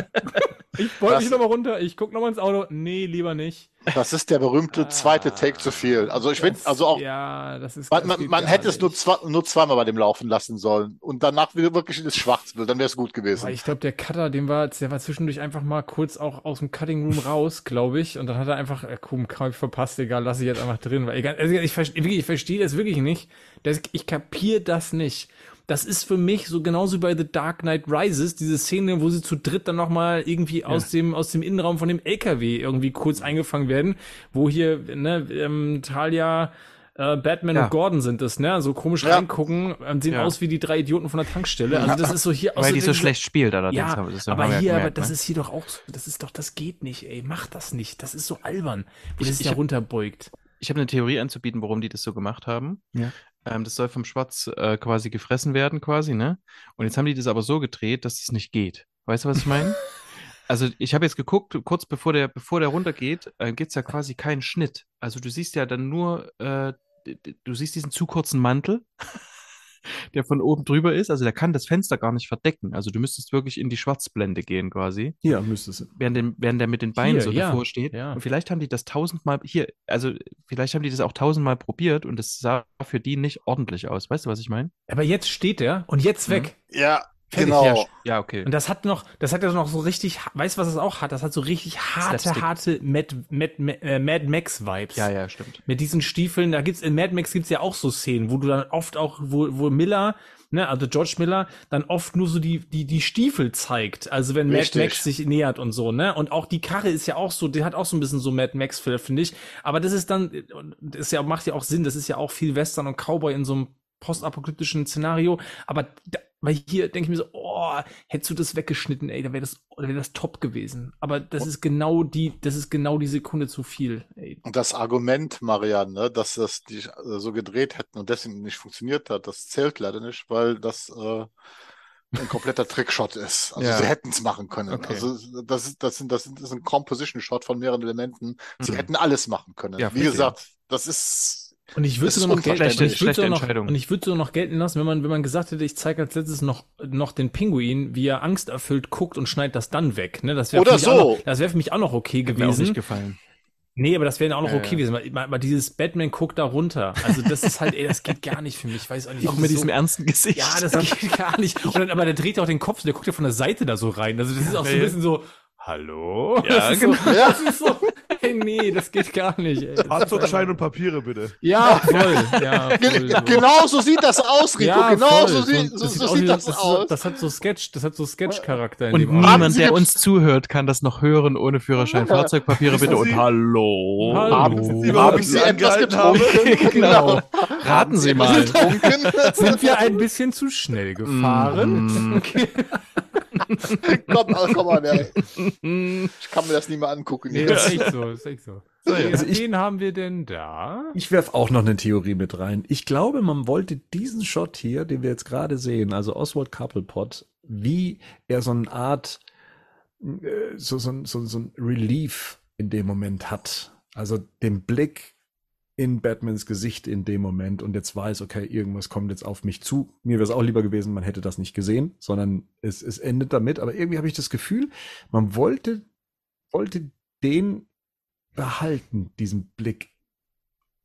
S5: Ich wollte
S4: Das-
S5: nicht nochmal runter. Ich guck nochmal ins Auto. Nee, lieber nicht.
S4: Das ist der berühmte zweite Take zu viel. Also ich finde, also auch,
S5: Ja, das ist.
S4: man, man, man hätte es nur, zwei, nur zweimal bei dem laufen lassen sollen. Und danach wieder wirklich in das Schwarzbild, dann wäre es gut gewesen.
S5: Aber ich glaube, der Cutter, dem war, der war zwischendurch einfach mal kurz auch aus dem Cutting Room raus, glaube ich. Und dann hat er einfach, äh, komm, kaum verpasst, egal, lass ich jetzt einfach drin. Weil egal, also ich, wirklich, ich verstehe das wirklich nicht. Das, ich kapier das nicht. Das ist für mich so genauso wie bei The Dark Knight Rises, diese Szene, wo sie zu dritt dann nochmal irgendwie aus dem, aus dem Innenraum von dem LKW irgendwie kurz eingefangen werden, wo hier, ne, ähm, Talia, äh, Batman
S3: Ja.
S5: und Gordon sind das, ne? So komisch
S4: Ja.
S5: reingucken, ähm, sehen
S3: Ja.
S5: aus wie die drei Idioten von der Tankstelle. Also das ist so hier
S3: Weil die so schlecht spielt, allerdings.
S5: ja,
S3: aber das
S5: aber
S3: ja
S5: hier, aber
S3: gemerkt,
S5: das
S3: ne?
S5: ist hier doch auch, so- das ist doch, das geht nicht, ey, mach das nicht. Das ist so albern, wie das sich
S3: ich
S5: da runterbeugt.
S3: Ich habe eine Theorie anzubieten, warum die das so gemacht haben.
S1: Ja.
S3: Ähm, das soll vom Schwarz äh, quasi gefressen werden, quasi, ne? Und jetzt haben die das aber so gedreht, dass es nicht geht. Weißt du, was ich meine? also ich habe jetzt geguckt, kurz bevor der, bevor der runtergeht, äh, gibt es ja quasi keinen Schnitt. Also du siehst ja dann nur, äh, du siehst diesen zu kurzen Mantel, der von oben drüber ist. Also der kann das Fenster gar nicht verdecken. Also du müsstest wirklich in die Schwarzblende gehen quasi
S1: Ja, müsste es.
S3: während, dem, während der mit den Beinen
S5: Hier,
S3: so
S5: ja,
S3: davor steht.
S5: ja.
S3: Und vielleicht haben die das tausendmal, hier, also vielleicht haben die das auch tausendmal probiert und es sah für die nicht ordentlich aus. Weißt du, was ich meine?
S5: Aber jetzt steht er und jetzt
S3: Mhm.
S5: weg.
S4: Ja,
S5: Fertig,
S4: genau.
S3: Ja, ja, okay.
S5: Und das hat noch, das hat ja noch so richtig, weißt du, was es auch hat? Das hat so richtig harte,
S3: Slapstick.
S5: harte Mad, Mad, Mad, äh, Mad Max Vibes.
S3: Ja, ja, stimmt.
S5: Mit diesen Stiefeln, da gibt's, in Mad Max gibt's ja auch so Szenen, wo du dann oft auch, wo, wo Miller, ne, also George Miller, dann oft nur so die, die, die Stiefel zeigt. Also wenn
S4: Richtig.
S5: Mad Max sich nähert und so, ne? Und auch die Karre ist ja auch so, die hat auch so ein bisschen so Mad Max Flair, finde ich. Aber das ist dann, das ist ja, macht ja auch Sinn, das ist ja auch viel Western und Cowboy in so einem postapokalyptischen Szenario. Aber da, weil hier denke ich mir so, oh, hättest du das weggeschnitten, ey, dann wäre das, wäre das top gewesen. Aber das ist genau die, das ist genau die Sekunde zu viel, ey.
S4: Und das Argument, Marianne, ne, dass das die äh, so gedreht hätten und deswegen nicht funktioniert hat, das zählt leider nicht, weil das äh, ein kompletter Trickshot ist. Also
S3: Ja.
S4: sie hätten es machen können.
S3: Okay.
S4: Also das ist, das sind, das ist ein Composition-Shot von mehreren Elementen. Sie
S3: Mhm.
S4: hätten alles machen können.
S3: Ja,
S4: Wie gesagt, das ist,
S5: Und ich würde sogar noch und ich würde noch, und ich würde sogar noch gelten lassen, wenn man, wenn man gesagt hätte, ich zeige als letztes noch, noch den Pinguin, wie er angsterfüllt guckt und schneidet das dann weg, ne? Das wäre
S4: Oder
S5: für mich auch
S4: so.
S5: noch, das wäre für mich auch noch okay
S3: Hat mir auch nicht
S5: gewesen.
S3: gefallen.
S5: Nee, aber das wäre auch noch
S3: Ja,
S5: okay
S3: ja.
S5: gewesen. weil- Aber dieses Batman guckt da runter. Also das ist halt, ey, das geht gar nicht für mich. Ich weiß auch nicht.
S3: Auch
S5: das
S3: mit
S5: ist
S3: diesem
S5: so,
S3: ernsten Gesicht.
S5: Ja, das geht gar nicht. Und dann, aber der dreht ja auch den Kopf, der guckt ja von der Seite da so rein. Also das ist auch so ein
S3: Ja.
S5: bisschen so, hallo?
S3: Ja,
S5: das ist
S3: genau.
S5: So, das ist so, ey, nee, das geht gar nicht. Ey. Das
S2: und Papiere bitte.
S5: Ja, voll. Ja,
S4: Ge-
S5: voll so.
S4: Genau so sieht das aus, Rico.
S5: Ja,
S4: genau
S5: voll.
S4: so, sieht, so,
S5: das
S4: so
S5: aus
S4: sieht das,
S5: so-
S4: aus.
S5: Das hat so Sketch, das hat so Sketch-Charakter in
S3: Und niemand, der uns zuhört, kann das noch hören ohne Führerschein. Fahrzeugpapiere bitte und Hallo.
S5: Hallo.
S4: Haben
S2: Sie
S4: Haben Sie etwas getrunken?
S5: Genau.
S3: Raten Sie mal.
S5: Sind wir ein bisschen zu schnell gefahren?
S3: Mm.
S4: komm, also, komm mal, ey. Ich kann mir das nie mehr angucken.
S5: Nee, das ist echt so, das ist echt so. so ja.
S1: Also ich-
S5: Wen haben wir denn da?
S1: Ich werf auch noch eine Theorie mit rein. Ich glaube, man wollte diesen Shot hier, den wir jetzt gerade sehen, also Oswald Cobblepot, wie er so eine Art, äh, so, so, so, so ein Relief in dem Moment hat. Also den Blick in Batmans Gesicht in dem Moment und jetzt weiß, okay, irgendwas kommt jetzt auf mich zu. Mir wäre es auch lieber gewesen, man hätte das nicht gesehen, sondern es, es endet damit. Aber irgendwie habe ich das Gefühl, man wollte, wollte den behalten, diesen Blick.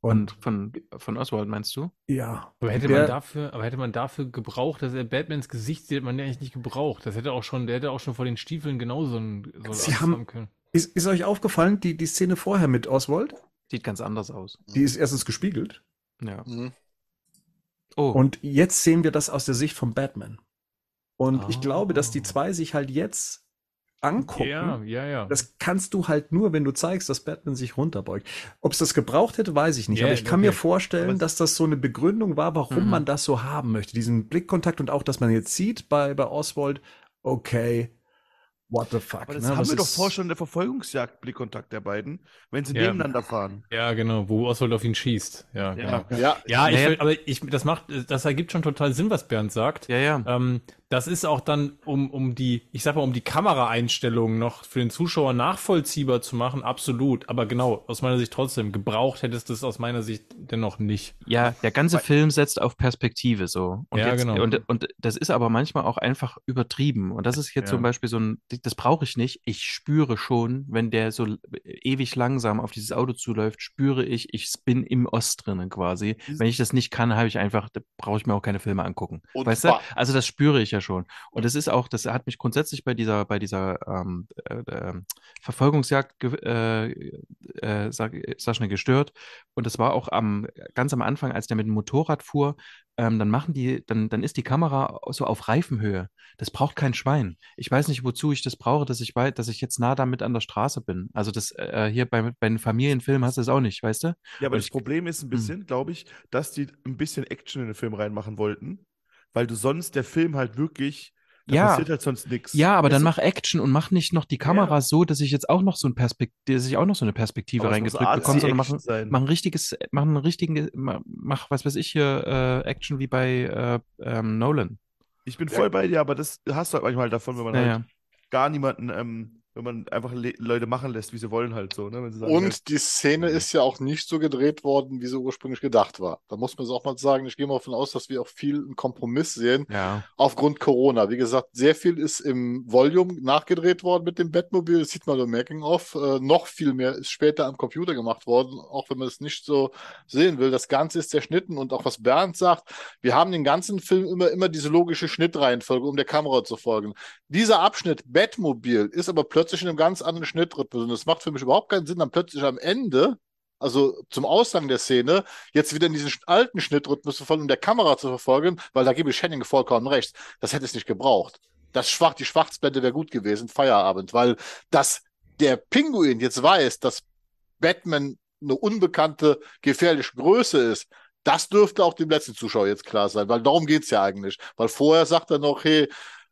S3: Und
S1: Und
S3: von, von Oswald meinst du?
S1: ja.
S5: Aber hätte
S1: Der-
S5: man dafür, aber hätte man dafür gebraucht, dass er Batmans Gesicht sieht, hätte man ja eigentlich nicht gebraucht. Das hätte auch schon, der hätte auch schon vor den Stiefeln genauso ein, so
S1: Sie
S5: Angst
S1: haben-
S5: können.
S1: Ist, ist euch aufgefallen, die, die Szene vorher mit Oswald?
S3: Sieht ganz anders aus.
S1: Die ist erstens gespiegelt.
S3: Ja.
S4: Mhm.
S3: Oh,
S1: Und jetzt sehen wir das aus der Sicht von Batman. Und ich
S5: Ah.
S1: glaube, dass die zwei sich halt jetzt angucken.
S5: Ja, ja, ja.
S1: Das kannst du halt nur, wenn du zeigst, dass Batman sich runterbeugt. Ob es das gebraucht hätte, weiß ich nicht.
S5: Ja,
S1: aber ich kann
S5: okay.
S1: mir vorstellen, dass das so eine Begründung war, warum
S3: Mhm.
S1: man das so haben möchte. Diesen Blickkontakt und auch, dass man jetzt sieht bei, bei Oswald, okay, what the fuck.
S2: Aber das
S1: ne?
S2: haben
S1: Was
S2: wir doch vorher schon in der Verfolgungsjagd, Blickkontakt der beiden, wenn sie
S5: Ja.
S2: nebeneinander fahren.
S5: ja, genau, wo Oswald auf ihn schießt. Ja, genau.
S4: Ja,
S5: Ja, ich will, aber ich, das macht, das ergibt schon total Sinn, was Bernd sagt.
S3: ja, ja.
S5: Ähm, das ist auch dann, um, um die, ich sag mal, um die Kameraeinstellungen noch für den Zuschauer nachvollziehbar zu machen, absolut. Aber genau, aus meiner Sicht trotzdem, gebraucht hättest du es aus meiner Sicht dennoch nicht.
S3: Ja, der ganze Film setzt auf Perspektive so. Und
S5: Ja,
S3: jetzt,
S5: genau.
S3: Und, und das ist aber manchmal auch einfach übertrieben. Und das ist jetzt
S5: Ja.
S3: zum Beispiel so ein, das brauche ich nicht. Ich spüre schon, wenn der so ewig langsam auf dieses Auto zuläuft, spüre ich, ich bin im Ost drinnen quasi. Wenn ich das nicht kann, habe ich einfach, da brauche ich mir auch keine Filme angucken.
S4: Und
S3: weißt du? Also das spüre ich ja schon. Und das ist auch, das hat mich grundsätzlich bei dieser, bei dieser ähm, äh, äh, Verfolgungsjagd äh, äh, sag, gestört. Und das war auch am ganz am Anfang, als der mit dem Motorrad fuhr, ähm, dann machen die, dann, dann ist die Kamera so auf Reifenhöhe. Das braucht kein Schwein. Ich weiß nicht, wozu ich das brauche, dass ich weiß, dass ich jetzt nah damit an der Straße bin. Also das äh, hier bei, bei den Familienfilmen hast du das auch nicht, weißt du?
S2: Ja, aber
S3: Und
S2: das
S3: ich-
S2: Problem ist ein bisschen, glaube ich, dass die ein bisschen Action in den Film reinmachen wollten, weil du sonst der Film halt wirklich, da
S3: Ja.
S2: passiert halt sonst nichts.
S3: Ja, aber dann
S2: Weißt
S3: mach Action und mach nicht noch die Kamera so, dass ich jetzt auch noch so ein Perspekt dass ich auch noch so eine? Perspektive reingedrückt bekomme, sondern mach, mach ein richtiges, mach einen richtigen, mach, was weiß ich hier, äh, Action wie bei äh, ähm, Nolan.
S2: Ich bin voll bei dir, aber das hast du halt manchmal davon, wenn man halt gar niemanden, ähm, wenn man einfach le Leute machen lässt, wie sie wollen halt so, ne? Wenn sie sagen, ja,
S4: Und die Szene ist ja auch nicht so gedreht worden, wie sie ursprünglich gedacht war. Da muss man es auch mal sagen. Ich gehe mal davon aus, dass wir auch viel einen Kompromiss sehen
S3: Ja.
S4: aufgrund Corona. Wie gesagt, sehr viel ist im Volume nachgedreht worden mit dem Batmobil. Das sieht man im Making-of. Äh, noch viel mehr ist später am Computer gemacht worden, auch wenn man es nicht so sehen will. Das Ganze ist zerschnitten und auch was Bernd sagt, wir haben den ganzen Film immer, immer diese logische Schnittreihenfolge, um der Kamera zu folgen. Dieser Abschnitt Batmobil ist aber plötzlich in einem ganz anderen Schnittrhythmus und es macht für mich überhaupt keinen Sinn, dann plötzlich am Ende, also zum Ausgang der Szene, jetzt wieder in diesen alten Schnittrhythmus zu folgen, um der Kamera zu verfolgen, weil da gebe ich Henning vollkommen recht. Das hätte es nicht gebraucht. Das Schwach, die Schwachsblende wäre gut gewesen, Feierabend, weil dass der Pinguin jetzt weiß, dass Batman eine unbekannte, gefährliche Größe ist, das dürfte auch dem letzten Zuschauer jetzt klar sein, weil darum geht's ja eigentlich. Weil vorher sagt er noch, hey,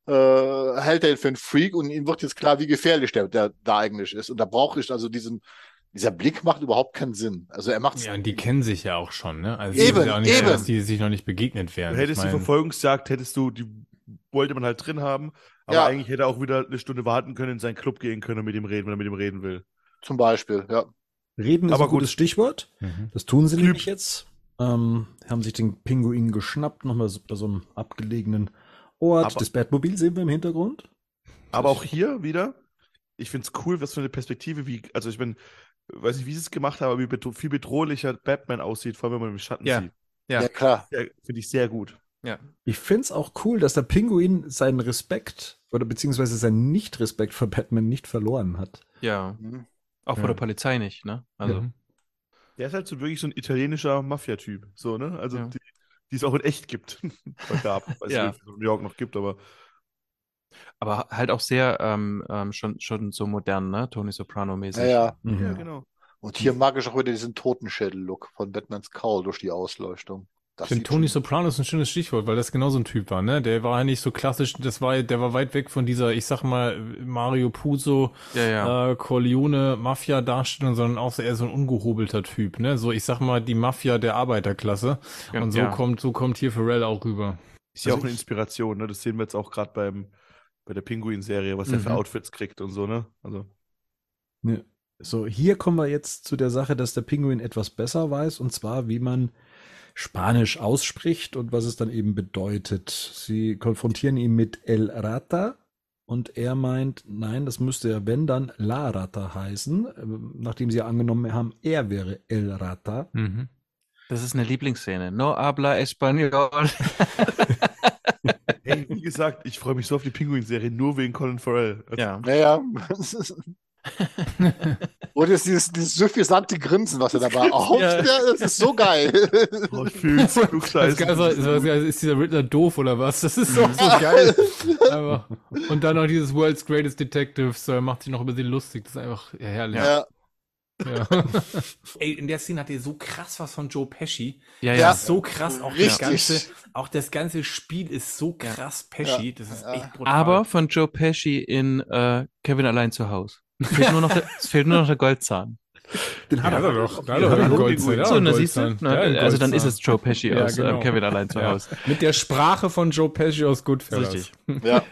S4: äh, hält er ihn für einen Freak und ihm wird jetzt klar, wie gefährlich der, der da eigentlich ist. Und da brauche ich also diesen, dieser Blick macht überhaupt keinen Sinn. Also er macht
S5: Ja, und die kennen sich ja auch schon, ne? Also
S4: Eben,
S5: ja auch nicht,
S4: eben.
S5: dass die sich noch nicht begegnet
S2: du
S5: wären.
S2: hättest
S5: ich
S2: die
S5: mein,
S2: Verfolgungsjagd, hättest du, die wollte man halt drin haben, aber
S4: Ja.
S2: eigentlich hätte er auch wieder eine Stunde warten können, in seinen Club gehen können und mit ihm reden, wenn er mit ihm reden will.
S4: zum Beispiel, ja.
S1: Reden ist
S2: Aber
S1: ein
S2: gut.
S1: gutes Stichwort.
S5: Mhm.
S1: Das tun sie
S2: Klüb.
S1: nämlich jetzt. ähm, haben sich den Pinguin geschnappt, nochmal bei so einem abgelegenen Ort.
S2: Aber-
S1: das Batmobil sehen wir im Hintergrund.
S2: Aber auch hier wieder, ich finde es cool, was für eine Perspektive, wie, also ich bin, weiß nicht, wie sie es gemacht haben, aber wie bedro viel bedrohlicher Batman aussieht, vor allem wenn man im Schatten
S3: Ja.
S2: sieht.
S3: Ja.
S4: Ja, klar.
S2: Ja, finde ich sehr gut.
S3: Ja.
S1: Ich find's auch cool, dass der Pinguin seinen Respekt oder beziehungsweise seinen Nicht-Respekt vor Batman nicht verloren hat.
S3: Ja.
S4: Mhm.
S3: Auch vor
S1: Ja.
S3: der Polizei nicht, ne? Also,
S1: Ja.
S2: Der ist halt so wirklich so ein italienischer Mafia-Typ, so, ne? Also,
S3: Ja.
S2: die, die es auch in echt gibt. Gab. Weiß
S3: Ja.
S2: nicht, ob es in New York noch gibt, aber
S3: aber halt auch sehr ähm, ähm, schon, schon so modern, ne? Tony Soprano-mäßig.
S4: Ja, ja.
S1: Mhm.
S2: ja, genau.
S4: Und hier mag ich auch wieder diesen Totenschädel-Look von Batmans Cowl durch die Ausleuchtung. Das
S5: Ich finde Tony Soprano ist ein schönes Stichwort, weil das genau so ein Typ war, ne? Der war ja nicht so klassisch, das war, der war weit weg von dieser, ich sag mal, Mario Puzo,
S3: Ja, ja.
S5: äh, Corleone, Mafia-Darstellung, sondern auch so eher so ein ungehobelter Typ, ne? So, ich sag mal, die Mafia der Arbeiterklasse.
S3: Ja,
S5: Und so
S3: ja.
S5: kommt, so kommt hier Pharrell auch rüber.
S2: Ist ja
S1: Also
S2: auch eine Inspiration, ne? Das sehen wir jetzt auch gerade beim bei der Pinguin-Serie, was er für
S5: Mhm.
S2: Outfits kriegt und so, ne? Also,
S1: Ja. So, hier kommen wir jetzt zu der Sache, dass der Pinguin etwas besser weiß, und zwar, wie man Spanisch ausspricht und was es dann eben bedeutet. Sie konfrontieren ihn mit El Rata und er meint, nein, das müsste ja, wenn dann La Rata heißen, nachdem sie ja angenommen haben, er wäre El Rata.
S5: Mhm.
S3: Das ist eine Lieblingsszene. No habla español.
S2: hey, wie gesagt, ich freue mich so auf die Pinguin-Serie, nur wegen Colin Farrell. Also,
S3: ja.
S4: Naja. Und jetzt dieses, dieses suffisante Grinsen, was er dabei auch.
S3: Ja.
S4: Das ist so geil.
S2: Oh, ich fühl's,
S5: Das
S2: Klugscheiße.
S5: Geile ist, ist, ist dieser Riddler doof oder was? Das ist doch so geil. Aber, und dann noch dieses World's Greatest Detective, so, er macht sich noch über sie lustig. Das ist einfach herrlich.
S4: Ja.
S5: Ja. Ey, in der Szene hat er so krass was von Joe Pesci.
S3: Ja,
S4: Ja.
S5: Das ist so krass. Auch das ganze, auch das ganze Spiel ist so krass Pesci. Das ist
S4: Ja.
S5: echt brutal.
S3: Aber von Joe Pesci in äh, Kevin allein zu Hause. Es fehlt nur noch der, es fehlt nur noch der Goldzahn.
S1: Den
S5: ja, hat er doch. Da hat er doch Goldzahn.
S3: So, siehst du?
S5: Ja,
S3: also dann ist es Joe Pesci
S5: Ja,
S3: aus
S5: genau.
S3: ähm, Kevin allein zu
S5: Ja.
S3: Hause.
S5: Mit der Sprache von Joe Pesci aus Goodfellas.
S3: Richtig.
S4: Ja.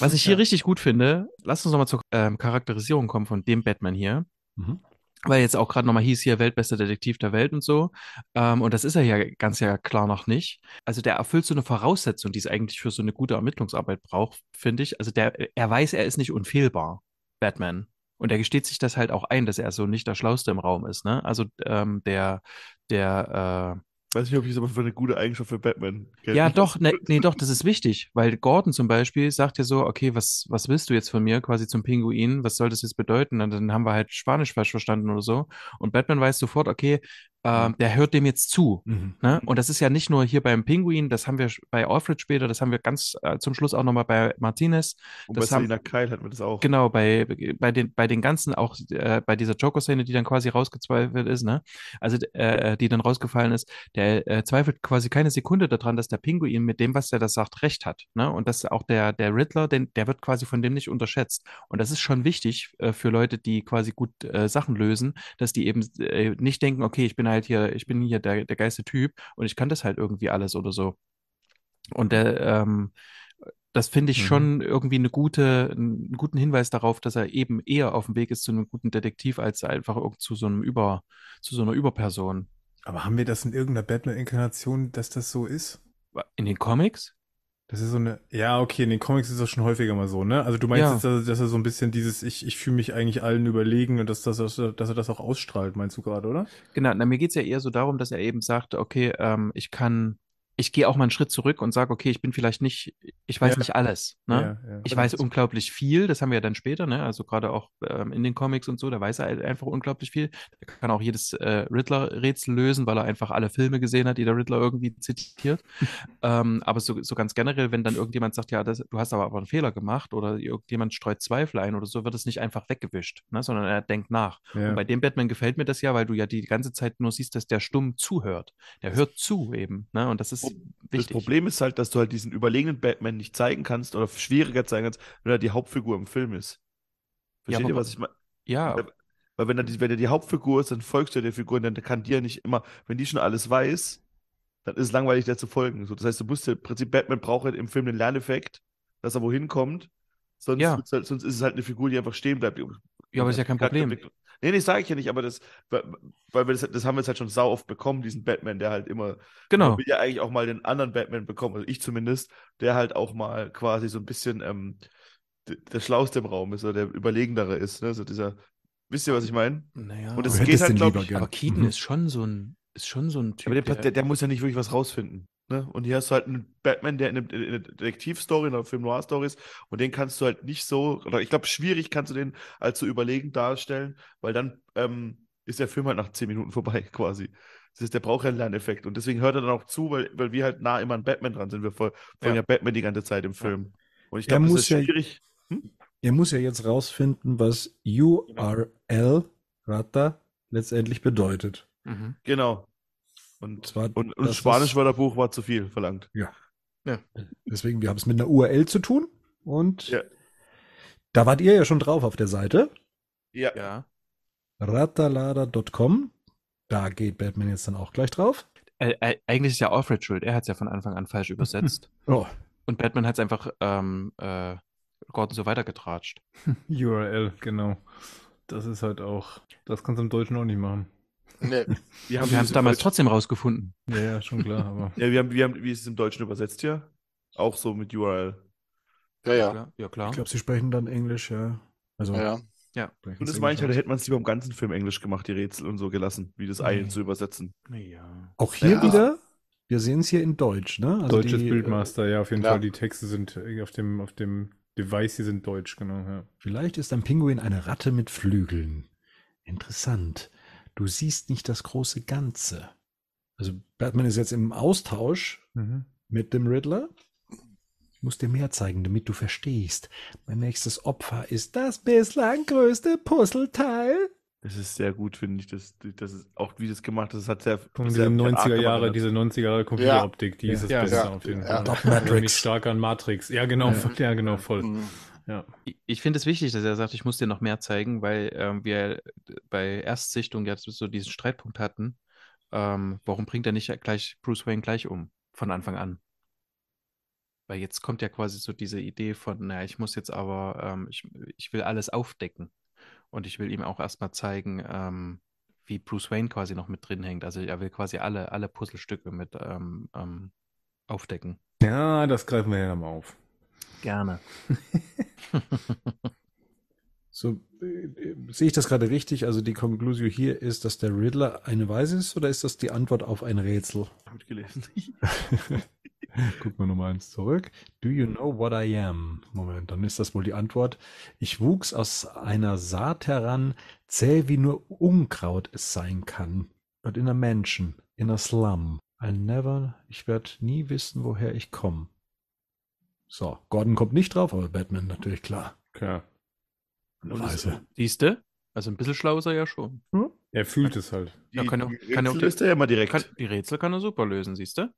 S3: Was ich hier richtig gut finde, lass uns nochmal zur ähm, Charakterisierung kommen von dem Batman hier.
S1: Mhm.
S3: Weil jetzt auch gerade nochmal hieß hier weltbester Detektiv der Welt und so. Ähm, und das ist er ja ganz ja klar noch nicht. Also der erfüllt so eine Voraussetzung, die es eigentlich für so eine gute Ermittlungsarbeit braucht, finde ich. Also der, er weiß, er ist nicht unfehlbar, Batman. Und er gesteht sich das halt auch ein, dass er so nicht der Schlauste im Raum ist, ne? Also ähm, der, der,
S2: Weiß nicht, ob ich es aber für eine gute Eigenschaft für Batman
S3: äh,
S2: gelten
S3: ja doch, ne, nee, doch, das ist wichtig, weil Gordon zum Beispiel sagt ja so, okay, was, was willst du jetzt von mir, quasi zum Pinguin, was soll das jetzt bedeuten? Und dann haben wir halt Spanisch falsch verstanden oder so. Und Batman weiß sofort, okay, ähm, der hört dem jetzt zu.
S1: Mhm.
S3: Ne? Und das ist ja nicht nur hier beim Pinguin, das haben wir bei Alfred später, das haben wir ganz äh, zum Schluss auch nochmal bei Martinez.
S2: Und bei
S3: das haben-
S2: Selina Kyle hatten wir das auch.
S3: Genau, bei, bei, den, bei den ganzen, auch äh, bei dieser Joker-Szene, die dann quasi rausgezweifelt ist, ne? Also äh, die dann rausgefallen ist, der äh, zweifelt quasi keine Sekunde daran, dass der Pinguin mit dem, was er da sagt, recht hat. Ne? Und dass auch der, der Riddler, den, der wird quasi von dem nicht unterschätzt. Und das ist schon wichtig äh, für Leute, die quasi gut äh, Sachen lösen, dass die eben nicht denken, okay, ich bin halt hier, ich bin hier der, der geilste Typ und ich kann das halt irgendwie alles oder so. Und der, ähm, das finde ich
S1: Mhm.
S3: schon irgendwie eine gute, einen guten Hinweis darauf, dass er eben eher auf dem Weg ist zu einem guten Detektiv, als einfach zu so einem Über, zu so einer Überperson.
S5: Aber haben wir das in irgendeiner Batman-Inkarnation, dass das so ist?
S3: In den Comics?
S5: Das ist so eine, ja, okay, in den Comics ist das schon häufiger mal so, ne? Also du meinst
S3: Ja.
S5: jetzt, dass, dass er so ein bisschen dieses, ich, ich fühle mich eigentlich allen überlegen und dass, dass, dass, dass er das auch ausstrahlt, meinst du gerade, oder?
S3: Genau, na, mir geht's ja eher so darum, dass er eben sagt, okay, ähm, ich kann, ich gehe auch mal einen Schritt zurück und sage, okay, ich bin vielleicht nicht, ich weiß
S5: Ja.
S3: nicht alles. Ne?
S5: Ja, ja.
S3: Ich weiß unglaublich viel, das haben wir ja dann später, ne? Also gerade auch ähm, in den Comics und so, da weiß er halt einfach unglaublich viel. Der kann auch jedes äh, Riddler-Rätsel lösen, weil er einfach alle Filme gesehen hat, die der Riddler irgendwie zitiert. ähm, aber so, so ganz generell, wenn dann irgendjemand sagt, ja, das, du hast aber, aber einen Fehler gemacht oder irgendjemand streut Zweifel ein oder so, wird es nicht einfach weggewischt, ne? sondern er denkt nach. Und bei dem Batman gefällt mir das ja, weil du ja die ganze Zeit nur siehst, dass der stumm zuhört. Der hört zu eben, ne? Und das ist
S2: Das
S3: wichtig.
S2: Problem ist halt, dass du halt diesen überlegenen Batman nicht zeigen kannst oder schwieriger zeigen kannst, wenn er die Hauptfigur im Film ist.
S3: Ja,
S2: Versteht
S3: aber-
S2: ihr, was ich meine?
S3: ja,
S2: Weil wenn er, die, wenn er die Hauptfigur ist, dann folgst du der Figur und dann kann die ja nicht immer, wenn die schon alles weiß, dann ist es langweilig, der zu folgen. So, das heißt, du musst ja, im Prinzip, Batman braucht halt im Film den Lerneffekt, dass er wohin kommt. Sonst,
S3: Ja.
S2: halt, sonst ist es halt eine Figur, die einfach stehen bleibt.
S3: Ja, aber ist ja kein Problem.
S2: Nee, nee, sage ich ja nicht, aber das, weil wir das, das haben wir jetzt halt schon sau oft bekommen, diesen Batman, der halt immer,
S3: Genau.
S2: man will ja eigentlich auch mal den anderen Batman bekommen, also ich zumindest, der halt auch mal quasi so ein bisschen ähm, der Schlauste im Raum ist oder der Überlegendere ist, ne? So dieser, wisst ihr, was ich meine?
S3: Naja.
S2: Und es
S1: Du
S2: geht halt,
S1: den
S2: glaub
S1: lieber
S2: ich,
S1: gern.
S3: aber Keaton
S1: Mhm.
S3: ist schon so ein, ist schon so ein Typ.
S2: Aber der,
S3: der,
S2: der, der muss ja nicht wirklich was rausfinden. Ne? Und hier hast du halt einen Batman, der in einer in einer Detektivstory, in einer Film-Noir-Story ist. Und den kannst du halt nicht so, oder ich glaube, schwierig kannst du den als so überlegend darstellen, weil dann ähm, ist der Film halt nach zehn Minuten vorbei, quasi. Das ist, der braucht ja einen Lerneffekt. Und deswegen hört er dann auch zu, weil, weil wir halt nah immer an Batman dran sind. Wir folgen
S3: Ja.
S2: ja. Batman die ganze Zeit im Film. Und ich
S1: Er
S2: glaube, das
S1: muss
S2: ist
S1: ja-
S2: schwierig.
S1: Er muss ja jetzt rausfinden, was URL, Rata, letztendlich bedeutet.
S3: Mhm.
S2: Genau. Und,
S1: Das war-
S2: und, und
S1: das
S2: das Spanisch
S1: ist-
S2: Wörterbuch war zu viel verlangt.
S1: Deswegen, wir haben es mit einer URL zu tun. Und
S2: Ja.
S1: da wart ihr ja schon drauf auf der Seite.
S2: Ja.
S3: Ja.
S1: ratalada.com. Da geht Batman jetzt dann auch gleich drauf.
S3: Äh, äh, eigentlich ist ja Alfred schuld. Er hat es ja von Anfang an falsch übersetzt.
S1: Oh,
S3: Und Batman hat es einfach ähm, äh, Gordon so weitergetratscht.
S5: URL, genau. Das ist halt auch, das kannst du im Deutschen auch nicht machen.
S4: Nee.
S2: Wir
S3: haben es damals
S2: Deutsch-
S3: trotzdem rausgefunden.
S5: Ja, ja, schon klar, aber.
S2: Ja, wir haben, wir haben, wie ist es im Deutschen übersetzt hier? Auch so mit URL.
S4: Ja, ja.
S3: klar. Ja, klar.
S1: ich glaube, sie sprechen dann Englisch, ja. Also,
S4: ja, ja.
S2: Und das
S1: es
S2: meine ich halt, da hätte man es lieber im ganzen Film Englisch gemacht, die Rätsel und so gelassen, wie das eine
S3: Nee.
S2: zu übersetzen.
S3: Ja.
S1: Auch hier
S4: Ja.
S1: wieder, wir sehen es hier in Deutsch, ne? Also
S5: Deutsches
S1: die,
S5: Bildmaster, ja, auf jeden
S4: Ja.
S5: Fall. Die Texte sind äh, auf dem, auf dem Device, die sind deutsch, genau, ja.
S1: Vielleicht ist ein Pinguin eine Ratte mit Flügeln. Interessant. Du siehst nicht das große Ganze. Also Batman ist jetzt im Austausch
S5: Mhm.
S1: mit dem Riddler. Ich muss dir mehr zeigen, damit du verstehst. Mein nächstes Opfer ist das bislang größte Puzzleteil.
S2: Das ist sehr gut, finde ich. Das, das ist auch wie das gemacht ist, das hat sehr. Sehr
S5: diese
S2: mit
S5: 90er
S2: Arkham
S5: Jahre, diese 90er Jahre Computeroptik, die
S1: Ja.
S5: ist das
S3: Ja,
S5: Beste
S4: ja.
S5: auf jeden
S4: Ja.
S5: Fall. Erinnert
S1: Matrix.
S5: stark an Matrix. Ja, genau,
S1: Ja.
S5: ja, genau, voll. Ja.
S3: Ich- Ich finde es wichtig, dass er sagt, ich muss dir noch mehr zeigen, weil ähm, wir bei Erstsichtung jetzt so diesen Streitpunkt hatten. Ähm, warum bringt er nicht gleich Bruce Wayne gleich um von Anfang an? Weil jetzt kommt ja quasi so diese Idee von, naja, ich muss jetzt aber, ähm, ich, ich will alles aufdecken. Und ich will ihm auch erstmal zeigen, ähm, wie Bruce Wayne quasi noch mit drin hängt. Also er will quasi alle, alle Puzzlestücke mit ähm, ähm, aufdecken.
S5: ja, das greifen wir ja nochmal auf.
S3: Gerne.
S1: So, äh, sehe ich das gerade richtig? Also die Conclusio hier ist, dass der Riddler eine Weise ist oder ist das die Antwort auf ein Rätsel?
S2: mitgelesen.
S1: Gucken wir nochmal eins zurück. Do you know what I am? Moment, dann ist das wohl die Antwort. Ich wuchs aus einer Saat heran, zäh wie nur Unkraut es sein kann. But in a mansion, in a slum. I'll never, ich werde nie wissen, woher ich komme. So, Gordon kommt nicht drauf, aber Batman natürlich klar.
S5: Klar.
S2: Und
S1: Weise.
S3: Siehste? Also ein bisschen schlau ist er ja schon.
S5: Er fühlt es halt.
S2: Die,
S3: Ja, kann ja-
S2: die
S3: kann auch
S2: löst er ja immer direkt.
S3: Kann, die Rätsel kann er super lösen, siehst du?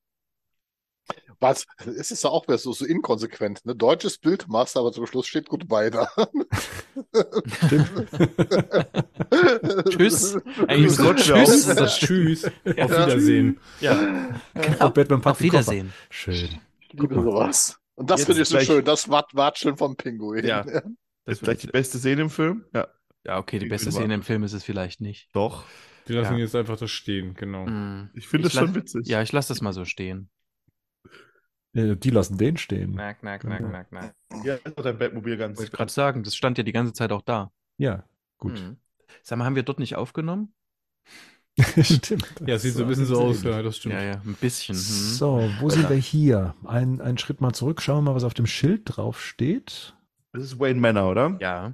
S4: Was? Es ist ja auch wieder so, so inkonsequent. Ne? Deutsches Bild machst, aber zum Schluss steht Goodbye da.
S3: Tschüss. Eigentlich so
S2: Gott,
S3: tschüss.
S5: Das Tschüss. Auf. Wiedersehen.
S3: Ja,
S1: Und Batman
S3: auf. Wiedersehen.
S1: Schön.
S4: Ich liebe sowas. Und das finde ich so
S2: gleich-
S4: schön, das Wat Watscheln vom Pinguin.
S3: Ja.
S2: Das
S3: Das
S2: ist vielleicht die beste Szene im Film. Ja,
S3: ja, okay, die
S2: Die
S3: beste Szene im Film ist es vielleicht nicht.
S2: doch.
S5: Die lassen
S3: Ja.
S5: jetzt einfach das stehen, genau.
S3: Hm.
S2: Ich finde das schon witzig.
S3: Ja, ich lasse das mal so stehen.
S1: Äh, Die lassen den stehen.
S3: Knack, knack, knack, knack, knack.
S2: Ja, ist doch dein Batmobil ganz.
S3: Wollte ich gerade sagen, das stand ja die ganze Zeit auch da.
S1: Ja, gut.
S3: Hm. Sag mal, haben wir dort nicht aufgenommen?
S1: Stimmt.
S5: Ja, sieht so ein bisschen so aus, ja, das stimmt.
S3: Ja, ja, ein bisschen. Hm.
S1: So, wo sind wir hier? Ein, einen Schritt mal zurück. Schauen wir mal, was auf dem Schild drauf steht.
S2: Das ist Wayne Manor, oder?
S3: Ja,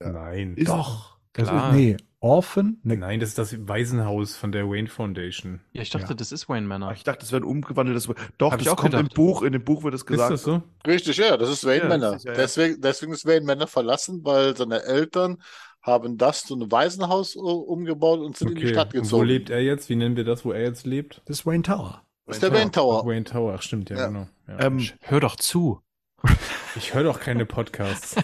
S5: Nein.
S2: Ist-
S1: Doch. Das
S3: Klar.
S1: ist, nee, Orphan. Ne,
S5: Nein, das ist das Waisenhaus von der Wayne Foundation.
S3: ja, ich dachte,
S1: Ja.
S3: das ist Wayne Manor.
S2: Ich dachte, das wäre ein umgewandeltes. Doch,
S3: Hab ich
S2: das
S3: auch
S2: kommt im
S3: gedacht.
S2: Buch. In dem Buch wird es gesagt.
S5: Ist das so?
S4: Richtig, ja, das ist Wayne
S2: Ja, das
S4: Manor.
S2: ist- ja, ja.
S4: Deswegen, deswegen ist Wayne Manor verlassen, weil seine Eltern haben das zu einem Waisenhaus uh, umgebaut und sind in die
S5: Okay.
S4: Stadt
S5: Und
S4: gezogen.
S5: wo lebt er jetzt? Wie nennen wir das, wo er jetzt lebt?
S1: das ist Wayne Tower.
S4: Das ist der Wayne Tower.
S5: Ach, Wayne Tower, ach stimmt, ja,
S4: Ja.
S5: genau. Ja.
S2: Ähm,
S3: Hör doch zu.
S5: ich höre doch keine Podcasts.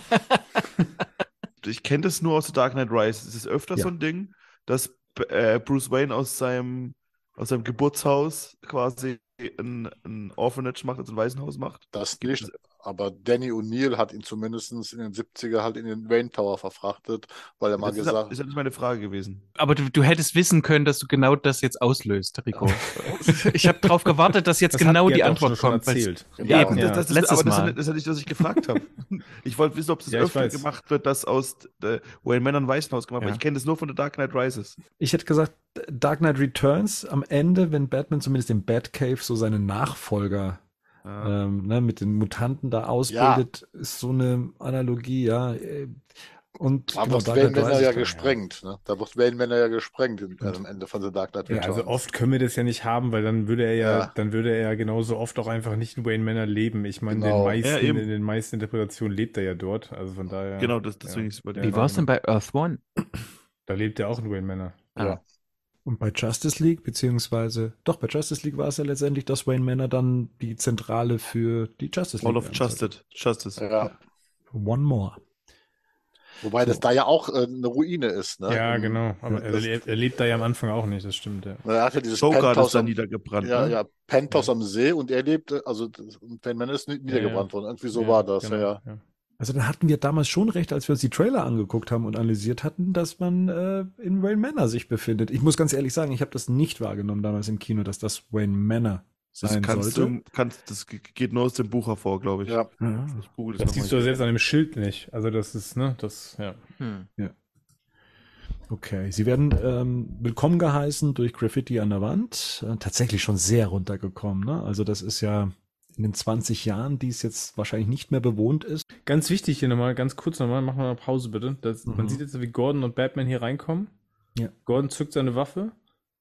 S2: ich kenne das nur aus The Dark Knight Rises. Es ist öfter
S1: Ja.
S2: so ein Ding, dass äh, Bruce Wayne aus seinem, aus seinem Geburtshaus quasi ein, ein Orphanage macht, also ein Waisenhaus macht.
S4: Das liegt aber Danny O'Neill hat ihn zumindest in den 70er halt in den Wayne Tower verfrachtet, weil er mal
S2: Das ist,
S4: gesagt
S2: ist ja nicht meine Frage gewesen.
S3: Aber du, du hättest wissen können, dass du genau das jetzt auslöst, Rico. ich habe darauf gewartet, dass jetzt
S5: Das
S3: genau
S5: hat
S3: die Antwort
S5: schon
S3: kommt.
S5: erzählt.
S4: Genau.
S3: Eben,
S5: Ja.
S2: Das, das ist,
S3: letztes
S2: aber das,
S3: Mal.
S2: ist- das ist ja nicht, was ich gefragt habe. Ich wollte wissen, ob es
S5: Ja, ich
S2: öfter
S5: weiß.
S2: gemacht wird, dass aus äh, Wayne Manor ein Weißenhaus gemacht wird.
S3: Ja.
S2: Ich kenne das nur von The Dark Knight Rises.
S1: Ich hätte gesagt, Dark Knight Returns am Ende, wenn Batman zumindest im Batcave so seine Nachfolger
S2: Ja.
S1: ähm, ne, mit den Mutanten da ausbildet, ist so eine Analogie, ja. Und
S4: Da
S1: genau,
S4: wird Wayne Manor ja gesprengt. Ne? Da wird Wayne Manor ja gesprengt am Ende von The Dark Knight
S5: Ja, also oft können wir das ja nicht haben, weil dann würde er ja,
S4: Ja.
S5: dann würde er ja genauso oft auch einfach nicht in Wayne Manor leben. Ich meine,
S4: Genau.
S5: den meisten,
S2: Ja,
S5: in den meisten Interpretationen lebt er ja dort. Also von daher.
S2: Genau, das, deswegen
S5: Ja.
S2: ist es bei
S5: Ja,
S2: dir.
S3: Wie war es denn bei Earth One?
S5: Da lebt er auch in Wayne Manor.
S3: Ah.
S1: Und bei Justice League, beziehungsweise, doch, bei Justice League war es ja letztendlich, dass Wayne Manor dann die Zentrale für die Justice League
S2: All of Justice. Justice.
S4: Ja.
S1: One more.
S4: Wobei das da ja auch äh, eine Ruine ist. Ne?
S5: Ja, genau. Aber er, er, er lebt da ja am Anfang auch nicht, das stimmt, ja.
S4: Er hat ja dieses
S2: Joker ist
S4: Penthouse
S2: dann
S4: am,
S2: niedergebrannt.
S4: ja,
S2: ne?
S4: ja, Penthouse am See und er lebte, also das- und Wayne Manor ist nie- niedergebrannt worden. Irgendwie so
S5: Ja,
S4: war das,
S5: genau,
S4: ja.
S5: Ja.
S1: Also da hatten wir damals schon recht, als wir uns die Trailer angeguckt haben und analysiert hatten, dass man äh, in Wayne Manor sich befindet. Ich muss ganz ehrlich sagen, ich habe das nicht wahrgenommen damals im Kino, dass das Wayne Manor
S2: Das,
S1: sein
S2: kannst
S1: sollte.
S2: du, kannst, das ge- geht nur aus dem Buch hervor, glaube ich.
S4: Ja.
S1: Ja.
S2: Ich google
S5: Das
S2: noch
S5: siehst du ja selbst an dem Schild nicht. Also das ist, ne, das, ja.
S3: Hm.
S1: Okay, sie werden ähm, willkommen geheißen durch Graffiti an der Wand. Äh, tatsächlich schon sehr runtergekommen. Ne? Also das ist ja in den 20 Jahren, die es jetzt wahrscheinlich nicht mehr bewohnt ist.
S5: Ganz wichtig hier nochmal, ganz kurz nochmal, machen wir mal Pause bitte. Das,
S1: Mhm.
S5: Man sieht jetzt, wie Gordon und Batman hier reinkommen.
S1: Ja.
S5: Gordon zückt seine Waffe.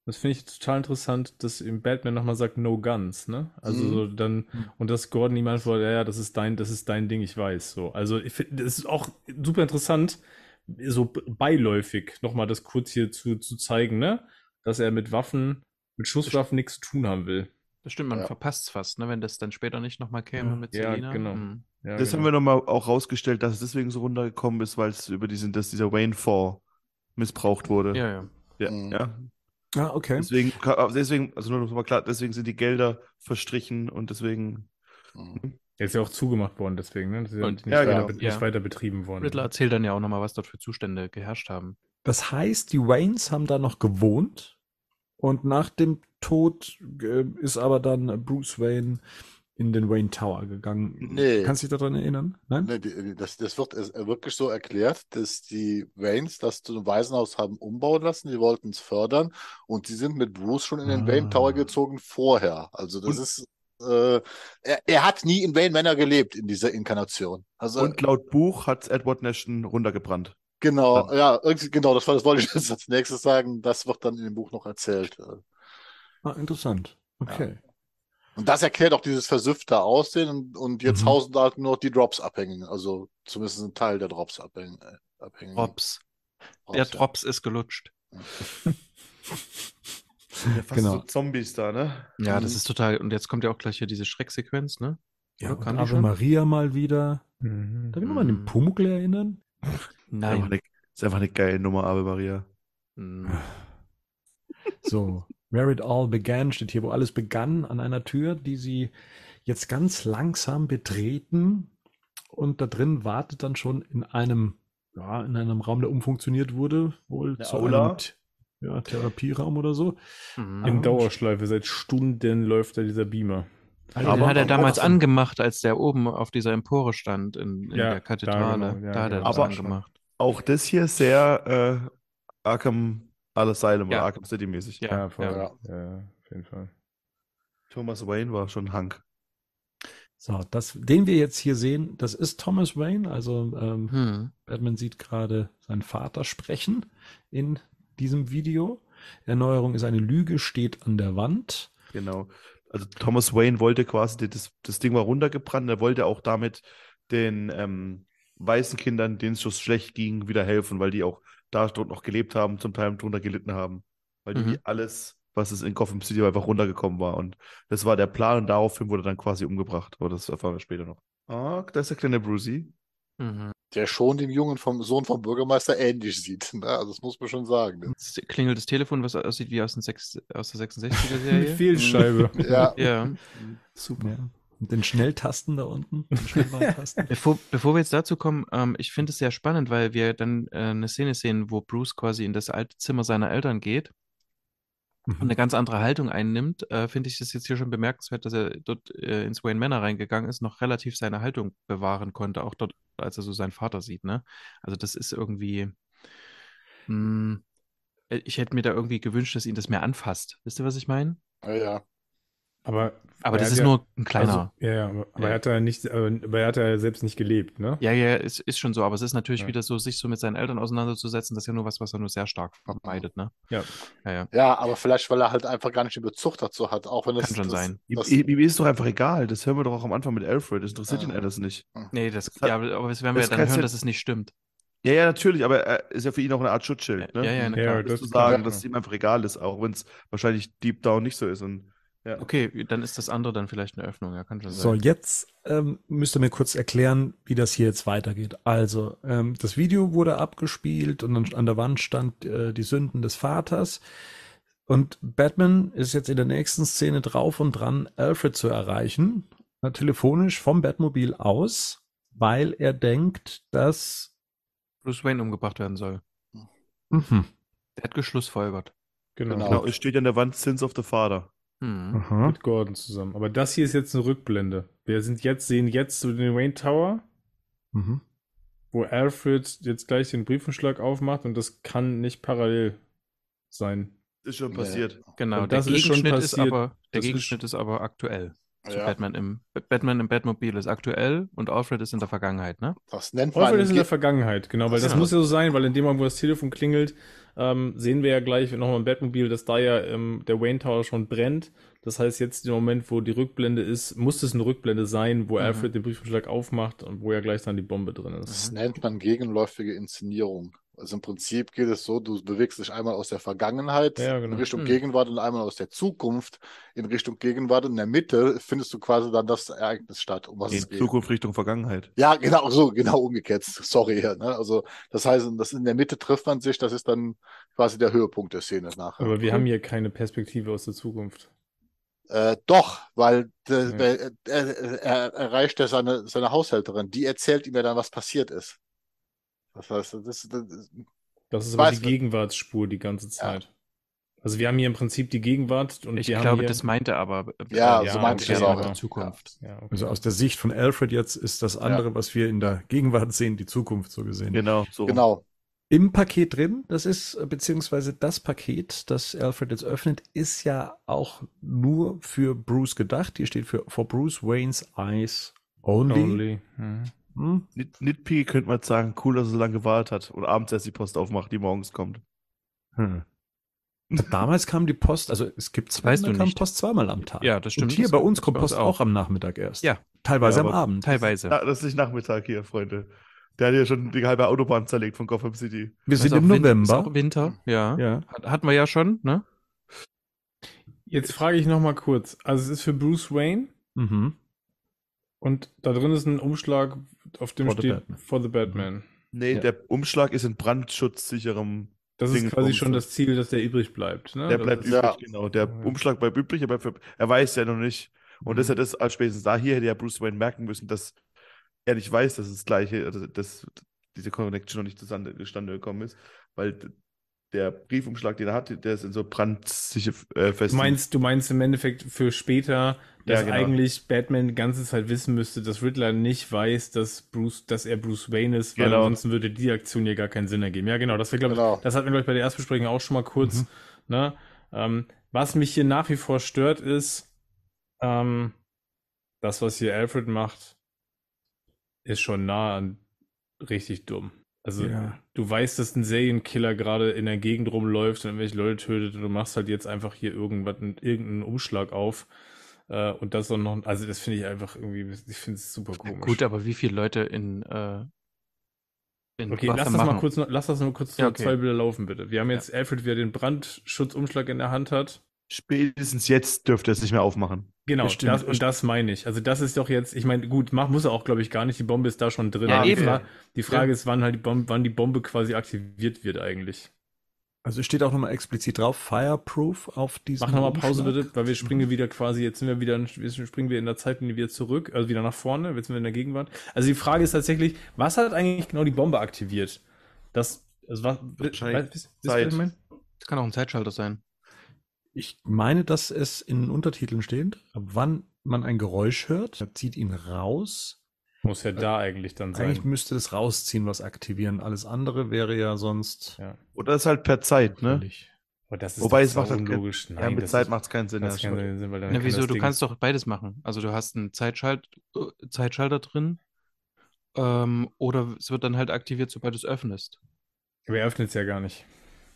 S5: Das finde ich total interessant, dass ihm Batman nochmal sagt, no guns, ne? Also
S4: Mhm.
S5: so dann, und dass Gordon ihm antwortet, ja, ja, das ist dein, das ist dein Ding, ich weiß. So. Also ich finde, das ist auch super interessant, so beiläufig nochmal das kurz hier zu, zu zeigen, ne? Dass er mit Waffen, mit Schusswaffen nichts zu tun haben will.
S3: Das stimmt, man
S4: Ja.
S3: verpasst es fast, ne? wenn das dann später nicht nochmal käme
S1: Ja.
S3: mit
S5: Ja,
S3: Selina.
S5: genau.
S3: Hm.
S5: Ja,
S2: Das
S5: genau.
S2: haben wir nochmal auch rausgestellt, dass es deswegen so runtergekommen ist, weil es über diesen, dass dieser Wayne 4 missbraucht wurde.
S3: Ja, ja.
S2: Ja,
S4: Mhm.
S2: ja.
S1: Ah, okay.
S2: Deswegen, deswegen, also nur noch mal klar, deswegen sind die Gelder verstrichen und deswegen.
S4: Mhm.
S5: Er ist ja auch zugemacht worden, deswegen, ne? Das ist ja
S3: Und-
S5: nicht,
S2: Ja,
S5: weiter,
S2: genau.
S5: nicht
S3: Ja.
S5: weiter betrieben worden.
S3: Riddler erzählt dann ja auch nochmal, was dort für Zustände geherrscht haben.
S1: Das heißt, die Waynes haben da noch gewohnt und nach dem Tod äh, ist aber dann Bruce Wayne in den Wayne Tower gegangen.
S4: Nee.
S1: Kannst du dich daran erinnern? Nein?
S4: Ne, die, das, das wird es- wirklich so erklärt, dass die Waynes das zu einem Waisenhaus haben umbauen lassen, die wollten es fördern und die sind mit Bruce schon in den
S1: Ah.
S4: Wayne Tower gezogen vorher. Also das
S2: Und-
S4: ist, äh, er, er hat nie in Wayne Manor gelebt in dieser Inkarnation. Also
S2: Und laut Buch hat Edward Nashton runtergebrannt.
S4: Genau,
S2: dann-
S4: ja, irgendwie, genau, das, war, das wollte ich jetzt als nächstes sagen. Das wird dann in dem Buch noch erzählt.
S1: Ah, interessant. Okay.
S4: Und das erklärt auch dieses versüffte Aussehen und, und jetzt
S1: Mhm.
S4: hausen da halt nur noch die Drops abhängen. Also zumindest ein Teil der Drops abhängen. äh, abhängen.
S3: Drops.
S4: Drops,
S3: Der
S4: ja.
S3: Drops ist gelutscht.
S2: Ja, fast
S1: Genau.
S2: so Zombies da, ne?
S3: Ja, das
S4: Mhm.
S3: ist total. Und jetzt kommt ja auch gleich hier diese Schrecksequenz, ne?
S1: Ja,
S3: Oder die
S1: Ave
S3: schon?
S1: Maria mal wieder.
S5: Mhm.
S1: Da kann man an den
S3: Mhm.
S1: Pumuckl erinnern.
S2: Ist einfach,
S3: Nein.
S2: eine, ist einfach eine geile Nummer, Ave Maria.
S3: Hm.
S1: So, where it all began steht hier, wo alles begann an einer Tür, die sie jetzt ganz langsam betreten und da drin wartet dann schon in einem, ja, in einem Raum, der umfunktioniert wurde, wohl
S2: Eine
S1: zu
S2: Aula?
S1: einem ja, Therapieraum oder so.
S3: Mhm.
S5: In Dauerschleife, seit Stunden läuft da dieser Beamer.
S3: Den
S2: Aber-
S3: hat er damals
S1: aber-
S3: angemacht, als der oben auf dieser Empore stand in, in
S5: Ja,
S3: der Kathedrale.
S5: da genau, ja,
S3: da hat er das
S2: Aber-
S3: angemacht.
S2: Auch das hier sehr äh, Arkham Asylum
S3: Ja.
S2: oder Arkham City mäßig.
S3: Ja,
S5: voll.
S3: ja,
S5: auf jeden Fall.
S2: Thomas Wayne war schon Hank.
S1: So, das, den wir jetzt hier sehen, das ist Thomas Wayne. Also ähm,
S3: Hm.
S1: Batman sieht gerade seinen Vater sprechen in diesem Video. Erneuerung ist eine Lüge, steht an der Wand.
S2: Genau. Also Thomas Wayne wollte quasi, das, das Ding war runtergebrannt, er wollte auch damit den ähm, weißen Kindern, denen es so schlecht ging, wieder helfen, weil die auch da dort noch gelebt haben, zum Teil drunter gelitten haben. Weil die
S3: Mhm.
S2: alles, was es in Gotham City war, einfach runtergekommen war. Und das war der Plan und daraufhin wurde dann quasi umgebracht. Aber das erfahren wir später noch. Ah, da ist der kleine Brucey.
S3: Mhm.
S4: Der schon dem Jungen vom Sohn vom Bürgermeister ähnlich sieht. Ne? Also das muss man schon sagen. Ne?
S3: Es klingelt das Telefon, was aussieht wie aus, den sechs, aus der 66er
S5: Mit. Fehlscheibe.
S4: Ja,
S3: ja.
S1: Super. Ja. Mit den Schnelltasten da unten.
S3: Bevor, bevor wir jetzt dazu kommen, ähm, ich finde es sehr spannend, weil wir dann äh, eine Szene sehen, wo Bruce quasi in das alte Zimmer seiner Eltern geht und eine ganz andere Haltung einnimmt, äh, finde ich das jetzt hier schon bemerkenswert, dass er dort äh, ins Wayne Manor reingegangen ist, noch relativ seine Haltung bewahren konnte, auch dort, als er so seinen Vater sieht, ne? Also das ist irgendwie, mh, äh, ich hätte mir da irgendwie gewünscht, dass ihn das mehr anfasst. Wisst ihr, was ich meine?
S4: Ja, ja.
S5: Aber,
S3: Aber
S5: er
S3: das ist
S5: ja,
S3: nur ein kleiner.
S5: Also, ja, ja, aber, aber
S3: Ja.
S5: er hat ja nicht, aber er hat ja selbst nicht gelebt, ne?
S3: Ja, ja, es ist schon so, aber es ist natürlich
S5: Ja.
S3: wieder so, sich so mit seinen Eltern auseinanderzusetzen, das ist ja nur was, was er nur sehr stark vermeidet, ne?
S5: Ja.
S3: Ja, ja.
S4: Ja, aber vielleicht, weil er halt einfach gar nicht den Bezug dazu hat, auch wenn das.
S3: Kann schon
S4: das,
S3: sein.
S2: Ihm,
S4: Das,
S2: ist doch einfach egal. Das hören wir doch auch am Anfang mit Alfred. Das interessiert ihn alles nicht.
S3: Nee, das,
S2: Das
S3: ja, aber das werden wir
S2: das
S3: ja dann hören, dass es nicht stimmt.
S2: Ja, ja, natürlich, aber er ist ja für ihn auch eine Art Schutzschild. Ne?
S3: Ja, ja,
S5: Ja,
S3: klar.
S5: das
S2: zu
S5: ist klar.
S2: sagen, dass es ihm einfach egal ist, auch wenn es wahrscheinlich deep down nicht so ist. Und, ja.
S3: Okay, dann ist das andere dann vielleicht eine Öffnung, ja, kann schon
S1: So,
S3: sein.
S1: jetzt ähm, müsst ihr mir kurz erklären, wie das hier jetzt weitergeht. Also, ähm, das Video wurde abgespielt und dann an der Wand stand äh, die Sünden des Vaters. Und Batman ist jetzt in der nächsten Szene drauf und dran, Alfred zu erreichen, äh, telefonisch vom Batmobil aus, weil er denkt, dass
S3: Bruce Wayne umgebracht werden soll.
S1: Mhm.
S3: Der hat geschlussfolgert.
S5: Genau.
S4: Genau.
S2: Genau, es steht ja an der Wand Sins of the Father.
S3: Hm.
S1: Aha.
S5: Mit Gordon zusammen. Aber das hier ist jetzt eine Rückblende. Wir sind jetzt, sehen jetzt so den Wayne Tower,
S1: Mhm.
S5: wo Alfred jetzt gleich den Briefumschlag aufmacht und das kann nicht parallel sein.
S2: Ist schon
S4: Nee.
S2: passiert.
S3: Genau,
S5: Und
S3: der
S5: das ist schon
S3: Gegenschnitt ist,
S5: passiert.
S3: aber, der
S5: Das ist-
S3: Gegenschnitt ist aber aktuell. Zu
S4: ja,
S3: Batman im Batman im Batmobil ist aktuell und Alfred ist in der Vergangenheit, ne?
S4: das nennt man.
S5: Alfred ist in der
S4: Ge-
S5: Vergangenheit, genau, weil das
S3: Genau.
S5: muss ja so sein, weil in dem Moment, wo das Telefon klingelt, ähm, sehen wir ja gleich nochmal im Batmobil, dass da ja ähm, der Wayne Tower schon brennt. Das heißt, jetzt im Moment, wo die Rückblende ist, muss es eine Rückblende sein, wo
S3: Mhm.
S5: Alfred den Briefumschlag aufmacht und wo ja gleich dann die Bombe drin ist.
S4: Das nennt man gegenläufige Inszenierung. Also im Prinzip geht es so, du bewegst dich einmal aus der Vergangenheit
S5: Ja, genau.
S4: in Richtung
S3: Hm.
S4: Gegenwart und einmal aus der Zukunft in Richtung Gegenwart. Und in der Mitte findest du quasi dann das Ereignis statt, um was
S2: In
S4: es geht.
S2: Zukunft Richtung Vergangenheit.
S4: Ja, genau so, genau umgekehrt. Sorry. Ne? Also das heißt, das in der Mitte trifft man sich, das ist dann quasi der Höhepunkt der Szene nachher.
S5: Aber wir haben hier keine Perspektive aus der Zukunft.
S4: Äh, doch, weil der,
S5: Ja.
S4: der, er, er erreicht ja seine, seine Haushälterin, die erzählt ihm ja dann, was passiert ist. Das heißt, das, das,
S5: Das ist
S4: Ich
S5: aber die Gegenwartsspur die ganze Zeit. Also wir haben hier im Prinzip die Gegenwart und
S3: Ich
S5: wir haben
S3: glaube,
S5: hier,
S3: das meinte aber
S4: Ja,
S3: äh,
S5: so meinte ich das auch,
S3: der
S5: ja.
S3: Zukunft.
S5: ja, okay.
S1: Also aus der Sicht von Alfred jetzt ist das andere, was wir in der Gegenwart sehen, die Zukunft so gesehen.
S2: Genau, so.
S4: genau.
S1: Im Paket drin, das ist, beziehungsweise das Paket, das Alfred jetzt öffnet, ist ja auch nur für Bruce gedacht. Hier steht für For Bruce Wayne's Eyes Only.
S5: Only. Mhm.
S1: Hm?
S2: Nit- Nitpicky könnte man jetzt sagen, cool, dass er so lange gewartet hat und abends erst die Post aufmacht, die morgens kommt.
S1: Hm. Damals kam die Post, also es gibt zwei,
S3: Weißt
S1: da
S3: du
S1: kam
S3: nicht.
S1: Post zweimal am Tag.
S3: Ja, das stimmt.
S1: Und hier
S3: Das-
S1: bei uns kommt Post auch. am Nachmittag erst.
S3: Ja.
S1: Teilweise
S2: Ja,
S1: am Abend.
S3: Teilweise.
S2: Das ist nicht Nachmittag hier, Freunde. Der hat ja schon die halbe Autobahn zerlegt von Gotham City.
S1: Wir sind
S3: Ist
S1: im
S3: auch Win- Ist
S1: November.
S3: auch Winter, ja.
S1: Ja.
S3: Hat, hatten wir ja schon, ne?
S5: Jetzt frage ich noch mal kurz. Also es ist für Bruce Wayne
S1: Mhm.
S5: Und da drin ist ein Umschlag, auf dem
S1: For the
S5: steht
S1: Batman.
S5: For the Batman.
S2: Nee,
S1: Ja.
S2: der Umschlag ist in brandschutzsicherem.
S5: Das ist
S2: Ding
S5: quasi
S2: vom-
S5: schon das Ziel, dass der übrig bleibt. Ne?
S2: Der
S5: Das
S2: bleibt übrig,
S4: ja.
S2: genau. Der
S5: Ja.
S2: Umschlag bleibt übrig, aber für, er weiß ja noch nicht. Und
S5: Mhm.
S2: das ist ja das, als spätestens da hier hätte ja Bruce Wayne merken müssen, dass er nicht weiß, dass das gleiche, also dass diese Connection noch nicht zustande, zustande gekommen ist, weil der Briefumschlag, den er hat, der ist in so brandsicher äh, fest.
S5: Du meinst, du meinst im Endeffekt für später, dass
S2: Ja, genau.
S5: eigentlich Batman die ganze Zeit wissen müsste, dass Riddler nicht weiß, dass Bruce, dass er Bruce Wayne ist, weil
S2: Genau.
S5: ansonsten würde die Aktion ja gar keinen Sinn ergeben. Ja, genau. Das wir, glaube
S4: Genau.
S5: das hatten wir, glaube ich, bei der Erstbesprechung auch schon mal kurz.
S2: Mhm.
S5: Ne? Ähm, was mich hier nach wie vor stört, ist, ähm, das, was hier Alfred macht, ist schon nah an richtig dumm. Also,
S1: Ja.
S5: du weißt, dass ein Serienkiller gerade in der Gegend rumläuft und irgendwelche Leute tötet und du machst halt jetzt einfach hier irgendwas, irgendeinen Umschlag auf. Äh, und das auch noch, also das finde ich einfach irgendwie, ich finde es super
S3: Ja,
S5: komisch.
S3: gut, aber wie viele Leute in, äh, in
S5: Okay,
S3: Gotham
S5: lass das mal
S3: machen?
S5: kurz, noch- lass das mal kurz
S3: Ja, okay.
S5: zwei Bilder laufen, bitte. Wir haben jetzt Alfred, wie er den Brandschutzumschlag in der Hand hat.
S2: Spätestens jetzt dürfte er es nicht mehr aufmachen.
S5: Genau,
S1: Das
S5: und das meine ich. Also das ist doch jetzt, ich meine, gut, mach, muss er auch, glaube ich, gar nicht. Die Bombe ist da schon drin.
S3: Ja,
S5: Aber die. Fra die Frage ist, wann halt die Bombe, wann die Bombe quasi aktiviert wird eigentlich.
S1: Also es steht auch nochmal explizit drauf, Fireproof auf diesem
S5: Mach nochmal Pause bitte, weil wir springen wieder quasi, jetzt sind wir wieder, jetzt springen wir in der Zeit wieder zurück, also wieder nach vorne, jetzt sind wir in der Gegenwart. Also die Frage ist tatsächlich, was hat eigentlich genau die Bombe aktiviert? Das, also was,
S2: Wahrscheinlich
S5: ihr,
S2: Zeit.
S5: was ich meine?
S3: Das kann auch ein Zeitschalter sein.
S1: Ich meine, dass es in den Untertiteln steht, ab wann man ein Geräusch hört, er zieht ihn raus.
S5: Muss ja da eigentlich dann sein.
S1: Eigentlich müsste das rausziehen, was aktivieren. Alles andere wäre ja sonst
S5: ja.
S2: Oder ist halt per Zeit, ne?
S5: das ist
S2: Wobei es macht halt kein-
S5: unlogisch.
S2: Ja,
S5: Nein,
S2: mit
S5: das
S2: Zeit
S5: ist-
S2: macht es keinen Sinn.
S5: das keinen Sinn, weil dann
S3: Na,
S5: kann
S3: wieso?
S5: das
S3: Du
S5: Ding-
S3: kannst doch beides machen. Also du hast einen Zeitschalt Zeitschalter drin ähm, oder es wird dann halt aktiviert, sobald du es öffnest.
S5: Aber er öffnet es ja gar nicht.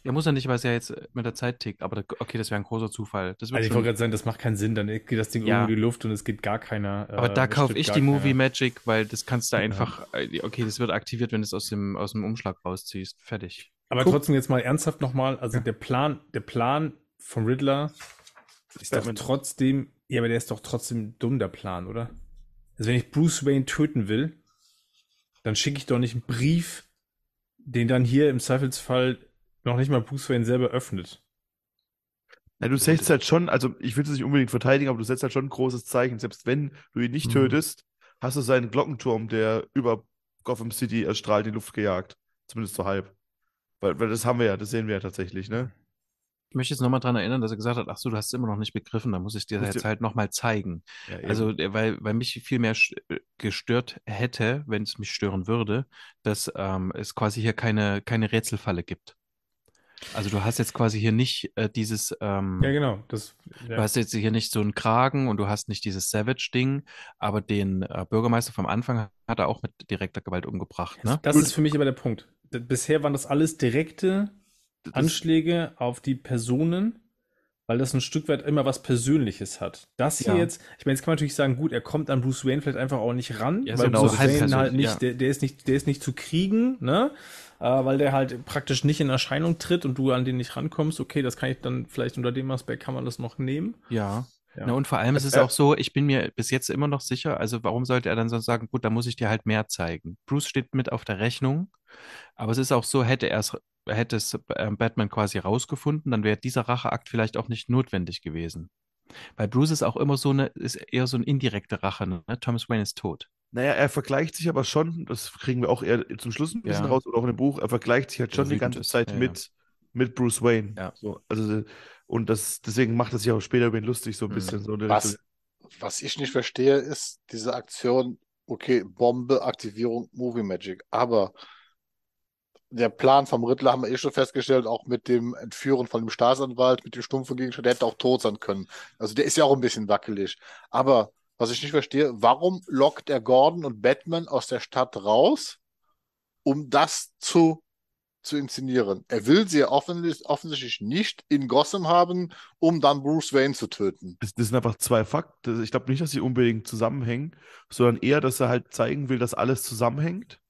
S3: Ja, muss ja nicht, weil es ja jetzt mit der Zeit tickt, aber da, okay, das wäre ein großer Zufall.
S5: Also ich wollte gerade sagen, das macht keinen Sinn, dann geht das Ding
S3: Ja.
S5: irgendwo in die Luft und es geht gar keiner.
S3: aber
S5: äh,
S3: da kaufe ich die
S5: keiner.
S3: Movie Magic, weil das kannst du
S5: Ja.
S3: einfach, äh, okay, das wird aktiviert, wenn du es aus dem, aus dem Umschlag rausziehst. Fertig.
S5: Aber
S1: Guck.
S5: trotzdem jetzt mal ernsthaft nochmal, also der Plan, der Plan vom Riddler ist doch trotzdem, ja, aber der ist doch trotzdem dumm, der Plan, oder? Also wenn ich Bruce Wayne töten will, dann schicke ich doch nicht einen Brief, den dann hier im Zweifelsfall noch nicht mal Bruce Wayne selber öffnet.
S2: Ja, du setzt halt schon, also ich will es nicht unbedingt verteidigen, aber du setzt halt schon ein großes Zeichen. Selbst wenn du ihn nicht
S1: Mhm.
S2: tötest, hast du seinen Glockenturm, der über Gotham City erstrahlt, in die Luft gejagt. Zumindest so halb. Weil, weil das haben wir ja, das sehen wir ja tatsächlich, ne?
S3: Ich möchte jetzt nochmal dran erinnern, dass er gesagt hat, ach so, du hast es immer noch nicht begriffen, da muss ich dir
S2: Musst
S3: jetzt halt nochmal zeigen.
S2: Ja.
S3: Also, weil, weil mich viel mehr äh, gestört hätte, wenn es mich stören würde, dass ähm, es quasi hier keine, keine Rätselfalle gibt. Also du hast jetzt quasi hier nicht äh, dieses, ähm,
S5: Ja, genau. Das, ja.
S3: du hast jetzt hier nicht so einen Kragen und du hast nicht dieses Savage-Ding, aber den äh, Bürgermeister vom Anfang hat er auch mit direkter Gewalt umgebracht, ne?
S5: Das ist für mich aber der Punkt. Bisher waren das alles direkte
S2: Das-
S5: Anschläge auf die Personen, weil das ein Stück weit immer was Persönliches hat. Das hier
S3: Ja.
S5: jetzt, ich meine, jetzt kann man natürlich sagen, gut, er kommt an Bruce Wayne vielleicht einfach auch nicht ran,
S3: Ja,
S5: weil
S3: so-
S5: Bruce Wayne halt nicht,
S3: ja.
S5: der, der ist nicht, der ist nicht zu kriegen, ne? Äh, weil der halt praktisch nicht in Erscheinung tritt und du an den nicht rankommst. Okay, das kann ich dann vielleicht unter dem Aspekt kann man das noch nehmen.
S3: Ja.
S5: Ja.
S3: Na, und vor allem ist es
S2: Äh,
S3: auch so, ich bin mir bis jetzt immer noch sicher, also warum sollte er dann sonst sagen, gut, da muss ich dir halt mehr zeigen. Bruce steht mit auf der Rechnung, aber es ist auch so, hätte er es, hätte es äh, Batman quasi rausgefunden, dann wäre dieser Racheakt vielleicht auch nicht notwendig gewesen. Weil Bruce ist auch immer so eine, ist eher so ein indirekte Rache, ne? Thomas Wayne ist tot.
S2: Naja, er vergleicht sich aber schon, das kriegen wir auch eher zum Schluss ein bisschen
S3: Ja.
S2: raus oder auch in dem Buch, er vergleicht sich halt schon die ganze Zeit
S3: ja, ja.
S2: mit, mit Bruce Wayne.
S3: Ja.
S2: So, also, und das, deswegen macht er sich auch später über ihn lustig, so ein
S3: Mhm.
S2: bisschen. So
S4: Was, was ich nicht verstehe, ist diese Aktion, okay, Bombe, Aktivierung, Movie Magic. Aber der Plan vom Riddler haben wir eh schon festgestellt, auch mit dem Entführen von dem Staatsanwalt, mit dem stumpfen Gegenstand, der hätte auch tot sein können. Also der ist ja auch ein bisschen wackelig. Aber was ich nicht verstehe, warum lockt er Gordon und Batman aus der Stadt raus, um das zu, zu inszenieren? Er will sie ja offensichtlich, offensichtlich nicht in Gotham haben, um dann Bruce Wayne zu töten.
S2: Das, das sind einfach zwei Fakten. Ich glaube nicht, dass sie unbedingt zusammenhängen, sondern eher, dass er halt zeigen will, dass alles zusammenhängt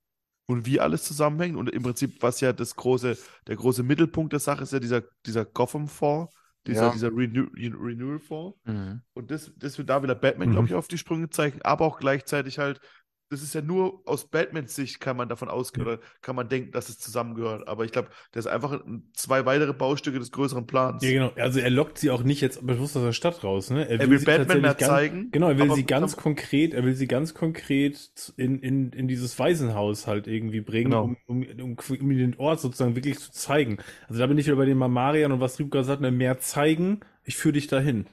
S2: und wie alles zusammenhängt. Und im Prinzip, was ja das große, der große Mittelpunkt der Sache ist, ja dieser, dieser Gotham-Fonds, dieser,
S4: Ja.
S2: dieser Renew, Renewal-Fonds.
S3: Mhm.
S2: Und das, das wird da wieder Batman,
S1: Mhm.
S2: glaube ich, auf die Sprünge zeigen, aber auch gleichzeitig halt, das ist ja nur aus Batmans Sicht kann man davon ausgehen oder kann man denken, dass es zusammengehört. Aber ich glaube, das ist einfach ein- zwei weitere Baustücke des größeren Plans.
S5: Ja, genau. Also er lockt sie auch nicht jetzt bewusst aus der Stadt raus, ne?
S2: Er will
S5: sie
S2: Batman mehr
S5: ganz,
S2: zeigen.
S5: Genau, er will sie ganz konkret, er will sie ganz konkret in, in, in dieses Waisenhaus halt irgendwie bringen,
S2: Genau.
S5: um, um, um, um den Ort sozusagen wirklich zu zeigen. Also da bin ich wieder bei dem Marian und was Rübka sagt, ne, mehr zeigen, ich führe dich dahin.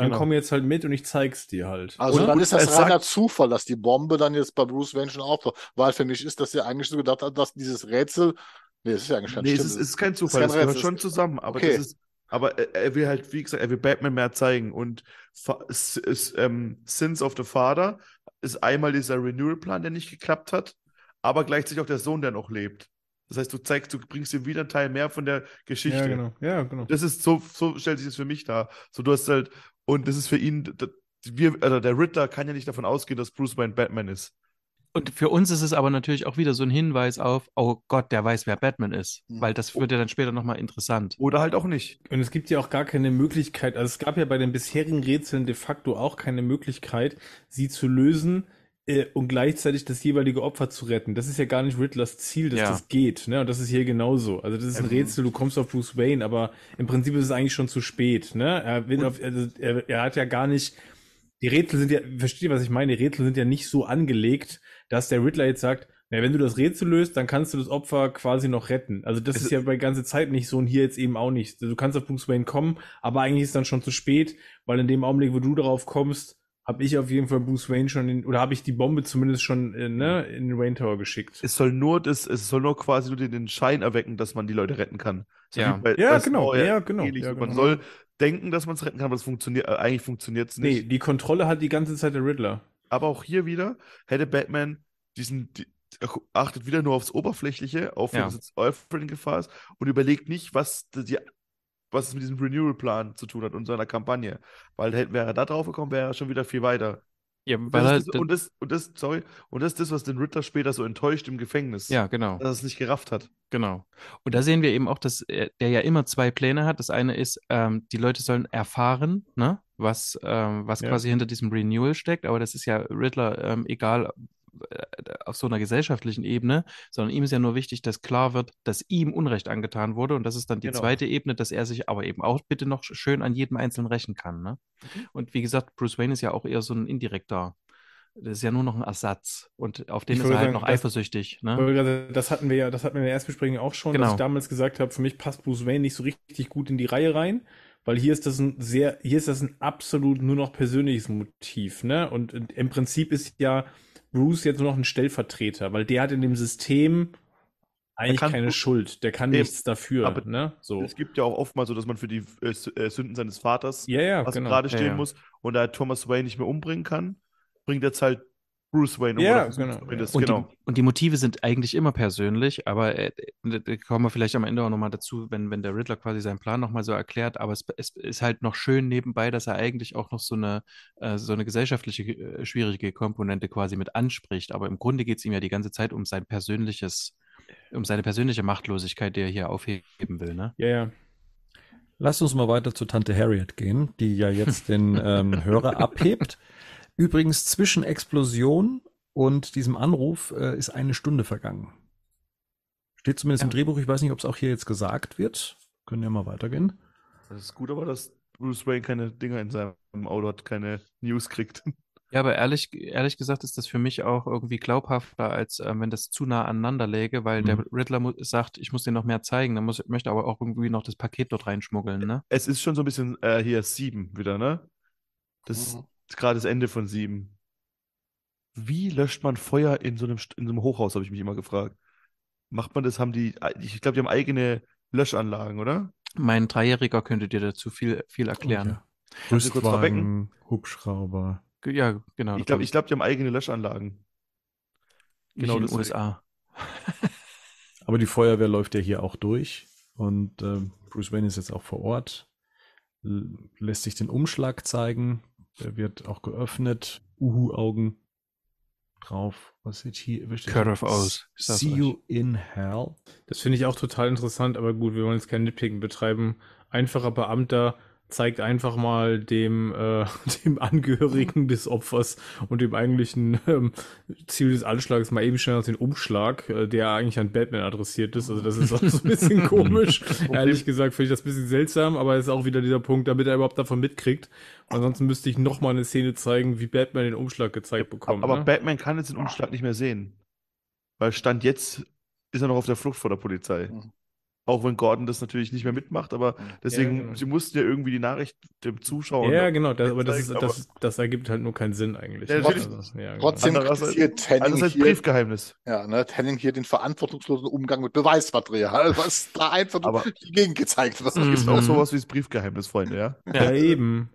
S5: Dann
S2: Genau.
S5: komm jetzt halt mit und ich zeig's dir halt.
S4: Also
S2: Und-
S4: dann ist das
S2: er sagt-
S4: reiner Zufall, dass die Bombe dann jetzt bei Bruce Wayne schon auftaucht. Weil für mich ist das ja eigentlich so gedacht, dass dieses Rätsel. Nee, das ist ja eigentlich kein
S2: Nee, es ist, es ist kein Zufall, es gehört schon zusammen, aber
S4: Okay.
S2: das ist, aber er, er will halt, wie gesagt, er will Batman mehr zeigen und es ist, ähm, Sins of the Father ist einmal dieser Renewal-Plan, der nicht geklappt hat, aber gleichzeitig auch der Sohn, der noch lebt. Das heißt, du zeigst, du bringst ihm wieder einen Teil mehr von der Geschichte.
S5: Ja, genau. Ja, genau.
S2: Das ist so, so stellt sich das für mich dar. So, du hast halt, und das ist für ihn, wir, also der Riddler kann ja nicht davon ausgehen, dass Bruce Wayne Batman ist.
S3: Und für uns ist es aber natürlich auch wieder so ein Hinweis auf, oh Gott, der weiß, wer Batman ist.
S4: Mhm.
S3: Weil das wird ja dann später nochmal interessant.
S2: Oder halt auch nicht.
S5: Und es gibt ja auch gar keine Möglichkeit, also es gab ja bei den bisherigen Rätseln de facto auch keine Möglichkeit, sie zu lösen, äh, und gleichzeitig das jeweilige Opfer zu retten. Das ist ja gar nicht Riddlers Ziel, dass
S3: Ja.
S5: das geht. Ne? Und das ist hier genauso. Also das ist ein
S2: Ähm.
S5: Rätsel, du kommst auf Bruce Wayne, aber im Prinzip ist es eigentlich schon zu spät. Ne? Er, will auf, also er, er hat ja gar nicht. Die Rätsel sind ja, versteht ihr, was ich meine? Die Rätsel sind ja nicht so angelegt, dass der Riddler jetzt sagt, na, wenn du das Rätsel löst, dann kannst du das Opfer quasi noch retten. Also das
S2: Es-
S5: ist ja bei ganze Zeit nicht so und hier jetzt eben auch nicht. Du kannst auf Bruce Wayne kommen, aber eigentlich ist dann schon zu spät, weil in dem Augenblick, wo du darauf kommst, habe ich auf jeden Fall Bruce Wayne schon in, oder habe ich die Bombe zumindest schon äh, ne, in den Wayne Tower geschickt.
S2: Es soll nur das, es soll nur quasi nur den, Schein erwecken, dass man die Leute retten kann. So
S3: Ja.
S2: bei-
S5: Ja, genau, ja, genau,
S2: ähnlich.
S5: ja,
S2: Man
S5: genau.
S2: soll denken, dass man es retten kann, aber es funktioniert, äh, eigentlich funktioniert es
S5: Nee,
S2: nicht.
S5: die Kontrolle hat die ganze Zeit der Riddler.
S2: Aber auch hier wieder hätte Batman diesen, die, achtet wieder nur aufs Oberflächliche, auf
S3: Ja.
S2: dass jetzt Alfred in Gefahr ist und überlegt nicht, was die, was es mit diesem Renewal-Plan zu tun hat und seiner Kampagne. Weil wäre er da drauf gekommen, wäre er schon wieder viel weiter.
S3: Ja,
S2: Und
S3: weil
S2: das, ist das, und, das, und das, sorry, und das ist das, was den Ritter später so enttäuscht im Gefängnis.
S3: ja, genau.
S2: Dass er es nicht gerafft hat.
S3: Genau. Und da sehen wir eben auch, dass er, der ja immer zwei Pläne hat. Das eine ist, ähm, die Leute sollen erfahren, ne, was, ähm, was
S5: Ja.
S3: quasi hinter diesem Renewal steckt. Aber das ist ja Riddler ähm, egal auf so einer gesellschaftlichen Ebene, sondern ihm ist ja nur wichtig, dass klar wird, dass ihm Unrecht angetan wurde. Und das ist dann die
S2: Genau.
S3: zweite Ebene, dass er sich aber eben auch bitte noch schön an jedem Einzelnen rächen kann. Ne? Und wie gesagt, Bruce Wayne ist ja auch eher so ein indirekter. Das ist ja nur noch ein Ersatz. Und auf den
S5: Ich
S3: ist er halt
S5: sagen,
S3: noch
S5: das-
S3: eifersüchtig. Ne?
S5: Das hatten wir ja, das hatten wir in der Erstbesprechung auch schon, dass
S3: Genau.
S5: ich damals gesagt habe, für mich passt Bruce Wayne nicht so richtig gut in die Reihe rein, weil hier ist das ein sehr, hier ist das ein absolut nur noch persönliches Motiv, ne? Und im Prinzip ist ja Bruce jetzt nur noch ein Stellvertreter, weil der hat in dem System eigentlich
S2: kann-
S5: keine Schuld, der kann
S2: Eben.
S5: nichts dafür,
S2: Aber
S5: ne? So.
S2: Es gibt ja auch oftmals so, dass man für die äh, äh, Sünden seines Vaters
S5: Ja, ja,
S2: was
S5: genau.
S2: gerade
S3: Ja,
S2: stehen
S3: ja.
S2: muss und da Thomas Wayne nicht mehr umbringen kann, bringt jetzt halt Bruce Wayne.
S5: Ja, genau,
S3: Und,
S2: genau.
S3: die, und die Motive sind eigentlich immer persönlich, aber äh, da kommen wir vielleicht am Ende auch nochmal dazu, wenn, wenn der Riddler quasi seinen Plan nochmal so erklärt. Aber es, es ist halt noch schön nebenbei, dass er eigentlich auch noch so eine, äh, so eine gesellschaftliche, äh, schwierige Komponente quasi mit anspricht. Aber im Grunde geht es ihm ja die ganze Zeit um sein persönliches, um seine persönliche Machtlosigkeit, die er hier aufheben will. Ne?
S5: Ja, ja.
S1: Lass uns mal weiter zu Tante Harriet gehen, die ja jetzt den ähm, Hörer abhebt. Übrigens, zwischen Explosion und diesem Anruf äh, ist eine Stunde vergangen. Steht zumindest im
S3: Ja.
S1: Drehbuch. Ich weiß nicht, ob es auch hier jetzt gesagt wird. Können ja mal weitergehen.
S2: Das ist gut, aber dass Bruce Wayne keine Dinger in seinem Auto hat, keine News kriegt.
S3: Ja, aber ehrlich, ehrlich gesagt ist das für mich auch irgendwie glaubhafter, als äh, wenn das zu nah aneinander läge, weil der
S1: Mhm.
S3: Riddler mu- sagt, ich muss dir noch mehr zeigen, dann muss, möchte aber auch irgendwie noch das Paket dort reinschmuggeln, ne?
S2: Es ist schon so ein bisschen äh, hier sieben wieder, ne? Das
S4: Mhm.
S2: Ist gerade das Ende von sieben. Wie löscht man Feuer in so einem, in so einem Hochhaus, habe ich mich immer gefragt. Macht man das, haben die, ich glaube, die haben eigene Löschanlagen, oder?
S3: Mein Dreijähriger könnte dir dazu viel, viel erklären.
S2: Kurz
S1: Rüstwagen, Hubschrauber.
S3: Ja, genau.
S2: Ich glaube, ich glaub, die haben eigene Löschanlagen. genau
S3: in den. USA.
S1: Aber die Feuerwehr läuft ja hier auch durch. Und ähm, Bruce Wayne ist jetzt auch vor Ort. L lässt sich den Umschlag zeigen. Der wird auch geöffnet. Uhu-Augen drauf. Was steht hier?
S3: Ich sag's
S1: See you in hell.
S5: Das finde ich auch total interessant, aber gut, wir wollen jetzt kein Nitpicken betreiben. Einfacher Beamter zeigt einfach mal dem, äh, dem Angehörigen des Opfers und dem eigentlichen ähm, Ziel des Anschlags mal eben schnell aus den Umschlag, äh, der eigentlich an Batman adressiert ist. Also das ist auch so ein bisschen komisch. Ehrlich gesagt finde ich das ein bisschen seltsam, aber es ist auch wieder dieser Punkt, damit er überhaupt davon mitkriegt. Ansonsten müsste ich noch mal eine Szene zeigen, wie Batman den Umschlag gezeigt bekommt.
S2: aber
S5: ne?
S2: Batman kann jetzt den Umschlag nicht mehr sehen. Weil Stand jetzt ist er noch auf der Flucht vor der Polizei.
S4: Mhm.
S2: Auch wenn Gordon das natürlich nicht mehr mitmacht, aber deswegen,
S5: genau.
S2: sie mussten ja irgendwie die Nachricht dem Zuschauer.
S5: Ja, genau, das, aber das, ist,
S2: zeigen,
S5: das, das ergibt halt nur keinen Sinn eigentlich.
S2: Ja, natürlich.
S5: Also, ja, genau.
S4: Trotzdem kritisiert
S2: Also das ist halt
S4: hier,
S2: Briefgeheimnis.
S4: ja, ne, Henning hier den verantwortungslosen Umgang mit Beweismaterial, was da einfach
S2: Aber-
S4: dagegen gezeigt wird.
S2: Gibt
S3: Mhm.
S2: auch sowas wie das Briefgeheimnis, Freunde, ja?
S5: Ja, eben.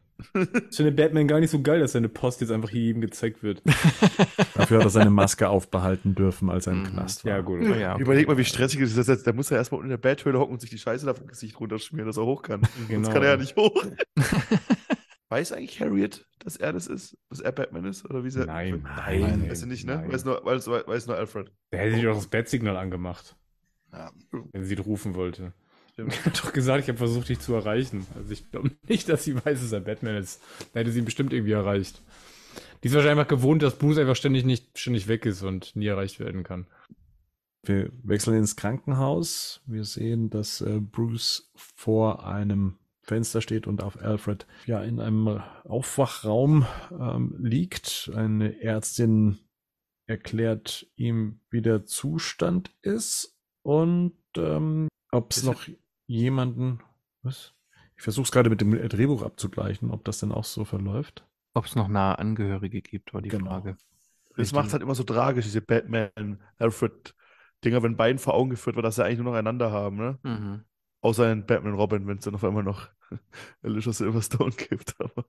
S5: Ich finde Batman gar nicht so geil, dass seine Post jetzt einfach hier jedem gezeigt wird.
S1: Dafür hat er seine Maske aufbehalten dürfen, als er im
S3: Mhm.
S1: Knast war.
S5: Ja, gut.
S3: Ja, okay.
S2: Überleg mal, wie stressig das ist. jetzt. Da muss er erstmal unter der Betthöhle hocken und sich die Scheiße da vom Gesicht runterschmieren, dass er hoch kann.
S5: Genau.
S2: Sonst kann er ja nicht hoch. Weiß eigentlich Harriet, dass er das ist? Dass er Batman ist? Oder wie sie
S5: Nein,
S2: nein,
S5: nein,
S2: weißt du nicht, ne?
S5: nein.
S2: Weiß nur, weiß, weiß nur Alfred.
S5: Da hätte ich doch das Bat-Signal angemacht,
S4: Ja.
S5: wenn sie ihn rufen wollte.
S2: Stimmt.
S5: Ich habe doch gesagt, ich habe versucht, dich zu erreichen. Also ich glaube nicht, dass sie weiß, dass er Batman ist. Da hätte sie ihn bestimmt irgendwie erreicht. Die ist wahrscheinlich einfach gewohnt, dass Bruce einfach ständig nicht ständig weg ist und nie erreicht werden kann.
S1: Wir wechseln ins Krankenhaus. Wir sehen, dass äh, Bruce vor einem Fenster steht und auf Alfred ja in einem Aufwachraum ähm, liegt. Eine Ärztin erklärt ihm, wie der Zustand ist und ähm, ob es noch jemanden. Was? Ich versuche es gerade mit dem Drehbuch abzugleichen, ob das denn auch so verläuft.
S3: Ob es noch nahe Angehörige gibt, war die
S1: Genau.
S3: Frage.
S2: Das macht halt immer so tragisch, diese Batman-Alfred-Dinger, wenn beiden vor Augen geführt wird, dass sie eigentlich nur noch einander haben, ne?
S3: Mhm.
S2: Außer in Batman Robin, wenn es dann auf einmal noch Alicia Silverstone gibt. Aber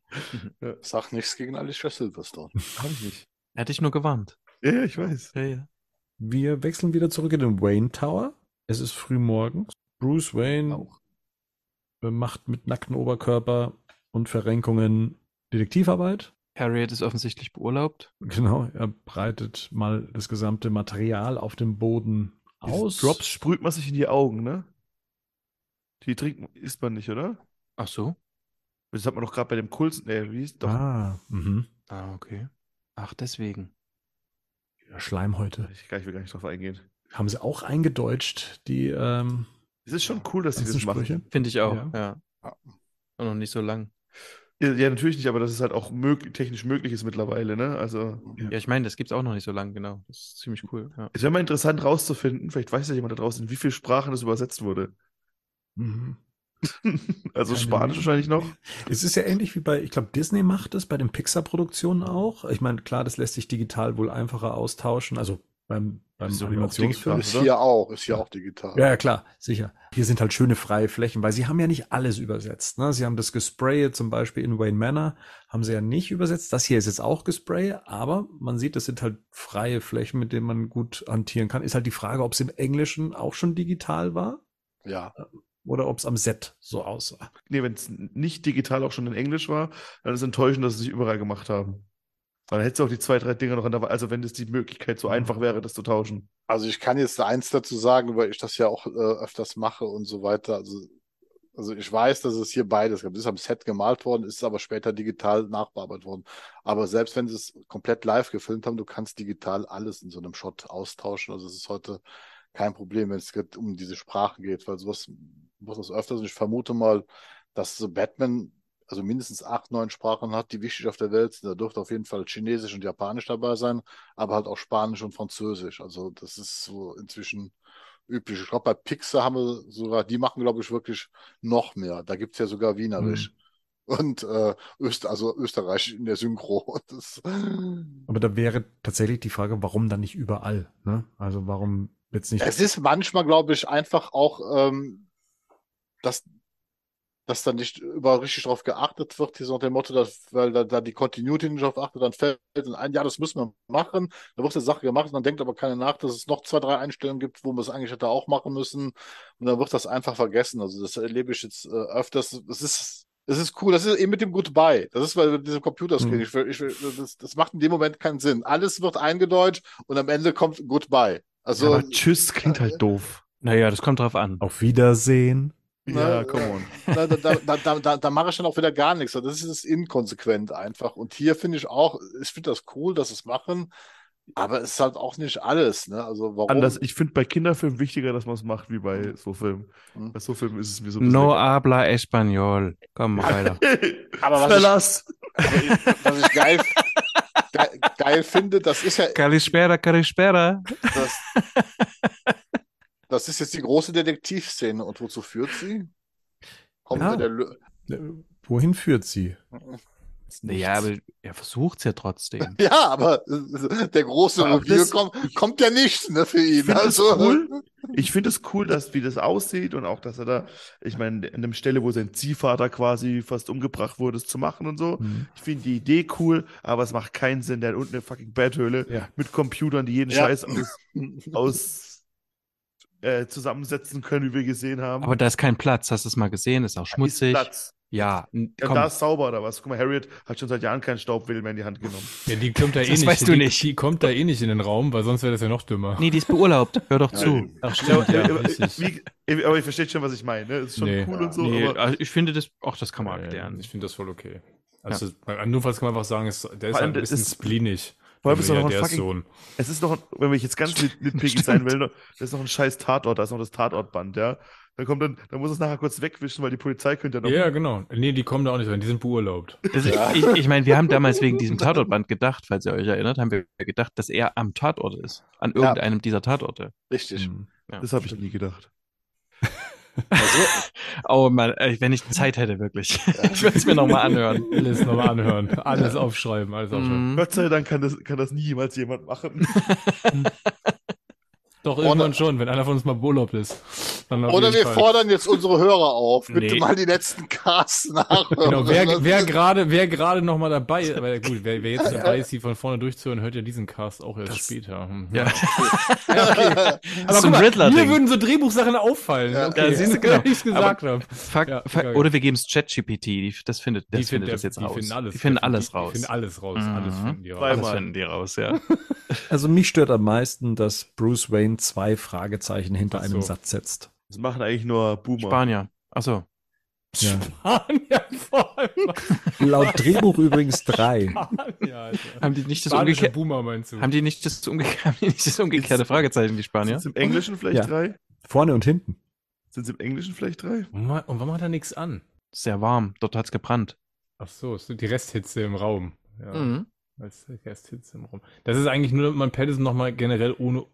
S4: Sag nichts gegen Alicia Silverstone.
S2: habe ich nicht.
S3: Er hat dich nur gewarnt.
S2: Ja, ja, ich weiß.
S3: Ja, ja.
S1: Wir wechseln wieder zurück in den Wayne Tower. Es ist früh morgens. Bruce Wayne
S2: Auch.
S1: macht mit nacktem Oberkörper und Verrenkungen Detektivarbeit.
S3: Harriet ist offensichtlich beurlaubt.
S1: Genau, er breitet mal das gesamte Material auf dem Boden
S2: Diese
S1: aus.
S2: Drops sprüht man sich in die Augen, ne? Die trinkt isst man nicht, oder?
S3: Ach so.
S2: Das hat man doch gerade bei dem Kult. Nee, wie ist doch.
S1: Ah, mhm.
S3: Ah, okay. Ach, deswegen.
S1: Ja, Schleimhäute.
S2: Ich, kann- ich will gar nicht drauf eingehen.
S1: Haben sie auch eingedeutscht, die ähm,
S2: Es ist schon cool, dass sie das
S1: ganzen
S2: machen.
S1: Sprüche.
S3: Finde ich auch,
S1: Ja.
S3: ja. Und noch nicht so lang.
S2: Ja, ja, natürlich nicht, aber dass es halt auch mög technisch möglich ist mittlerweile, ne? Also,
S1: Ja.
S3: Ja, ich meine, das gibt es auch noch nicht so lang, genau. Das ist ziemlich cool. Ja.
S2: es wäre mal interessant rauszufinden, vielleicht weiß ja jemand da draußen, in wie viele Sprachen das übersetzt wurde.
S1: Mhm.
S2: also
S1: Keine
S2: Spanisch
S1: Ahnung.
S2: wahrscheinlich noch.
S1: Es ist ja ähnlich wie bei, ich glaube, Disney macht es bei den Pixar-Produktionen auch. Ich meine, klar, das lässt sich digital wohl einfacher austauschen, also beim, beim
S2: ist
S1: Animationsfilm.
S2: digital,
S4: Ist hier auch, ist hier auch digital.
S1: Ja, ja, klar, sicher. Hier sind halt schöne freie Flächen, weil sie haben ja nicht alles übersetzt. Ne? Sie haben das Gespraye zum Beispiel in Wayne Manor, haben sie ja nicht übersetzt. Das hier ist jetzt auch Gespraye, aber man sieht, das sind halt freie Flächen, mit denen man gut hantieren kann. Ist halt die Frage, ob es im Englischen auch schon digital war
S4: Ja.
S1: oder ob es am Set so aussah.
S2: Nee, wenn es nicht digital auch schon in Englisch war, dann ist enttäuschend, dass sie es nicht überall gemacht haben. Dann hättest du auch die zwei, drei Dinger noch in der Wahl. Also, wenn das die Möglichkeit so einfach wäre, das zu tauschen.
S4: Also ich kann jetzt eins dazu sagen, weil ich das ja auch äh, öfters mache und so weiter. Also, also ich weiß, dass es hier beides gab. Es ist am Set gemalt worden, ist aber später digital nachbearbeitet worden. Aber selbst wenn sie es komplett live gefilmt haben, du kannst digital alles in so einem Shot austauschen. Also es ist heute kein Problem, wenn es um diese Sprachen geht, weil sowas muss das öfters. Und ich vermute mal, dass so Batman also mindestens acht, neun Sprachen hat, die wichtig auf der Welt sind. Da dürfte auf jeden Fall Chinesisch und Japanisch dabei sein, aber halt auch Spanisch und Französisch. Also das ist so inzwischen üblich. Ich glaube, bei Pixar haben wir sogar, die machen, glaube ich, wirklich noch mehr. Da gibt's ja sogar Wienerisch. Und äh, Öst, also Österreich in der Synchro. Das,
S1: Aber da wäre tatsächlich die Frage, warum dann nicht überall? Ne? Also warum jetzt nicht?
S4: Es ist manchmal, glaube ich, einfach auch, ähm, dass, dass da nicht überall richtig drauf geachtet wird, hier so nach dem Motto, dass, weil da, da die Continuity nicht drauf achtet, dann fällt dann ein, ja, das müssen wir machen, dann wird eine Sache gemacht und dann denkt aber keiner nach, dass es noch zwei, drei Einstellungen gibt, wo man es eigentlich hätte auch machen müssen und dann wird das einfach vergessen. Also das erlebe ich jetzt äh, öfters. Das ist, das ist cool, das ist eben mit dem Goodbye. Das ist bei diesem Computerscreen.
S1: Hm.
S4: Ich, will- ich, will- das, das macht in dem Moment keinen Sinn. Alles wird eingedeutscht und am Ende kommt Goodbye. Also,
S2: aber Tschüss klingt halt doof.
S3: Naja, das kommt drauf an.
S1: Auf Wiedersehen.
S2: Ja,
S4: Na,
S2: come on.
S4: da, da, da, da, da, da mache ich dann auch wieder gar nichts. Das ist inkonsequent einfach. Und hier finde ich auch, ich finde das cool, dass sie es machen, aber es ist halt auch nicht alles. Ne? Also warum?
S2: Anders. Ich finde bei Kinderfilmen wichtiger, dass man es macht, wie bei so Filmen.
S4: Hm.
S2: Bei so Filmen ist es mir so ein bisschen
S3: No habla español. Komm, weiter.
S4: Aber was ich-
S2: Verlass.
S4: Aber ich- was ich geil, geil, geil finde, das ist ja,
S3: Calispera, Calispera.
S4: das, das ist jetzt die große Detektivszene. Und wozu führt sie? Kommt
S1: Ja.
S4: der Lö
S1: Wohin führt sie?
S3: Ja, aber er versucht es ja trotzdem.
S4: ja, aber äh, der große Revier kommt, kommt ja nicht ne, für ihn.
S2: Ich finde es
S4: Also,
S2: cool. Ich finde es cool, dass wie das aussieht und auch, dass er da, ich meine, an der Stelle, wo sein Ziehvater quasi fast umgebracht wurde, es zu machen und so.
S1: Hm.
S2: Ich finde die Idee cool, aber es macht keinen Sinn, der hat unten eine fucking Betthöhle
S1: Ja.
S2: mit Computern, die jeden
S4: Ja.
S2: Scheiß aus, aus äh, zusammensetzen können, wie wir gesehen haben.
S3: Aber da ist kein Platz. Hast du es mal gesehen? Ist auch
S2: Da ist
S3: schmutzig.
S2: Platz.
S3: Ja,
S2: Ja,
S3: komm.
S2: da ist sauber oder was? Guck mal, Harriet hat schon seit Jahren keinen Staubwedel mehr in die Hand genommen.
S5: Ja, die kommt da eh
S3: Das
S5: nicht.
S3: weißt du
S5: die,
S3: nicht.
S5: Die kommt da eh nicht in den Raum, weil sonst wäre das ja noch dümmer.
S3: Nee, die ist beurlaubt. Hör doch
S4: Ja,
S3: zu.
S5: Ach,
S2: Ja,
S5: stimmt, ja,
S2: aber,
S5: richtig.
S2: wie, aber ich verstehe schon, was ich meine. ne? Es ist schon
S5: Nee.
S2: cool und so,
S3: Nee,
S2: aber
S3: also ich finde das, auch das kann man
S5: Ja,
S3: erklären.
S5: Ich finde das voll okay. Also notfalls kann man einfach sagen, es, der ist halt ein
S2: das
S5: bisschen
S2: ist-
S5: spleenig.
S2: Vor allem ist
S5: Ja,
S2: doch noch ein
S5: der ist
S2: fucking-
S5: Sohn.
S2: Es ist noch, wenn ich jetzt ganz nit- nitpickig sein will, noch- das ist noch ein scheiß Tatort, da ist noch das Tatortband, ja. Dann kommt dann, dann muss es nachher kurz wegwischen, weil die Polizei könnte ja noch.
S5: Ja, genau. Nee, die kommen da auch nicht rein, die sind beurlaubt.
S3: Das, Ich, ich meine, wir haben damals wegen diesem Tatortband gedacht, falls ihr euch erinnert, haben wir gedacht, dass er am Tatort ist. An irgendeinem dieser Tatorte.
S4: Richtig.
S2: Hm,
S3: Ja.
S2: Das habe ich nie gedacht.
S3: Oh Mann, wenn ich Zeit hätte, wirklich. Ich würde es mir nochmal anhören.
S5: Alles nochmal anhören, alles aufschreiben, alles aufschreiben.
S3: Mhm.
S2: Gott sei Dank kann das, kann das nie jemals jemand machen.
S5: Doch,
S4: Oder-
S5: irgendwann schon, wenn einer von uns mal beurlaubt ist.
S4: Oder wir
S5: Fall.
S4: fordern jetzt unsere Hörer auf, bitte
S5: Nee.
S4: mal die letzten Casts nachhören.
S5: Genau, wer,
S4: Das
S5: gerade, wer gerade noch mal dabei ist, aber gut, wer, wer jetzt dabei ist, die von vorne durchzuhören, hört ja diesen Cast auch erst später. Hm,
S3: Ja.
S5: Aber
S3: so
S5: guck
S3: ein
S5: mal, mir würden so Drehbuchsachen auffallen.
S4: Ja.
S5: okay,
S3: Ja,
S5: das
S3: siehst du, genau.
S5: ich gesagt habe.
S3: Fuck,
S5: Ja,
S3: fuck,
S5: geil.
S3: oder wir geben es ChatGPT, die- das findet, das
S5: Die
S3: findet
S5: finden-
S3: das jetzt
S5: die
S3: raus.
S5: finden alles.
S3: die finden
S5: Die-
S3: alles
S5: die
S3: raus.
S5: finden alles raus. Alles
S3: Mhm.
S5: finden die raus.
S3: Alles finden die raus, ja.
S1: Also mich stört am meisten, dass Bruce Wayne zwei Fragezeichen hinter
S5: Ach
S1: einem
S5: so.
S1: Satz setzt.
S2: Das machen eigentlich nur Boomer.
S3: Spanier. Achso.
S1: Ja.
S5: Spanier vor allem.
S1: Laut Drehbuch übrigens drei.
S5: Spanier, Alter.
S3: Haben die nicht das umgekehrte,
S5: Boomer meinst du?
S3: haben die nicht das, umge haben die nicht das umgekehrte Fragezeichen, die Spanier?
S2: Sind es im Englischen vielleicht
S1: Ja.
S2: drei?
S1: Vorne und hinten.
S2: Sind es im Englischen vielleicht drei?
S5: und wa- und warum hat er nichts an?
S3: Sehr warm, dort hat's gebrannt.
S5: Ach so, es ist die Resthitze im Raum. Ja.
S3: Mhm.
S5: Als Resthitze im Raum. Das ist eigentlich nur, damit man Patterson nochmal generell ohne,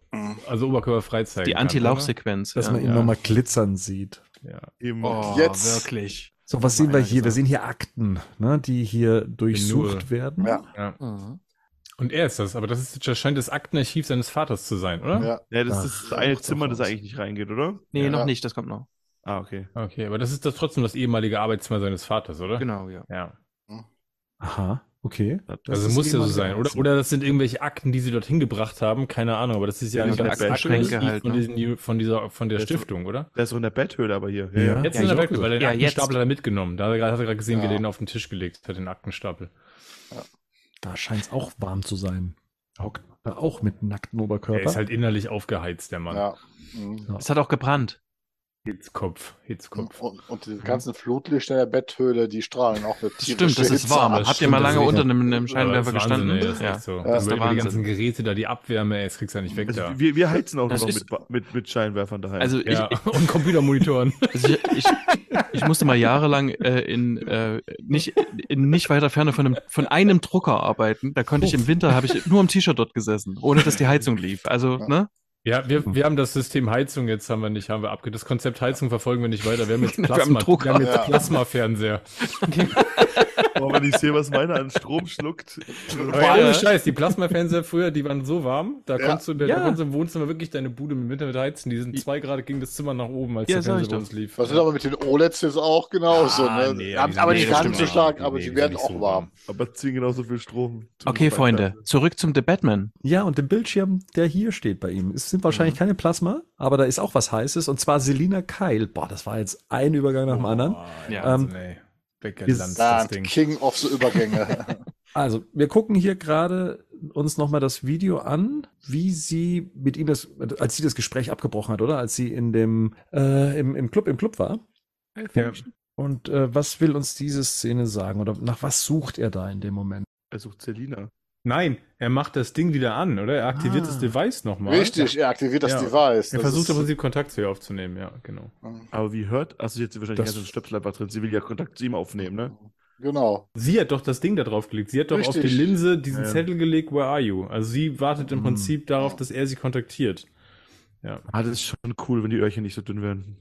S5: also oberkörperfrei zeigen
S3: Die
S5: kann,
S3: Anti-Lauch-Sequenz.
S1: Dass
S3: ja.
S1: man ihn
S5: Ja.
S1: nochmal glitzern sieht.
S5: Ja.
S2: Eben.
S3: Oh,
S4: Jetzt-
S3: wirklich.
S1: So, was sehen wir hier? Wir
S3: gesagt.
S1: sehen hier Akten, ne, die hier durchsucht
S5: Nur-
S1: werden.
S4: Ja.
S5: ja.
S3: Mhm.
S5: Und er ist das, aber das, ist, das scheint das Aktenarchiv seines Vaters zu sein, oder?
S4: Ja.
S2: Ja, das
S1: Ach,
S2: ist das eine Zimmer, das eigentlich nicht reingeht, oder?
S3: Nee,
S4: Ja.
S3: noch nicht, das kommt noch.
S2: Ah, okay.
S5: Okay, aber das ist das trotzdem das ehemalige Arbeitszimmer seines Vaters, oder?
S3: Genau, ja.
S5: Ja.
S1: Aha, okay. Das
S5: also muss ja so sein. Oder, oder das sind irgendwelche Akten, die sie dorthin gebracht haben. Keine Ahnung, aber das ist ja,
S2: Ja,
S5: nicht das
S3: Aktenschränke halt,
S5: von,
S3: ne?
S5: diesen, von dieser von der
S2: Das
S5: Stiftung, oder?
S2: Der ist so in der Betthöhle aber hier.
S1: Ja.
S5: Jetzt
S1: Ja,
S5: in der Welt, weil er den
S3: Ja.
S5: Aktenstapel hat er mitgenommen. Da hat er gerade gesehen, wie er den auf den Tisch gelegt hat, den Aktenstapel.
S1: Da scheint es auch warm zu sein. Hockt da auch mit nacktem
S5: Er
S1: Oberkörper.
S5: ist halt innerlich aufgeheizt, der Mann.
S4: Ja. Mhm.
S1: Ja.
S3: Es hat auch gebrannt.
S5: Hitzkopf, Hitzkopf.
S4: Und, und die ganzen Flutlichter der Betthöhle, die strahlen auch mit
S3: Stimmt, das ist warm. Habt ihr mal lange unter einem, einem Scheinwerfer
S5: Ja, ist Wahnsinn,
S3: gestanden?
S5: ey, das ist
S3: ja.
S5: so.
S4: Ja,
S5: Das
S3: ist der
S5: die ganzen Geräte da, die Abwärme, ey, das kriegst du ja nicht weg
S2: Also
S5: da.
S2: wir, wir heizen auch
S3: Das
S2: noch
S3: ist-
S2: mit, mit, mit Scheinwerfern daheim.
S3: Also ich,
S5: Ja, und Computermonitoren.
S3: Also ich, ich, ich musste mal jahrelang äh, in, äh, nicht, in nicht weiter Ferne von einem, von einem Drucker arbeiten. Da konnte ich im Winter, habe ich nur im T-Shirt dort gesessen, ohne dass die Heizung lief. Also, ne?
S5: Ja, wir, wir haben das System Heizung jetzt haben wir nicht, haben wir abge. Das Konzept Heizung verfolgen wir nicht weiter. Wir haben jetzt
S3: Wir haben
S5: Plasma, wir haben jetzt. Plasma-Fernseher.
S2: Boah, wenn ich sehe, was meiner an Strom schluckt.
S5: Ohne Scheiß, die Plasma-Fernseher früher, die waren so warm, da
S4: Ja.
S5: konntest du, da
S3: Ja.
S5: konntest im Wohnzimmer wirklich deine Bude mit Winter mit heizen. Die sind zwei Grad gegen das Zimmer nach oben, als
S3: Ja,
S5: der Fernseher bei uns lief.
S4: Das ist aber mit den OLEDs jetzt auch genauso.
S5: Ah,
S4: ne?
S5: nee,
S4: aber
S5: die
S4: aber
S5: sind-
S4: nicht
S5: nee,
S4: ganz so stark,
S5: Nee,
S4: aber
S5: die
S4: die
S5: sind
S4: werden
S5: nicht
S4: auch
S5: so
S4: warm.
S2: Aber ziehen genauso viel Strom.
S3: Okay, Freunde, zurück zum The Batman.
S1: Ja, und der Bildschirm, der hier steht bei ihm, es sind wahrscheinlich keine Plasma, aber da ist auch was Heißes, und zwar Selina Kyle. Boah, das war jetzt ein Übergang nach dem anderen.
S5: Ja,
S1: Ähm,
S5: also, ey. Weggelanzt, das Ding.
S4: King of the Übergänge.
S1: Also, wir gucken hier gerade uns nochmal das Video an, wie sie mit ihm das, als sie das Gespräch abgebrochen hat, oder? Als sie in dem, äh, im, im Club, im Club war.
S5: Ja.
S1: Und äh, was will uns diese Szene sagen? Oder nach was sucht er da in dem Moment?
S2: Er sucht Selina.
S5: Nein, er macht das Ding wieder an, oder? Er aktiviert
S1: Ah.
S5: das Device nochmal.
S4: Richtig, er aktiviert das
S5: Ja.
S4: Device.
S5: Er
S4: Das
S5: versucht im Prinzip Kontakt zu ihr aufzunehmen, ja, genau.
S2: Aber wie hört? Also jetzt wahrscheinlich
S1: Das-
S2: ganz Stöpsel einfach drin. Sie will ja Kontakt zu ihm aufnehmen, ne?
S4: Genau.
S5: Sie hat doch das Ding da drauf gelegt. Sie hat doch auf die
S4: Richtig.
S5: Linse diesen
S2: Ja.
S5: Zettel gelegt, where are you? Also sie wartet im
S1: Mhm.
S5: Prinzip darauf, dass er sie kontaktiert. Ja.
S2: Ah, das ist schon cool, wenn die Öhrchen nicht so dünn werden.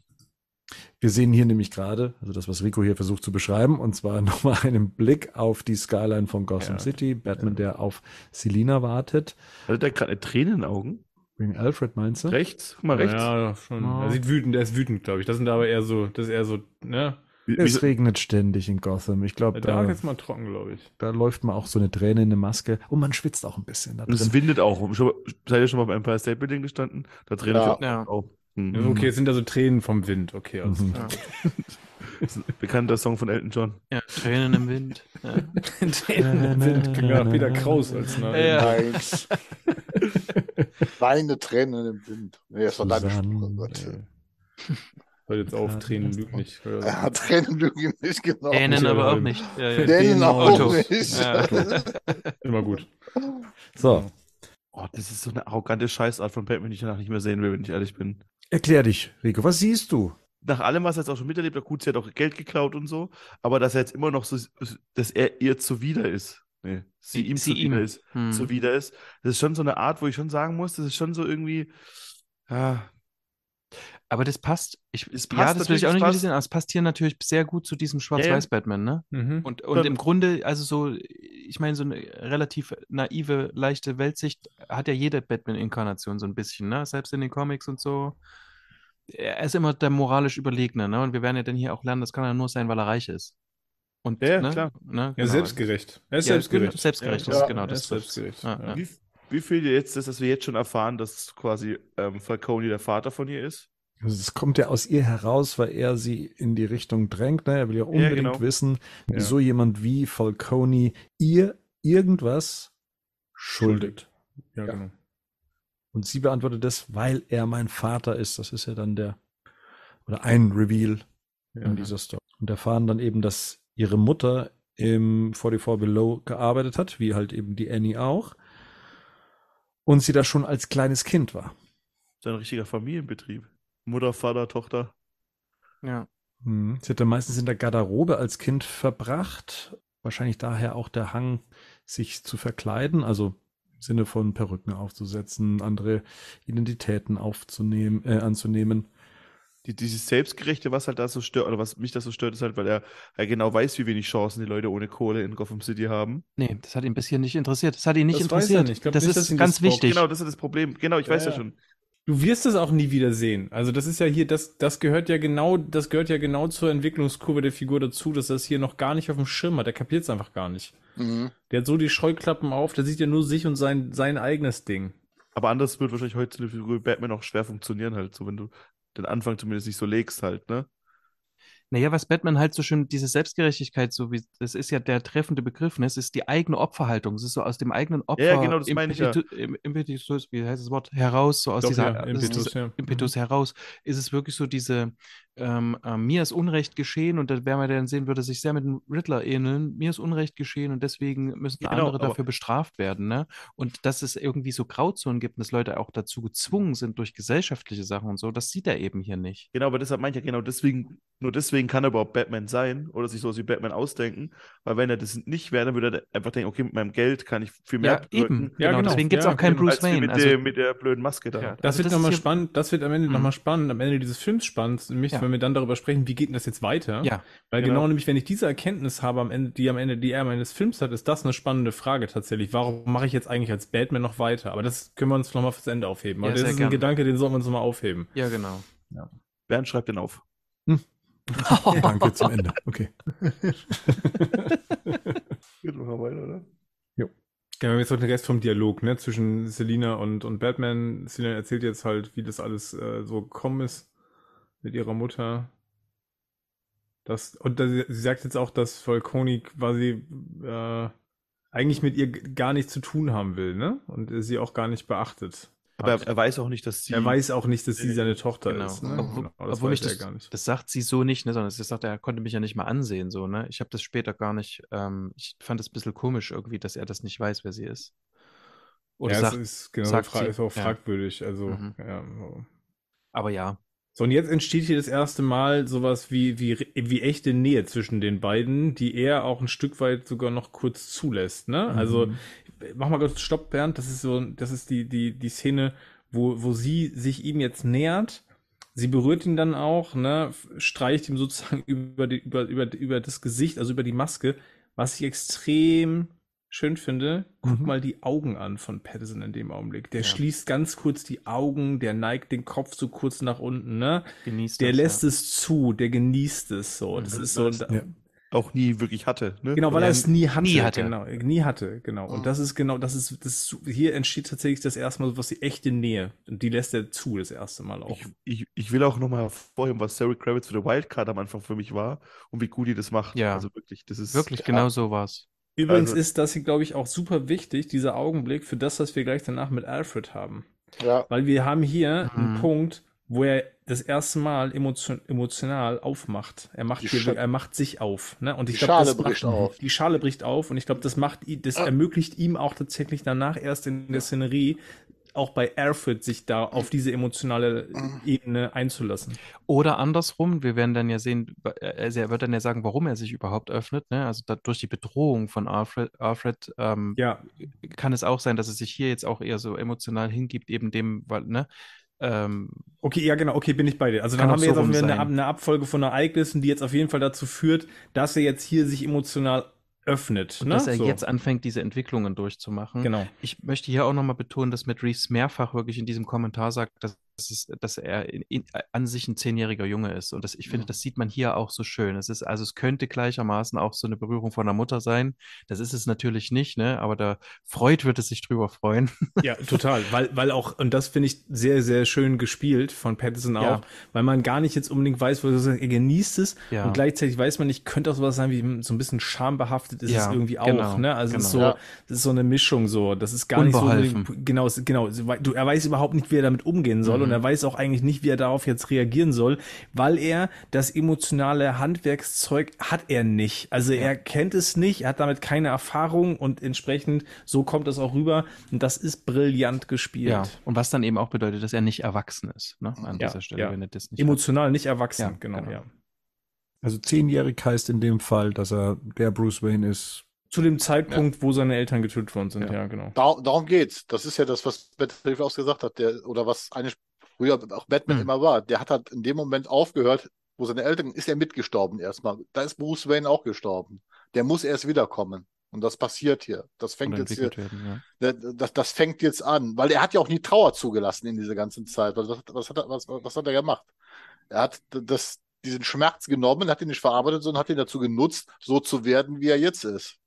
S1: Wir sehen hier nämlich gerade, also das, was Rico hier versucht zu beschreiben, und zwar nochmal einen Blick auf die Skyline von Gotham
S5: Ja.
S1: City. Batman, der auf Selina wartet.
S2: Hatte der gerade eine Träne in den Augen?
S1: Wegen Alfred meinst du?
S2: Rechts? Guck mal, rechts.
S5: Ja, schon.
S1: Ja.
S5: Er sieht wütend, er ist wütend, glaube ich. Das sind aber eher so, das ist eher so, ne?
S2: Wie,
S1: Es regnet ständig in Gotham. Ich glaube,
S5: Da
S1: da,
S5: jetzt mal trocken, glaube ich.
S1: da läuft man auch so eine Träne in eine Maske und man schwitzt auch ein bisschen da
S2: und es
S1: drin.
S2: windet auch. Seid ihr schon mal beim Empire State Building gestanden? Da träne
S4: Ja.
S2: ich
S3: Ja.
S2: auch. Hm.
S5: Ja, Okay, es sind da so Tränen vom Wind. Okay, alles
S1: Mhm.
S2: Bekannter Song von Elton John.
S3: Ja, Tränen im Wind. Ja.
S5: Tränen im Wind. Klingt ja Peter Kraus als Name.
S3: Ja.
S4: Nein. Weine Tränen im Wind. Nee, das war deine. Sprache. Gott.
S5: Hört jetzt auf, Tränen lügen nicht.
S4: Ja, Tränen lügen nicht genau.
S3: Dänen aber auch nicht. Ja, ja.
S4: Dänen auch
S3: Otto.
S4: nicht.
S3: Ja.
S5: Immer gut.
S1: So,
S2: Oh, das ist so eine arrogante Scheißart von Batman, die ich danach nicht mehr sehen will, wenn ich ehrlich bin.
S1: Erklär dich, Rico. Was siehst du?
S2: Nach allem, was er jetzt auch schon miterlebt hat, gut, sie hat auch Geld geklaut und so, aber dass er jetzt immer noch so, dass er ihr zuwider ist. Nee, sie,
S3: Sie-
S2: ihm
S3: sie
S2: zuwider
S3: ihm.
S2: ist.
S3: Hm.
S2: Zuwider ist. Das ist schon so eine Art, wo ich schon sagen muss, das ist schon so irgendwie, ja,
S3: Aber das passt. Ich,
S2: Es
S3: ja,
S2: passt
S3: das will ich auch nicht
S2: passt.
S3: kritisieren, aber es passt hier natürlich sehr gut zu diesem Schwarz-Weiß-Batman, ne?
S5: Mhm.
S3: Und, und im Grunde, also so, ich meine, so eine relativ naive, leichte Weltsicht hat ja jede Batman-Inkarnation so ein bisschen, ne? Selbst in den Comics und so. Er ist immer der moralisch Überlegene, ne? Und wir werden ja dann hier auch lernen, das kann ja nur sein, weil er reich ist. Und,
S2: Ja, ja,
S3: ne?
S2: klar.
S3: Ne?
S5: Ja,
S3: Genau.
S5: selbstgerecht. Er ist
S3: Ja,
S5: selbstgerecht.
S3: genau, Selbstgerecht,
S2: Ja,
S3: das
S4: ja,
S3: ist genau
S5: er
S3: das.
S5: ist selbstgerecht.
S3: Ja, ja.
S2: Wie, wie viel dir jetzt das, dass wir jetzt schon erfahren, dass quasi ähm, Falcone der Vater von ihr ist?
S1: Also es kommt ja aus ihr heraus, weil er sie in die Richtung drängt. Ne? Er will ja unbedingt
S2: genau.
S1: wissen,
S5: Ja.
S1: wieso jemand wie Falcone ihr irgendwas schuldet.
S5: Ja,
S1: Ja.
S5: genau.
S1: Und sie beantwortet das, weil er mein Vater ist. Das ist ja dann der, oder ein Reveal
S5: Ja.
S1: in dieser Story. Und erfahren dann eben, dass ihre Mutter im 44 Below gearbeitet hat, wie halt eben die Annie auch. Und sie da schon als kleines Kind war.
S2: So ein richtiger Familienbetrieb. Mutter, Vater, Tochter.
S3: Ja.
S1: Hm. Sie hat dann meistens in der Garderobe als Kind verbracht. Wahrscheinlich daher auch der Hang, sich zu verkleiden, also im Sinne von Perücken aufzusetzen, andere Identitäten aufzunehmen, äh, anzunehmen.
S2: Die, dieses Selbstgerechte, was halt da so stört, oder was mich da so stört, ist halt, weil er, er genau weiß, wie wenig Chancen die Leute ohne Kohle in Gotham City haben.
S3: Nee, das hat ihn bisher nicht interessiert. Das hat ihn nicht
S5: Das weiß er
S3: interessiert.
S5: nicht. Ich glaub
S3: das
S5: nicht,
S3: ist ganz wichtig.
S2: Genau, das ist das Problem. Genau, ich weiß ja,
S5: Ja, ja.
S2: schon.
S5: Du wirst es auch nie wieder sehen. Also das ist ja hier, das, das gehört ja genau, das gehört ja genau zur Entwicklungskurve der Figur dazu, dass er es hier noch gar nicht auf dem Schirm hat. Der kapiert es einfach gar nicht.
S4: Mhm.
S5: Der hat so die Scheuklappen auf, der sieht ja nur sich und sein, sein eigenes Ding.
S2: Aber anders wird wahrscheinlich heute eine Figur Batman auch schwer funktionieren, halt, so wenn du den Anfang zumindest nicht so legst, halt, ne?
S3: Naja, was Batman halt so schön, diese Selbstgerechtigkeit, so wie, das ist ja der treffende Begriff, ne? Es ist die eigene Opferhaltung. Es ist so aus dem eigenen Opfer,
S2: Ja, genau, das meine ich ja.
S3: Impetu- im- Impetus, wie heißt das Wort, heraus, so aus
S5: Doch,
S3: dieser,
S5: ja,
S3: ist
S5: Impetus,
S3: so-
S5: ja.
S3: Impetus heraus, ist es wirklich so diese, ähm, äh, mir ist Unrecht geschehen und werden wir dann sehen, würde sich sehr mit dem Riddler ähneln, mir ist Unrecht geschehen und deswegen müssen
S2: Genau,
S3: andere dafür bestraft werden, ne? Und dass es irgendwie so Grauzonen gibt und dass Leute auch dazu gezwungen sind durch gesellschaftliche Sachen und so, das sieht er eben hier nicht.
S2: Genau, aber deshalb meine ich ja, genau deswegen, nur deswegen kann er überhaupt Batman sein oder sich sowas wie Batman ausdenken, weil wenn er das nicht wäre, dann würde er einfach denken, okay, mit meinem Geld kann ich viel mehr
S3: Ja, eben.
S5: Ja,
S3: genau.
S5: genau.
S3: Deswegen gibt es
S5: Ja,
S3: auch keinen. Bruce Wayne.
S2: mit,
S3: Also,
S2: der, mit der blöden Maske da.
S3: Ja.
S5: Das
S3: Also
S5: wird
S3: das
S5: nochmal spannend, das wird am Ende
S3: Mhm.
S5: nochmal spannend, am Ende dieses Films spannend, nämlich
S3: Ja.
S5: wenn wir dann darüber sprechen, wie geht denn das jetzt weiter?
S3: ja,
S5: Weil
S2: Genau.
S5: genau. nämlich, wenn ich diese Erkenntnis habe am Ende, die am Ende, die er meines Films hat, ist das eine spannende Frage tatsächlich. Warum mache ich jetzt eigentlich als Batman noch weiter? Aber das können wir uns nochmal fürs Ende aufheben.
S3: Ja,
S5: Aber das
S3: sehr
S5: ist ein
S3: gerne.
S5: Gedanke, den sollten wir uns nochmal aufheben.
S3: ja, genau.
S2: Bernd schreibt den auf.
S1: Danke zum Ende. Okay.
S2: Geht noch mal weiter, oder?
S5: Ja, wir haben jetzt noch den Rest vom Dialog, ne, zwischen Selina und, und Batman. Selina erzählt jetzt halt, wie das alles äh, so gekommen ist mit ihrer Mutter. Das, und da, sie sagt jetzt auch, dass Falcone quasi äh, eigentlich mit ihr gar nichts zu tun haben will, ne? Und sie auch gar nicht beachtet.
S2: Aber er, er weiß auch nicht, dass sie.
S5: er weiß auch nicht, dass sie seine Tochter
S3: Genau.
S5: ist. Ne?
S3: Obwohl,
S5: Genau, das
S3: obwohl
S5: er
S3: das,
S5: gar nicht.
S3: das sagt sie so nicht, ne, sondern sie sagt, er konnte mich ja nicht mal ansehen, so, ne? Ich habe das später gar nicht, ähm, ich fand es ein bisschen komisch irgendwie, dass er das nicht weiß, wer sie ist. Oder
S5: ja,
S3: sagt,
S5: es ist, genau,
S3: sagt
S5: fra
S3: sie,
S5: ist auch
S3: ja.
S5: fragwürdig. Also,
S3: Mhm.
S5: ja.
S3: aber ja,
S5: So, und jetzt entsteht hier das erste Mal sowas wie, wie, wie echte Nähe zwischen den beiden, die er auch ein Stück weit sogar noch kurz zulässt, ne? Also,
S1: Mhm.
S5: mach mal kurz Stopp, Bernd, das ist so, das ist die, die, die Szene, wo, wo sie sich ihm jetzt nähert. Sie berührt ihn dann auch, ne, streicht ihm sozusagen über, die, über, über, über das Gesicht, also über die Maske, was ich extrem schön finde. Guck
S1: Mhm.
S5: mal die Augen an von Patterson in dem Augenblick. Der
S3: Ja.
S5: schließt ganz kurz die Augen, der neigt den Kopf so kurz nach unten, ne?
S3: genießt
S5: Der
S3: das,
S5: lässt
S3: ja.
S5: es zu, der genießt es so. Das
S3: Mhm.
S5: ist so,
S1: Ja.
S2: auch nie wirklich hatte. Ne?
S5: Genau, weil er es nie hatte.
S3: nie hatte.
S5: Genau, nie hatte, genau. Und
S4: Mhm.
S5: das ist genau, das ist, das ist, hier entsteht tatsächlich das erste Mal so was die echte Nähe. Und die lässt er zu, das erste Mal auch.
S2: Ich, ich, ich will auch nochmal hervorheben, was Sarah Kravitz für der Wildcard am Anfang für mich war und wie gut die das macht.
S3: Ja.
S2: Also wirklich, das ist
S3: Wirklich, genau so war's.
S5: Übrigens
S2: also-
S5: ist das hier, glaube ich, auch super wichtig, dieser Augenblick, für das, was wir gleich danach mit Alfred haben.
S4: Ja,
S5: Weil wir haben hier einen
S3: Mhm.
S5: Punkt, wo er das erste Mal emotion, emotional aufmacht. Er macht, hier, er macht sich auf. Ne? Und ich
S4: Die
S5: glaube,
S4: Schale
S5: das
S4: bricht
S5: macht,
S4: auf.
S5: Die Schale bricht auf und ich glaube, das macht das
S2: Ah.
S5: ermöglicht ihm auch tatsächlich danach erst in der Szenerie auch bei Airfoot sich da auf diese emotionale Ebene einzulassen.
S3: Oder andersrum, wir werden dann ja sehen, also er wird dann ja sagen, warum er sich überhaupt öffnet. Ne? Also da, durch die Bedrohung von Alfred, Alfred ähm,
S5: Ja,
S3: kann es auch sein, dass er sich hier jetzt auch eher so emotional hingibt, eben dem, weil, ne? Ähm,
S5: Okay, ja genau, okay, bin ich bei dir. Also dann haben wir jetzt auch eine, eine Abfolge von Ereignissen, die jetzt auf jeden Fall dazu führt, dass er jetzt hier sich emotional öffnet.
S3: und
S5: ne?
S3: dass er
S5: So.
S3: jetzt anfängt, diese Entwicklungen durchzumachen.
S5: Genau.
S3: Ich möchte hier auch nochmal betonen, dass Matt Reeves mehrfach wirklich in diesem Kommentar sagt, dass, es, dass er in, in, an sich ein zehnjähriger Junge ist. Und das, ich finde, das sieht man hier auch so schön. Es ist, also es könnte gleichermaßen auch so eine Berührung von der Mutter sein. Das ist es natürlich nicht, ne? Aber da Freud würde sich drüber freuen.
S5: Ja, total. Weil, weil auch, und das finde ich sehr, sehr schön gespielt von Patterson auch,
S3: Ja.
S5: weil man gar nicht jetzt unbedingt weiß, wo er genießt es
S3: Ja.
S5: und gleichzeitig weiß man nicht, könnte auch sowas sein wie so ein bisschen schambehaftet ist
S3: Ja,
S5: es irgendwie auch,
S3: genau,
S5: ne? Also es ist so,
S4: genau.
S5: das ist so eine Mischung so, das ist gar nicht so, genau, es- genau, du, er weiß überhaupt nicht, wie er damit umgehen soll
S3: Mhm.
S5: Und er weiß auch eigentlich nicht, wie er darauf jetzt reagieren soll, weil er das emotionale Handwerkszeug hat er nicht. Also er kennt es nicht, er hat damit keine Erfahrung und entsprechend so kommt es auch rüber und das ist brillant gespielt.
S3: Ja. Und was dann eben auch bedeutet, dass er nicht erwachsen ist, ne? An
S5: Ja,
S3: dieser Stelle,
S5: ja.
S3: wenn er das nicht
S5: Emotional nicht erwachsen,
S3: Ja,
S5: genau,
S3: genau.
S5: ja.
S1: Also zehnjährig heißt in dem Fall, dass er der Bruce Wayne ist.
S5: Zu dem Zeitpunkt, wo seine Eltern getötet worden sind, ja,
S3: Ja.
S5: genau.
S4: Da, darum geht's. Das ist ja das, was Battlefield auch gesagt hat, der, oder was früher auch Batman
S3: Hm.
S4: immer war. Der hat halt in dem Moment aufgehört, wo seine Eltern, ist er mitgestorben erstmal. Da ist Bruce Wayne auch gestorben. Der muss erst wiederkommen. Und das passiert hier. Das fängt jetzt hier,
S3: werden, ja.
S4: das, das, fängt jetzt an, weil er hat ja auch nie Trauer zugelassen in dieser ganzen Zeit. Was, was, hat, er, was, was hat er gemacht? Er hat das, diesen Schmerz genommen, hat ihn nicht verarbeitet, sondern hat ihn dazu genutzt, so zu werden, wie er jetzt ist.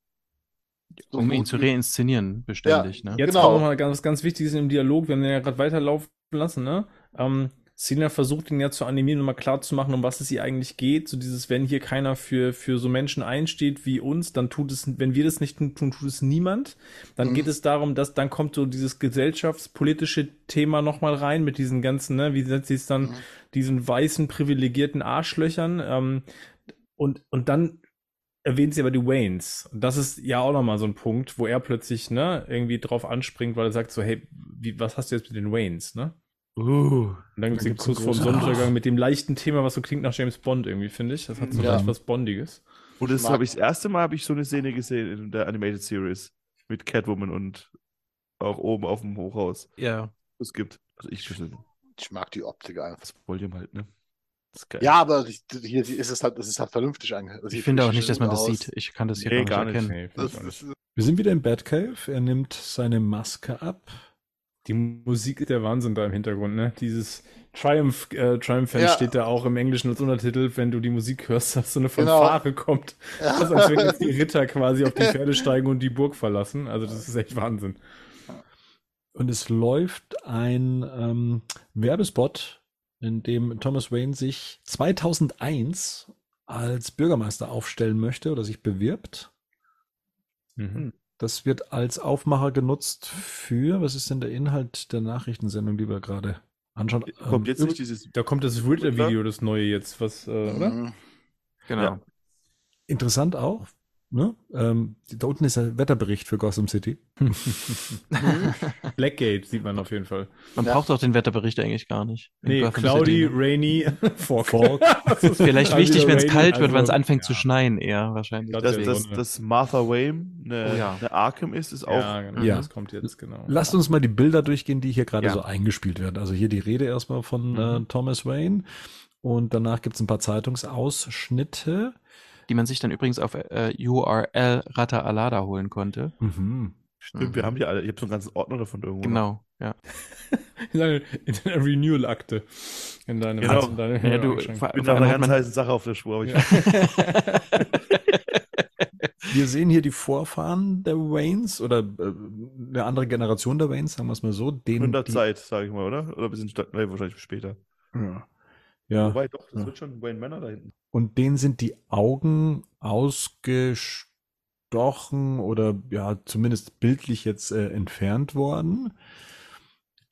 S4: So
S3: Um ihn zu reinszenieren, beständig, ne?
S5: Jetzt
S4: Genau.
S5: kommt noch mal ganz, was ganz Wichtiges im Dialog. Wir haben den ja gerade weiterlaufen lassen, ne? Ähm, Cena versucht ihn ja zu animieren und mal klar zu machen, um was es hier eigentlich geht. So dieses, wenn hier keiner für, für so Menschen einsteht wie uns, dann tut es, wenn wir das nicht tun, tut es niemand. Dann
S4: Mhm.
S5: geht es darum, dass dann kommt so dieses gesellschaftspolitische Thema nochmal rein mit diesen ganzen, ne, wie setzt sie es dann,
S4: Mhm.
S5: diesen weißen privilegierten Arschlöchern. Ähm, und, und dann erwähnt sie aber die Waynes. Das ist ja auch nochmal so ein Punkt, wo er plötzlich, ne, irgendwie drauf anspringt, weil er sagt so, hey, wie, was hast du jetzt mit den Waynes, ne?
S1: Uh,
S5: Und dann gibt es den Kuss
S1: großen-
S5: Sonnenuntergang mit dem leichten Thema, was so klingt nach James Bond irgendwie, finde ich. Das hat so
S4: Ja.
S5: leicht was Bondiges.
S2: Und das habe ich das erste Mal habe ich so eine Szene gesehen in der Animated Series mit Catwoman und auch oben auf dem Hochhaus.
S3: Ja.
S2: Es gibt. Also ich das
S4: Ich mag die Optik einfach.
S2: Volume halt, ne? Das ist geil.
S4: Ja, aber ich- hier ist es halt, es ist halt vernünftig eigentlich. Das
S3: Ich finde auch nicht, dass man das
S4: aus.
S3: sieht. Ich kann das hier
S2: Nee,
S3: gar nicht erkennen.
S5: Nee,
S4: Das
S1: wir sind wieder im Batcave. Er nimmt seine Maske ab.
S5: Die Musik ist der Wahnsinn da im Hintergrund, ne? Dieses Triumph, äh, Triumph
S4: Ja.
S5: steht da auch im Englischen als Untertitel, wenn du die Musik hörst, dass so eine
S4: Genau.
S5: Fanfare kommt. Also als wenn jetzt die Ritter quasi auf die Pferde steigen und die Burg verlassen. Also das ist echt Wahnsinn.
S1: Und es läuft ein ähm, Werbespot, in dem Thomas Wayne sich 2001 als Bürgermeister aufstellen möchte oder sich bewirbt.
S5: Mhm.
S1: Das wird als Aufmacher genutzt für, was ist denn der Inhalt der Nachrichtensendung, die wir gerade anschauen?
S2: Kommt
S1: Ähm,
S2: jetzt nicht dieses.
S5: Da kommt das Riddler-Video, das neue jetzt, was, äh, oder?
S4: Mhm.
S3: Genau.
S2: Ja.
S1: Interessant auch. Ne? Ähm, da unten ist der Wetterbericht für Gotham City.
S5: Blackgate sieht man auf jeden Fall.
S3: Man
S4: Ja.
S3: braucht auch den Wetterbericht eigentlich gar nicht.
S5: Nee,
S3: Gotham
S5: cloudy,
S3: City, ne?
S5: rainy, fog.
S1: Fog.
S3: Vielleicht
S5: Dann
S3: wichtig, wenn es kalt wird, wenn es
S5: also,
S3: anfängt zu
S5: ja.
S3: schneien, eher wahrscheinlich.
S5: Das-
S2: Dass,
S5: Sonne.
S2: dass Martha Wayne eine,
S3: Oh ja.
S2: eine Arkham ist, ist auch.
S5: Ja, genau,
S1: Ja.
S5: das kommt jetzt, genau.
S1: Lasst uns mal die Bilder durchgehen, die hier gerade
S3: Ja.
S1: so eingespielt werden. Also hier die Rede erstmal von äh,
S3: Mhm.
S1: Thomas Wayne und danach gibt es ein paar Zeitungsausschnitte.
S3: Die man sich dann übrigens auf äh, URL Rata Alada holen konnte.
S1: Mhm.
S2: Stimmt, wir haben die alle. Ich habe so einen ganzen Ordner davon irgendwo.
S3: Genau, ja.
S5: In deiner, in deiner Renewal-Akte. In deinem,
S2: Genau.
S5: in deinem
S3: ja du, vor,
S2: Ich bin nach einer ganz heißen Sache auf der Spur. Aber ich,
S1: Wir sehen hier die Vorfahren der Waynes oder äh, eine andere Generation der Waynes, sagen wir es mal so. Den,
S2: in der
S1: die,
S2: Zeit, sage ich mal, oder? Oder ein bisschen sta- nee, wahrscheinlich später.
S1: Ja. Ja.
S2: Wobei, doch, das
S1: Ja.
S2: wird schon Wayne Manor da hinten.
S1: Und denen sind die Augen ausgestochen oder ja, zumindest bildlich jetzt äh, entfernt worden.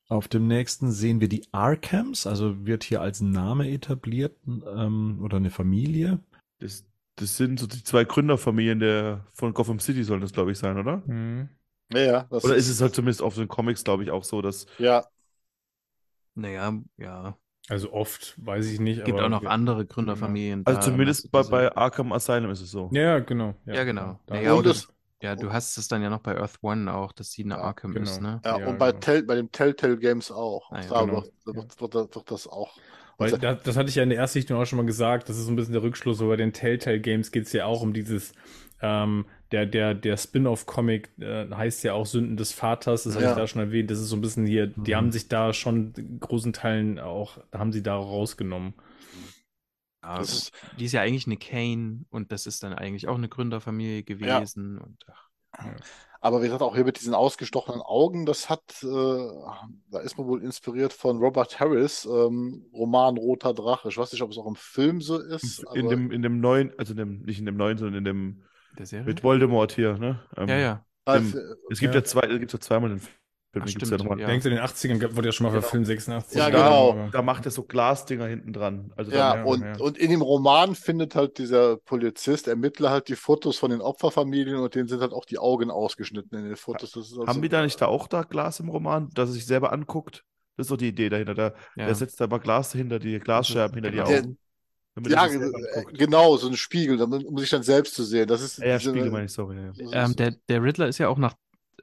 S1: Auf dem nächsten sehen wir die Arkhams, also wird hier als Name etabliert ähm, oder eine Familie.
S2: Das, das sind so die zwei Gründerfamilien der, von Gotham City, sollen das, glaube ich, sein, oder?
S5: Mhm.
S4: Ja, ja. Das
S2: Oder ist es halt zumindest auf den Comics, glaube ich, auch so, dass.
S4: Ja,
S3: Naja, ja.
S5: Also oft, weiß ich nicht.
S3: Es gibt
S5: aber
S3: auch noch andere Gründerfamilien.
S2: Also zumindest bei, bei Arkham Asylum ist es so.
S5: Ja, ja, genau.
S3: Ja, genau.
S5: Da-
S3: Naja,
S4: Und
S3: oder,
S4: das-
S3: ja, du hast es dann ja noch bei Earth One auch, dass sie eine
S4: Ja,
S3: Arkham
S5: genau.
S3: ist, ne?
S4: ja,
S5: Ja,
S4: und bei,
S5: genau.
S4: Tell, bei dem Telltale Games auch.
S3: Ah, ja,
S4: da
S5: genau.
S4: wird, da wird, wird, wird, das auch.
S5: Weil
S4: Also-
S5: das, das hatte ich ja in der Erstsichtung auch schon mal gesagt, das ist so ein bisschen der Rückschluss, so bei den Telltale Games geht es ja auch um dieses, ähm, der, der, der Spin-off-Comic äh, heißt ja auch Sünden des Vaters, das habe
S4: Ja.
S5: ich da schon erwähnt, das ist so ein bisschen hier, die
S1: Mhm.
S5: haben sich da schon in großen Teilen auch, haben sie da rausgenommen.
S3: Ja,
S4: Das ist-
S3: die ist ja eigentlich eine Kane und das ist dann eigentlich auch eine Gründerfamilie gewesen. Und ach,
S4: Aber wie gesagt, auch hier mit diesen ausgestochenen Augen, das hat, äh, da ist man wohl inspiriert von Robert Harris, ähm, Roman Roter Drache. Ich weiß nicht, ob es auch im Film so ist.
S2: In
S4: aber-
S2: dem, in dem neuen, also in dem, nicht in dem neuen, sondern in dem
S3: der Serie?
S2: mit Voldemort hier, ne? Ähm,
S3: ja, ja.
S4: Ah,
S2: im-
S4: f-
S2: Es gibt ja,
S5: Ja.
S2: zwei, es gibt ja zweimal den Film.
S3: Ach, stimmt,
S2: nochmal.
S3: ja.
S5: Denkst du, in den 80ern gab- wurde ja schon mal
S4: Genau.
S5: verfilmt, 86.
S4: Ja, genau.
S2: Da, da macht er so Glasdinger hinten dran. Also
S4: Ja,
S2: da,
S5: ja,
S4: und,
S5: ja.
S4: und in dem Roman findet halt dieser Polizist, Ermittler halt die Fotos von den Opferfamilien und denen sind halt auch die Augen ausgeschnitten in den Fotos. Das ist also,
S2: haben die da nicht da auch da Glas im Roman, dass er sich selber anguckt? Das ist doch die Idee dahinter. Da,
S3: ja.
S2: Der setzt da mal Glas dahinter, die Glasscherben hinter
S3: Genau.
S2: die
S4: Der-
S2: Augen. damit
S4: Ja, äh, genau, so ein Spiegel, damit- um sich dann selbst zu sehen. Das ist
S2: Ja, ja,
S4: diese-
S2: Spiegel meine ich, sorry. Ja.
S3: Ähm, der, der Riddler ist ja auch nach,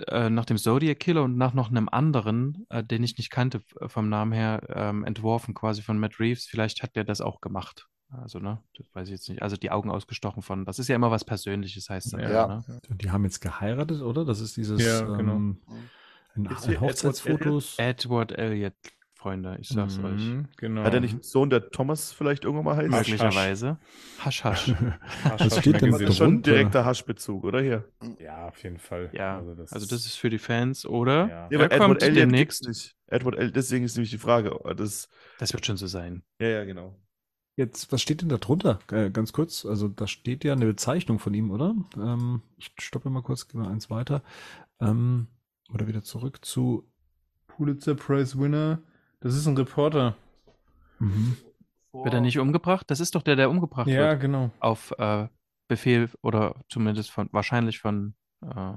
S3: äh, nach dem Zodiac Killer und nach noch einem anderen, äh, den ich nicht kannte vom Namen her, ähm, entworfen quasi von Matt Reeves. Vielleicht hat der das auch gemacht. Also, ne, das weiß ich jetzt nicht. Also die Augen ausgestochen von, das ist ja immer was Persönliches, heißt das.
S4: Ja.
S3: Ne?
S1: Die haben jetzt geheiratet, oder? Das ist dieses
S5: Ja, genau.
S1: ähm, ein
S2: hier
S1: Hochzeitsfotos.
S3: Edward Elliot, Freunde, ich sag's euch.
S5: Mhm, genau.
S2: Hat er nicht einen Sohn, der Thomas vielleicht irgendwann mal heißt?
S3: Möglicherweise. Hasch, hasch.
S1: Was steht denn
S2: Das
S1: da
S2: ist schon direkter Haschbezug, oder hier?
S5: Ja, auf jeden Fall.
S3: Ja,
S5: Also das,
S3: also das ist für die Fans, oder?
S5: Ja.
S2: Ja,
S3: Er
S2: aber
S3: kommt
S2: Edward Elliot
S3: demnächst.
S2: nicht. Edward Elliot, deswegen ist nämlich die Frage. Das,
S3: Das wird schon so sein.
S2: ja, ja, genau.
S1: Jetzt, was steht denn da drunter? Äh, ganz kurz, also da steht ja eine Bezeichnung von ihm, oder? Ähm, ich stoppe mal kurz, gehe mal eins weiter. Ähm, oder wieder zurück zu.
S5: Pulitzer Prize Winner. Das ist ein Reporter.
S1: Mhm.
S3: Wird er nicht umgebracht? Das ist doch der, der umgebracht
S5: Ja,
S3: wird.
S5: genau.
S3: Auf äh, Befehl oder zumindest von, wahrscheinlich von. Äh,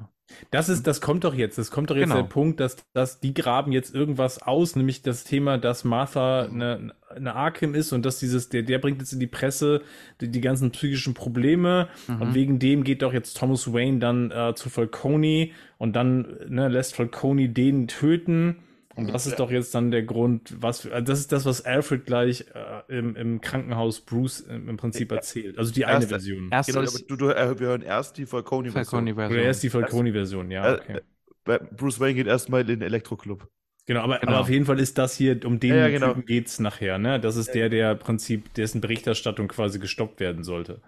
S5: Das ist, das kommt doch jetzt. Das kommt doch jetzt
S3: Genau.
S5: der Punkt, dass, dass die graben jetzt irgendwas aus, nämlich das Thema, dass Martha eine, eine Arkham ist und dass dieses, der, der bringt jetzt in die Presse die, die ganzen psychischen Probleme und
S3: mhm.
S5: wegen dem geht doch jetzt Thomas Wayne dann äh, zu Falcone und dann ne, lässt Falcone den töten. Und das ist doch jetzt dann der Grund, was, also das ist das, was Alfred gleich äh, im, im Krankenhaus Bruce im, im Prinzip erzählt. Also die eine
S2: Erst-
S5: Version.
S3: Erst
S2: Genau, du, du, äh, wir hören erst die Falcone-Version.
S3: Falcone-Version.
S5: Oder erst die Falcone-Version, ja.
S2: Äh,
S5: Okay.
S2: Bei- Bruce Wayne geht erstmal in den Elektroclub.
S5: Genau, aber,
S3: Genau.
S5: aber auf jeden Fall ist das hier, um den
S2: Ja, ja, genau.
S5: Typen geht's nachher, ne? Das ist der, der im Prinzip, dessen Berichterstattung quasi gestoppt werden sollte.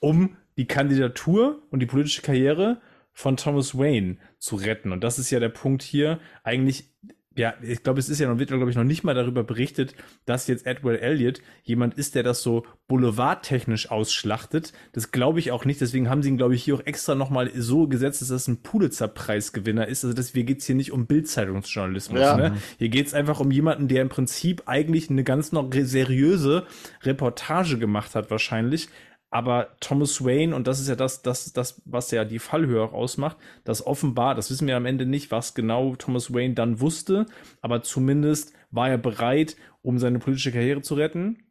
S5: Um die Kandidatur und die politische Karriere von Thomas Wayne zu retten. Und das ist ja der Punkt hier. Eigentlich, ja, ich glaube, es ist ja noch, wird, glaube ich, noch nicht mal darüber berichtet, dass jetzt Edward Elliot jemand ist, der das so boulevardtechnisch ausschlachtet. Das glaube ich auch nicht. Deswegen haben sie ihn, glaube ich, hier auch extra nochmal so gesetzt, dass das ein Pulitzer-Preisgewinner ist. Also deswegen geht's hier nicht um Bildzeitungsjournalismus.
S4: Ja.
S5: Ne? Hier geht's einfach um jemanden, der im Prinzip eigentlich eine ganz noch seriöse Reportage gemacht hat, wahrscheinlich. Aber Thomas Wayne, und das ist ja das, das, das, was ja die Fallhöhe auch ausmacht, dass offenbar, das wissen wir am Ende nicht, was genau Thomas Wayne dann wusste, aber zumindest war er bereit, um seine politische Karriere zu retten.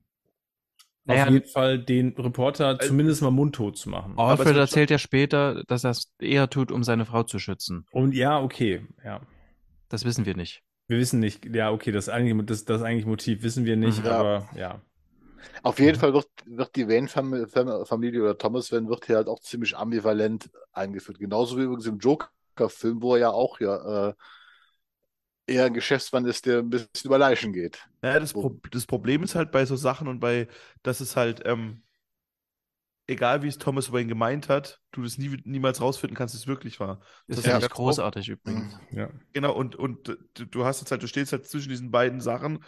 S3: Naja,
S5: auf jeden Fall den Reporter zumindest mal mundtot zu machen.
S3: Alfred erzählt ja später, dass er es eher tut, um seine Frau zu schützen.
S5: Und ja, okay, ja.
S3: Das wissen wir nicht.
S5: Wir wissen nicht, ja, okay, das eigentliche, das, das eigentliche Motiv wissen wir nicht,
S3: Mhm.
S4: Ja.
S5: aber ja.
S4: Auf jeden Fall wird, wird die Wayne-Familie oder Thomas Wayne wird hier halt auch ziemlich ambivalent eingeführt. Genauso wie übrigens im Joker-Film, wo er ja auch ja äh, eher ein Geschäftsmann ist, der ein bisschen über Leichen geht.
S2: Naja, das, Pro das Problem ist halt bei so Sachen und bei, dass es halt, ähm, egal wie es Thomas Wayne gemeint hat, du das nie, niemals rausfinden kannst, wie es wirklich war.
S3: Das
S2: ist
S3: ich
S2: ganz
S3: großartig übrigens.
S5: ja.
S2: Genau, und, und du, du hast jetzt halt, du stehst halt zwischen diesen beiden Sachen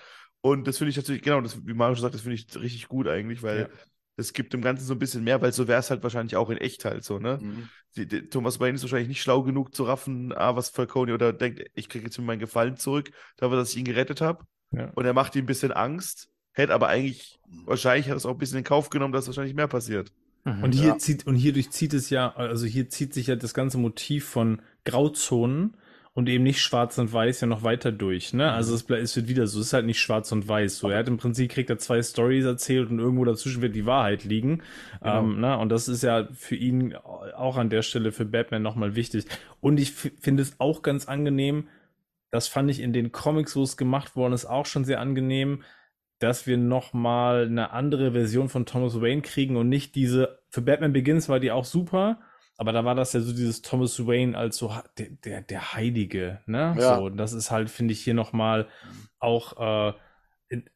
S2: und das finde ich natürlich, genau, das, wie Mario schon sagt, das finde ich richtig gut eigentlich, weil
S5: Ja.
S2: das gibt dem Ganzen so ein bisschen mehr, weil so wäre es halt wahrscheinlich auch in echt halt so, ne?
S4: Mhm.
S2: Die, die, Thomas Wayne ist wahrscheinlich nicht schlau genug zu raffen, ah, was Falcone oder denkt, ich kriege jetzt mir meinen Gefallen zurück, dafür, dass ich ihn gerettet habe.
S5: Ja.
S2: Und er macht ihm ein bisschen Angst, hätte aber eigentlich, wahrscheinlich hat es auch ein bisschen in Kauf genommen, dass wahrscheinlich mehr passiert.
S3: Mhm.
S5: Und hier
S4: Ja.
S5: zieht, und hierdurch zieht es ja, also hier zieht sich ja das ganze Motiv von Grauzonen und eben nicht schwarz und weiß ja noch weiter durch, ne? Also es, es wird wieder so, es ist halt nicht schwarz und weiß. So, er hat im Prinzip kriegt er zwei Stories erzählt und irgendwo dazwischen wird die Wahrheit liegen.
S2: Genau.
S5: Ähm, ne? Und das ist ja für ihn auch an der Stelle für Batman nochmal wichtig. Und ich finde es auch ganz angenehm, das fand ich in den Comics, wo es gemacht worden ist, auch schon sehr angenehm, dass wir noch mal eine andere Version von Thomas Wayne kriegen und nicht diese, für Batman Begins war die auch super, aber da war das ja so dieses Thomas Wayne als so der, der, der Heilige, ne?
S4: Ja.
S5: So, das ist halt, finde ich, hier noch mal auch äh,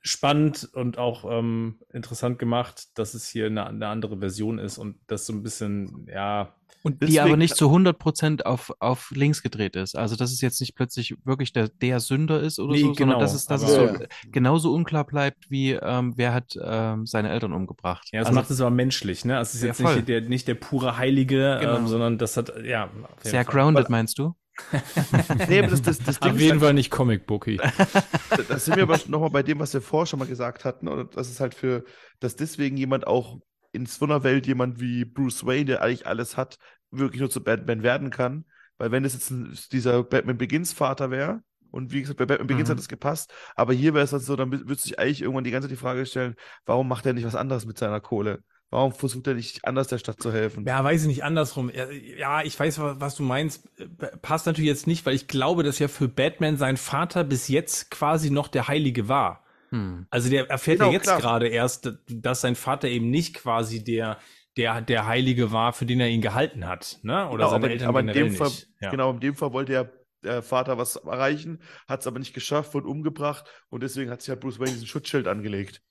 S5: spannend und auch ähm, interessant gemacht, dass es hier eine, eine andere Version ist und das so ein bisschen, ja,
S3: Und die aber nicht zu 100% auf, auf links gedreht ist. Also, dass es jetzt nicht plötzlich wirklich der, der Sünder ist oder
S5: Nee,
S3: so, sondern
S5: genau,
S3: dass es, dass es so genauso unklar bleibt, wie ähm, wer hat ähm, seine Eltern umgebracht.
S5: Ja, das
S3: also,
S5: macht es aber menschlich, ne? Also es ist
S3: Ja,
S5: jetzt nicht der, nicht der pure Heilige,
S3: Genau.
S5: ähm, sondern das hat, ja.
S3: sehr
S5: Fall.
S3: grounded, meinst du?
S2: Nee, aber das, das, das Ding
S5: Auf jeden
S2: halt-
S5: Fall nicht Comic-Booky.
S2: Da- Da sind wir aber nochmal bei dem, was wir vorher schon mal gesagt hatten. Und das ist halt für, dass deswegen jemand auch in so einer Welt, jemand wie Bruce Wayne, der eigentlich alles hat, wirklich nur zu Batman werden kann. Weil wenn es jetzt ein, dieser Batman Begins Vater wäre, und wie gesagt, bei Batman Begins
S3: Mhm.
S2: hat es gepasst, aber hier wäre es halt so, dann würde sich eigentlich irgendwann die ganze Zeit die Frage stellen, warum macht er nicht was anderes mit seiner Kohle? Warum versucht er nicht anders der Stadt zu helfen?
S5: Ja, weiß ich nicht, andersrum. Ja, ich weiß, wa- was du meinst. Äh, Passt natürlich jetzt nicht, weil ich glaube, dass ja für Batman sein Vater bis jetzt quasi noch der Heilige war.
S3: Hm.
S5: Also der erfährt
S2: Genau,
S5: ja jetzt
S2: klar.
S5: gerade erst, dass sein Vater eben nicht quasi der, der, der Heilige war, für den er ihn gehalten hat. Ne? Oder
S2: Genau,
S5: seine
S2: aber,
S5: Eltern
S2: aber in dem Fall,
S5: nicht. Ja.
S2: genau, in dem Fall wollte der, der Vater was erreichen, hat es aber nicht geschafft, wurde umgebracht und deswegen hat sich halt Bruce Wayne diesen Schutzschild angelegt.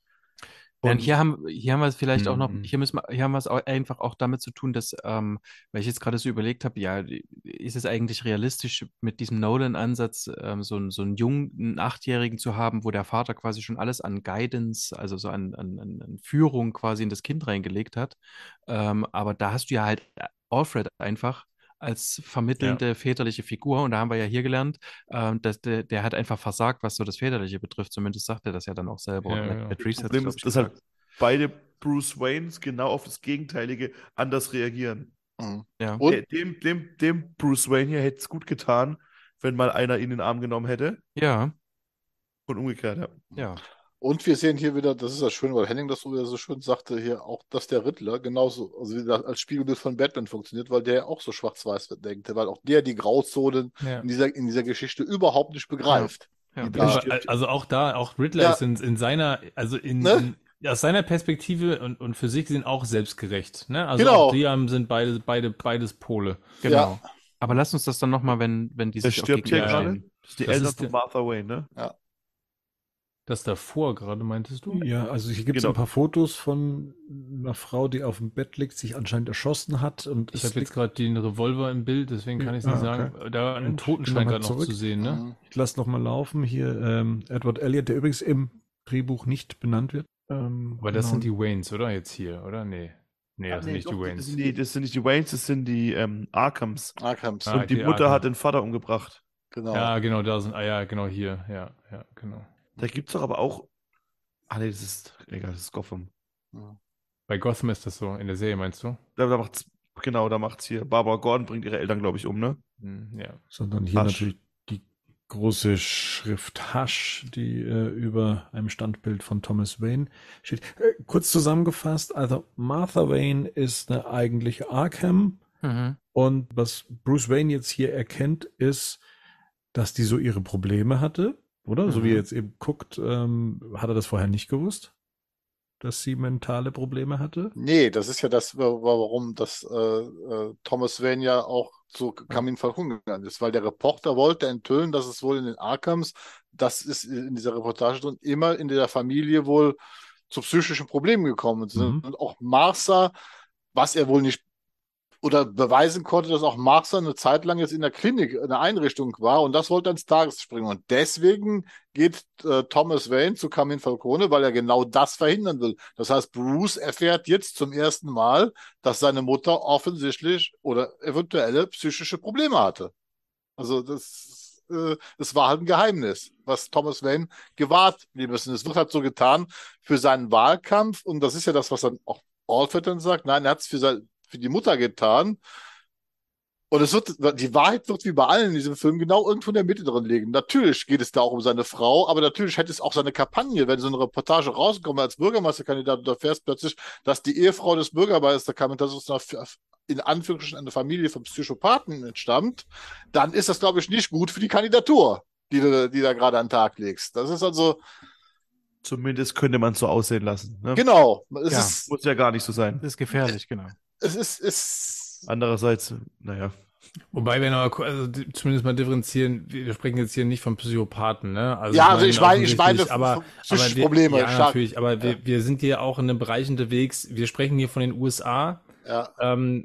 S3: Ja, und hier haben, hier haben wir es vielleicht auch noch,
S5: Mhm.
S3: hier müssen wir, hier haben wir es auch einfach auch damit zu tun, dass, ähm, weil ich jetzt gerade so überlegt habe, ja, ist es eigentlich realistisch, mit diesem Nolan-Ansatz ähm, so, einen- so einen jungen, einen Achtjährigen zu haben, wo der Vater quasi schon alles an Guidance, also so an, an, an an Führung quasi in das Kind reingelegt hat. Ähm, aber da hast du ja halt Alfred einfach als vermittelnde väterliche Figur. Und da haben wir ja hier gelernt, ähm, dass der, der hat einfach versagt, was so das Väterliche betrifft. Zumindest sagt er das ja dann auch selber.
S5: Ja,
S3: Und
S5: ja.
S2: Das
S3: hat
S2: Problem ist, dass halt beide Bruce Waynes genau auf das Gegenteilige anders reagieren.
S4: Mhm.
S3: Ja.
S4: Und
S2: Der- dem, dem, dem Bruce Wayne hier hätte es gut getan, wenn mal einer ihn in den Arm genommen hätte
S3: Ja,
S2: und umgekehrt. Ja.
S3: ja.
S4: Und wir sehen hier wieder, das ist ja schön, weil Henning das so wieder so schön sagte, hier auch, dass der Riddler genauso, also wieder als Spiegelbild von Batman funktioniert, weil der ja auch so schwarz-weiß denkt, weil auch der die Grauzonen
S5: Ja.
S4: in dieser, in dieser Geschichte überhaupt nicht begreift.
S3: Ja.
S5: Also auch da, auch Riddler
S4: Ja.
S5: ist in, in seiner, also in,
S4: Ne?
S5: in aus seiner Perspektive und, und für sich sind auch selbstgerecht. Ne? Also
S4: Genau.
S5: auch die haben, sind beide, beide, beides Pole.
S3: Genau. Aber lass uns das dann nochmal, wenn, wenn die
S2: Der
S3: sich
S2: stirbt hier gerade. Das ist die
S5: Das
S2: Eltern von Martha Wayne, ne?
S5: Das davor gerade, meintest du?
S1: Ja, also hier gibt es
S2: Genau.
S1: ein paar Fotos von einer Frau, die auf dem Bett liegt, sich anscheinend erschossen hat. Und
S5: Ich
S1: es
S5: habe jetzt gerade den Revolver im Bild, deswegen kann ich es
S1: Ah,
S5: nicht
S1: okay.
S5: sagen. Da ein Totenschein gerade noch zu sehen, ne?
S4: Mhm.
S1: Ich lasse noch mal laufen. Hier ähm, Edward Elliot, der übrigens im Drehbuch nicht benannt wird. Ähm,
S5: Aber das
S1: genau.
S5: sind die Waynes, oder? Jetzt hier, oder? Nee. Nee, das sind nicht
S2: doch,
S5: die
S2: Das
S5: Waynes.
S2: sind, die, das sind nicht die Waynes, das sind die ähm, Arkhams.
S4: Arkhams,
S5: Ah,
S2: und die
S5: okay,
S2: Mutter
S5: Arkham.
S2: hat den Vater umgebracht.
S4: genau.
S5: Ja, genau, da sind, ah ja, genau hier, ja, ja, genau.
S2: Da gibt es doch aber auch. Ah, nee, das ist. Egal, das ist Gotham.
S5: Bei Gotham ist das so, in der Serie meinst du?
S2: Da, da macht's. Genau, da macht's hier. Barbara Gordon bringt ihre Eltern, glaube ich, um, ne?
S5: Hm, ja.
S1: Sondern hier
S2: Hasch.
S1: natürlich die große Schrift Hasch, die äh, über einem Standbild von Thomas Wayne steht. Äh, kurz zusammengefasst, also Martha Wayne ist eine eigentliche Arkham
S3: Mhm.
S1: und was Bruce Wayne jetzt hier erkennt, ist, dass die so ihre Probleme hatte, oder? So wie
S3: Mhm.
S1: er jetzt eben guckt, ähm, hat er das vorher nicht gewusst, dass sie mentale Probleme hatte?
S4: Nee, das ist ja das, wa- warum das äh, äh, Thomas Wayne ja auch zu Kamin gegangen ist, weil der Reporter wollte enthüllen, dass es wohl in den Arkhams, das ist in dieser Reportage drin, immer in der Familie wohl zu psychischen Problemen gekommen sind.
S1: Mhm.
S4: Und auch Martha, was er wohl nicht oder beweisen konnte, dass auch Martha eine Zeit lang jetzt in der Klinik, in der Einrichtung war und das wollte ans Tageslicht bringen. Und deswegen geht äh, Thomas Wayne zu Carmine Falcone, weil er genau das verhindern will. Das heißt, Bruce erfährt jetzt zum ersten Mal, dass seine Mutter offensichtlich oder eventuelle psychische Probleme hatte. Also das, äh, das war halt ein Geheimnis, was Thomas Wayne gewahrt blieben ist. Es wird halt so getan für seinen Wahlkampf und das ist ja das, was dann auch Alfred dann sagt. Nein, er hat es für, sein, für die Mutter getan. Und es wird, die Wahrheit wird wie bei allen in diesem Film genau irgendwo in der Mitte drin liegen. Natürlich geht es da auch um seine Frau, aber natürlich hätte es auch seine Kampagne, wenn so eine Reportage rauskommt als Bürgermeisterkandidat und du erfährst plötzlich, dass die Ehefrau des Bürgermeisterkandidaten in Anführungsstrichen eine Familie von Psychopathen entstammt, dann ist das, glaube ich, nicht gut für die Kandidatur, die du, die da gerade an den Tag legst. Das ist also.
S2: Zumindest könnte man es so aussehen lassen. Ne?
S4: Genau.
S2: Es ja. Ist, muss ja gar nicht so sein.
S3: Das ist gefährlich, genau.
S4: Es ist, ist
S2: Andererseits, naja.
S5: Wobei wir noch also zumindest mal differenzieren, wir sprechen jetzt hier nicht von Psychopathen, ne?
S4: Also ja, also ich meine, ich meine,
S5: aber, aber wir, Probleme. Ja, natürlich, aber ja. wir, wir sind hier auch in einem Bereich unterwegs, wir sprechen hier von den USA,
S4: ja.
S5: ähm,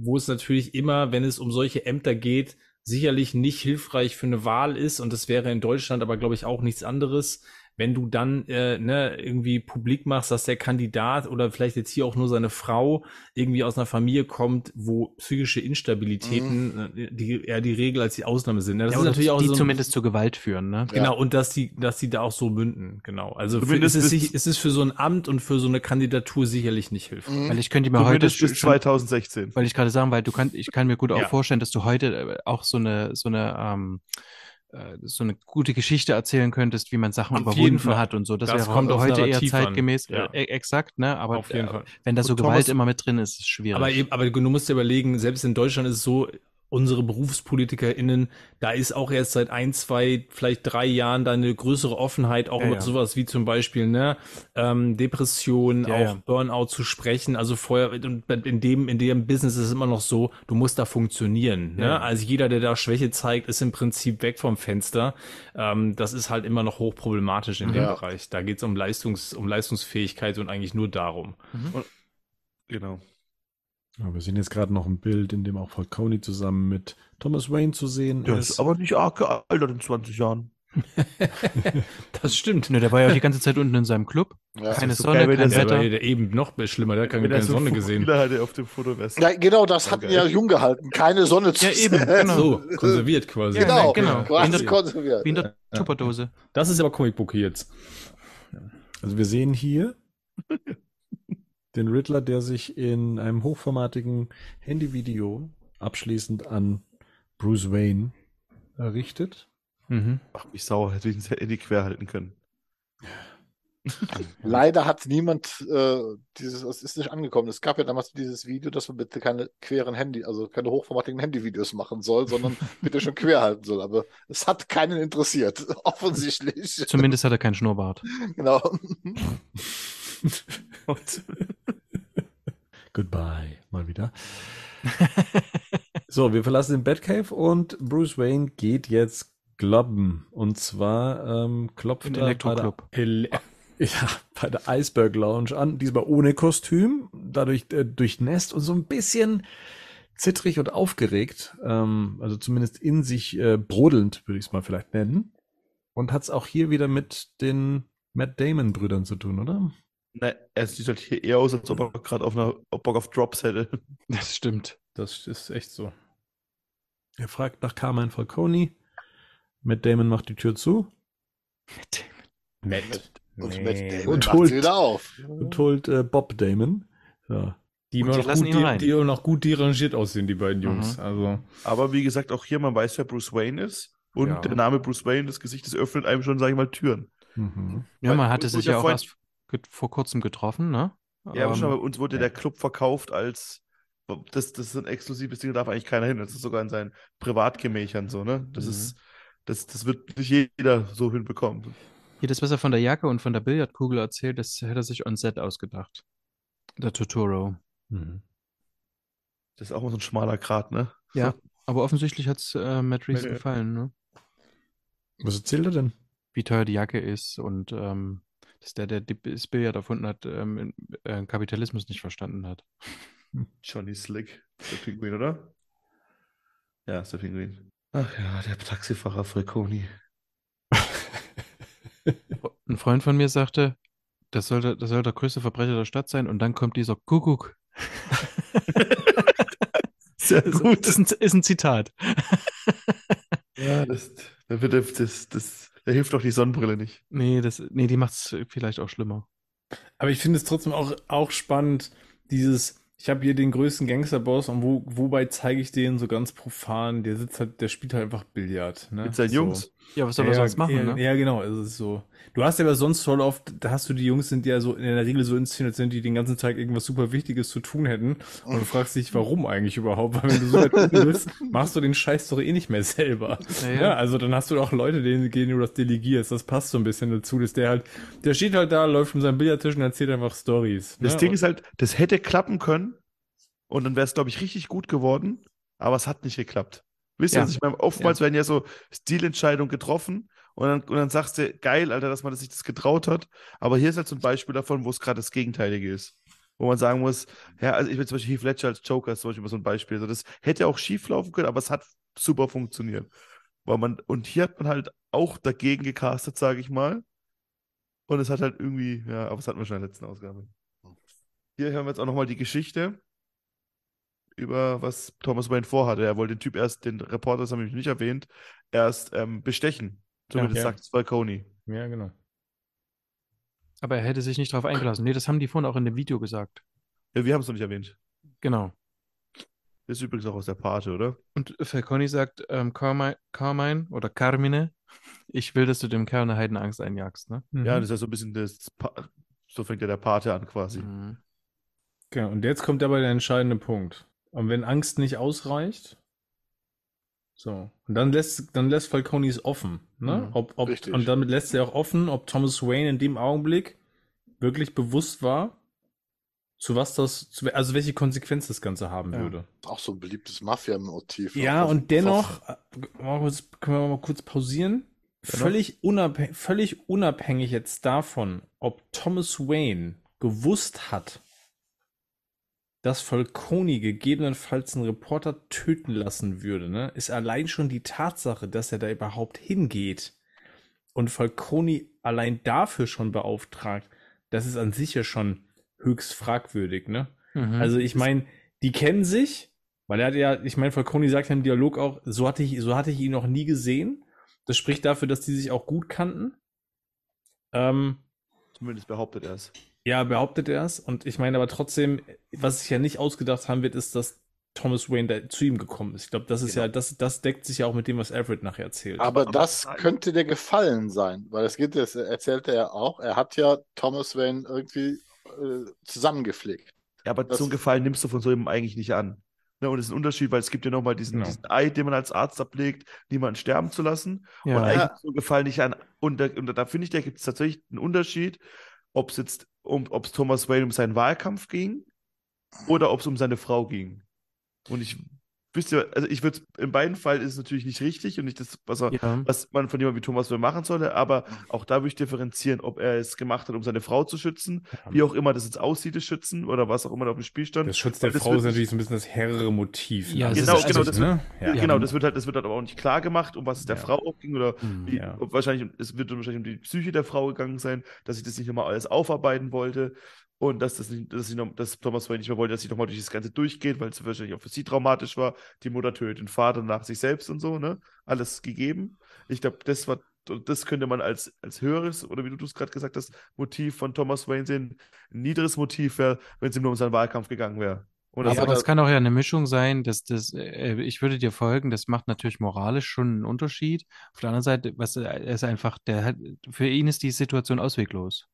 S5: wo es natürlich immer, wenn es um solche Ämter geht, sicherlich nicht hilfreich für eine Wahl ist und das wäre in Deutschland aber, glaube ich, auch nichts anderes wenn du dann äh, ne, irgendwie publik machst, dass der Kandidat oder vielleicht jetzt hier auch nur seine Frau irgendwie aus einer Familie kommt, wo psychische Instabilitäten mhm. Äh, die eher die Regel als die Ausnahme sind. Ne?
S3: Das ja, ist natürlich auch die so zumindest zur Gewalt führen, ne?
S5: Genau, ja. und dass die, dass die da auch so münden, genau. Also für, ist, es, ist es für so ein Amt und für so eine Kandidatur sicherlich nicht hilfreich.
S3: Mhm. Weil ich könnte mir heute
S2: bis 2016.
S3: Weil ich gerade sagen, weil du kannst, ich kann mir gut auch ja. vorstellen, dass du heute äh, auch so eine so eine ähm, äh, so eine gute Geschichte erzählen könntest, wie man Sachen Auf überwunden hat und so. Das, das wäre kommt heute eher zeitgemäß, ja. äh, exakt, ne? Aber Auf jeden äh, Fall. wenn da so Gewalt Thomas, immer mit drin ist, ist es schwierig.
S5: Aber, aber du musst dir überlegen, selbst in Deutschland ist es so, unsere BerufspolitikerInnen, da ist auch erst seit ein, zwei, vielleicht drei Jahren da eine größere Offenheit, auch ja, über ja. sowas wie zum Beispiel, ne, ähm, Depression, ja, auch Burnout zu sprechen. Also vorher, in dem, in dem Business ist es immer noch so, du musst da funktionieren, ne? Also jeder, der da Schwäche zeigt, ist im Prinzip weg vom Fenster. Ähm, das ist halt immer noch hochproblematisch in dem Bereich. Da geht es um Leistungs, um Leistungsfähigkeit und eigentlich nur darum.
S2: Mhm. genau.
S1: Ja, wir sehen jetzt gerade noch ein Bild, in dem auch Falcone zusammen mit Thomas Wayne zu sehen
S2: der ist. ist aber nicht arg gealtert in 20 Jahren.
S3: das stimmt. Ne, der war ja auch die ganze Zeit unten in seinem Club. Ja, keine Sonne, geil, kein Wetter.
S5: Der eben noch schlimmer, der hat keine, keine so Sonne gesehen.
S2: Hatte auf dem Foto
S4: ja, genau, das hatten ja jung gehalten. Keine Sonne
S5: zu Ja, eben, genau. So, konserviert quasi.
S4: Genau,
S3: genau. Quasi wie in der, konserviert. Wie in der Tupperdose.
S5: Das ist aber Comicbook jetzt.
S1: Also wir sehen hier den Riddler, der sich in einem hochformatigen Handyvideo abschließend an Bruce Wayne richtet.
S2: Mhm. Ach, mich sauer, hätte ich ihn Handy quer halten können.
S4: Leider hat niemand äh, dieses, es ist nicht angekommen. Es gab ja damals dieses Video, dass man bitte keine queren Handy, also keine hochformatigen Handyvideos machen soll, sondern bitte schon quer halten soll. Aber es hat keinen interessiert, offensichtlich.
S3: Zumindest hat er keinen Schnurrbart.
S4: Genau.
S1: Goodbye, mal wieder. so, wir verlassen den Batcave und Bruce Wayne geht jetzt globben. Und zwar ähm, klopft er bei der, Ele ja, bei der Iceberg Lounge an, diesmal ohne Kostüm, dadurch äh, durchnässt und so ein bisschen zittrig und aufgeregt, ähm, also zumindest in sich äh, brodelnd, würde ich es mal vielleicht nennen. Und hat es auch hier wieder mit den Matt Damon-Brüdern zu tun, oder?
S2: Na, er sieht halt hier eher aus, als ob er gerade auf einer Bock auf Drops hätte.
S5: Das stimmt. Das ist echt so.
S1: Er fragt nach Carmine Falcone. Matt Damon macht die Tür zu.
S4: Matt Damon. Matt. Und nee. Matt
S1: Damon und holt, wieder auf. Und holt äh, Bob Damon.
S5: Ja. Die immer, noch gut, die, die immer noch gut derangiert aussehen, die beiden Jungs. Mhm. Also.
S2: Aber wie gesagt, auch hier, man weiß, wer Bruce Wayne ist. Und ja. der Name Bruce Wayne, das Gesicht, das öffnet einem schon, sage ich mal, Türen.
S3: Mhm. Ja, man hatte sich ja auch erst vor kurzem getroffen, ne?
S2: Ja, aber schon, bei uns wurde ja. der Club verkauft als das, das ist ein exklusives Ding, da darf eigentlich keiner hin. Das ist sogar in seinen Privatgemächern so, ne? Das mhm. ist, das, das wird nicht jeder so hinbekommen.
S3: Hier, das, was er von der Jacke und von der Billardkugel erzählt, das hätte er sich on set ausgedacht. Der Totoro. Mhm.
S2: Das ist auch mal so ein schmaler Grat, ne?
S3: Ja, so. aber offensichtlich hat es äh, Matt Reeves ja, gefallen, ne?
S1: Was erzählt er denn?
S3: Wie teuer die Jacke ist und ähm, dass der, der das Billard erfunden hat, ähm, äh, Kapitalismus nicht verstanden hat.
S2: Johnny Slick, der Pinguin, oder? Ja, ist der Pinguin. Ach ja, der Taxifahrer Falconi.
S3: Ein Freund von mir sagte, das soll, der, das soll der größte Verbrecher der Stadt sein und dann kommt dieser Kuckuck.
S2: Sehr
S3: Das
S2: gut.
S3: ist ein, ist ein Zitat.
S2: Ja, das, das, das, das, das, da hilft doch die Sonnenbrille nicht.
S3: Nee, das, nee, die macht es vielleicht auch schlimmer.
S5: Aber ich finde es trotzdem auch, auch spannend, dieses, ich habe hier den größten Gangsterboss und wo, wobei zeige ich den so ganz profan, der sitzt halt, der spielt halt einfach Billard. Ne?
S2: Mit seinen
S5: so.
S2: Jungs.
S3: Ja, was soll er
S5: ja,
S3: sonst machen,
S5: ja,
S3: ne?
S5: Ja, genau, also es ist so. Du hast ja aber sonst voll oft, da hast du die Jungs sind ja so in der Regel so inszeniert sind, die den ganzen Tag irgendwas super Wichtiges zu tun hätten und du fragst dich, warum eigentlich überhaupt, weil wenn du so weit unten bist, machst du den Scheiß doch eh nicht mehr selber.
S3: Ja,
S5: Ja,
S3: ja.
S5: also dann hast du auch Leute, denen, denen du das delegierst, das passt so ein bisschen dazu, dass der halt, der steht halt da, läuft um seinen Billardtisch und erzählt einfach Stories.
S2: Das
S5: ne?
S2: Ding
S5: Und-
S2: ist halt, das hätte klappen können und dann wäre es, glaube ich, richtig gut geworden, aber es hat nicht geklappt. Wisst ihr,
S3: Ja.
S2: was ich meine? Oftmals werden ja so Stilentscheidungen getroffen und dann, und dann sagst du, geil, Alter, dass man sich das getraut hat. Aber hier ist halt so ein Beispiel davon, wo es gerade das Gegenteilige ist. Wo man sagen muss, ja, also ich will zum Beispiel Heath Ledger als Joker ist zum Beispiel so ein Beispiel. Also das hätte auch schief laufen können, aber es hat super funktioniert. Weil man, und hier hat man halt auch dagegen gecastet, sage ich mal. Und es hat halt irgendwie, ja, aber es hatten wir schon in der letzten Ausgabe. Hier hören wir jetzt auch nochmal die Geschichte über was Thomas Wayne vorhatte. Er wollte den Typ erst, den Reporter, das haben wir nicht erwähnt, erst ähm, bestechen. Zumindest
S5: Ja.
S2: sagt es Falcone.
S5: Ja, genau.
S3: Aber er hätte sich nicht darauf eingelassen. Nee, das haben die vorhin auch in dem Video gesagt.
S2: Ja, wir haben es noch nicht erwähnt.
S3: Genau.
S2: Das ist übrigens auch aus der Pate, oder?
S3: Und Falcone sagt, ähm, Carmine, Carmine oder Carmine, ich will, dass du dem Kerl eine Heidenangst einjagst, ne?
S5: Mhm.
S2: Ja, das ist ja so ein bisschen das, Pa- so fängt ja der Pate an quasi.
S3: Mhm.
S5: Genau, und jetzt kommt aber der entscheidende Punkt. Und wenn Angst nicht ausreicht, so, und dann lässt, dann lässt Falcone es offen, ne?
S3: Mhm,
S5: ob, ob,
S4: richtig.
S5: und damit lässt er auch offen, ob Thomas Wayne in dem Augenblick wirklich bewusst war, zu was das, zu, also welche Konsequenz das Ganze haben
S3: Ja.
S5: würde.
S4: Auch so ein beliebtes Mafia-Motiv.
S5: Ja,
S4: Auch
S5: und dennoch, äh, mal kurz, können wir mal kurz pausieren? Völlig, unabhängig, völlig unabhängig jetzt davon, ob Thomas Wayne gewusst hat, dass Falcone gegebenenfalls einen Reporter töten lassen würde, ne, ist allein schon die Tatsache, dass er da überhaupt hingeht und Falcone allein dafür schon beauftragt, das ist an sich ja schon höchst fragwürdig, ne?
S3: Mhm.
S5: Also ich meine, die kennen sich, weil er hat ja, ich meine, Falcone sagt ja im Dialog auch, so hatte ich, so hatte ich ihn noch nie gesehen. Das spricht dafür, dass die sich auch gut kannten. Ähm,
S2: Zumindest behauptet er es.
S5: Ja, behauptet er es. Und ich meine aber trotzdem, was sich ja nicht ausgedacht haben wird, ist, dass Thomas Wayne da zu ihm gekommen ist. Ich glaube, das ist ja, das, das deckt sich ja auch mit dem, was Alfred nachher erzählt.
S4: Aber
S2: Aber-
S4: das könnte dir gefallen sein, weil es geht, das erzählt er ja auch. Er hat ja Thomas Wayne irgendwie äh, zusammengepflegt.
S2: Ja, aber
S4: Das-
S2: so einen Gefallen nimmst du von so jemandem eigentlich nicht an. Ne, und es ist ein Unterschied, weil es gibt ja nochmal diesen,
S5: Genau.
S2: diesen Eid, den man als Arzt ablegt, niemanden sterben zu lassen.
S3: ja.
S2: Und eigentlich
S4: Ja.
S2: so ein Gefallen nicht an. Und da, und da finde ich, da gibt es tatsächlich einen Unterschied, ob es jetzt um, ob es Thomas Wayne um seinen Wahlkampf ging oder ob es um seine Frau ging. Und ich wüsste, also ich würde in beiden Fällen ist es natürlich nicht richtig und nicht das, was er,
S3: ja.
S2: was man von jemandem wie Thomas Wayne machen sollte, aber auch da würde ich differenzieren, ob er es gemacht hat, um seine Frau zu schützen, wie auch immer das jetzt aussieht, das Schützen oder was auch immer da auf dem Spiel stand.
S5: das Schutz der
S2: das
S5: Frau
S2: wird
S5: ist natürlich so ein bisschen das herrere Motiv.
S3: Ja,
S5: Also
S3: es
S2: Genau,
S3: ist-
S2: genau,
S3: also,
S2: das
S5: ne? Ja.
S2: genau, das wird halt, das wird halt aber auch nicht klar gemacht, um was es der
S5: Ja.
S2: Frau auch ging oder
S3: Mhm.
S2: wie,
S5: Ja.
S2: ob wahrscheinlich, es wird wahrscheinlich um die Psyche der Frau gegangen sein, dass ich das nicht nochmal alles aufarbeiten wollte und dass das nicht, dass, noch, dass Thomas Wayne nicht mehr wollte, dass sie nochmal durch das Ganze durchgeht, weil es wahrscheinlich auch für sie traumatisch war. Die Mutter tötet den Vater nach sich selbst und so, ne? Alles gegeben. Ich glaube, das war, das könnte man als, als höheres, oder wie du es gerade gesagt hast, Motiv von Thomas Wayne sehen. Ein niederes Motiv wäre, wenn es ihm nur um seinen Wahlkampf gegangen wäre. Und
S3: aber- das kann auch ja eine Mischung sein, dass das, äh, ich würde dir folgen, das macht natürlich moralisch schon einen Unterschied. Auf der anderen Seite, was er ist einfach, der hat, für ihn ist die Situation ausweglos.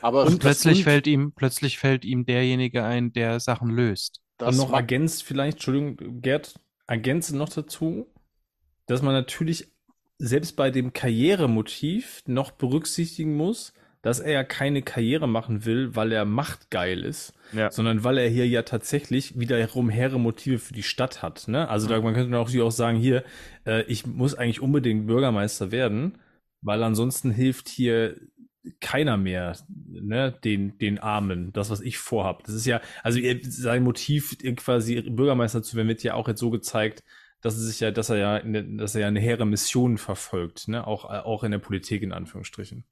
S4: Aber
S3: Und plötzlich fällt ihm, plötzlich fällt ihm derjenige ein, der Sachen löst.
S4: das
S5: und noch ergänzt vielleicht, Entschuldigung, Gerd, ergänze noch dazu, dass man natürlich selbst bei dem Karrieremotiv noch berücksichtigen muss, dass er ja keine Karriere machen will, weil er machtgeil ist,
S2: Ja.
S5: sondern weil er hier ja tatsächlich wiederum hehre Motive für die Stadt hat. Ne? Also da, man könnte auch, auch sagen, hier, äh, ich muss eigentlich unbedingt Bürgermeister werden, weil ansonsten hilft hier keiner mehr, ne, den, den Armen, das, was ich vorhab. Das ist ja, also sein Motiv, quasi Bürgermeister zu werden, wird ja auch jetzt so gezeigt, dass er sich ja, dass er ja, eine, dass er ja eine hehre Mission verfolgt, ne, auch, auch in der Politik in Anführungsstrichen.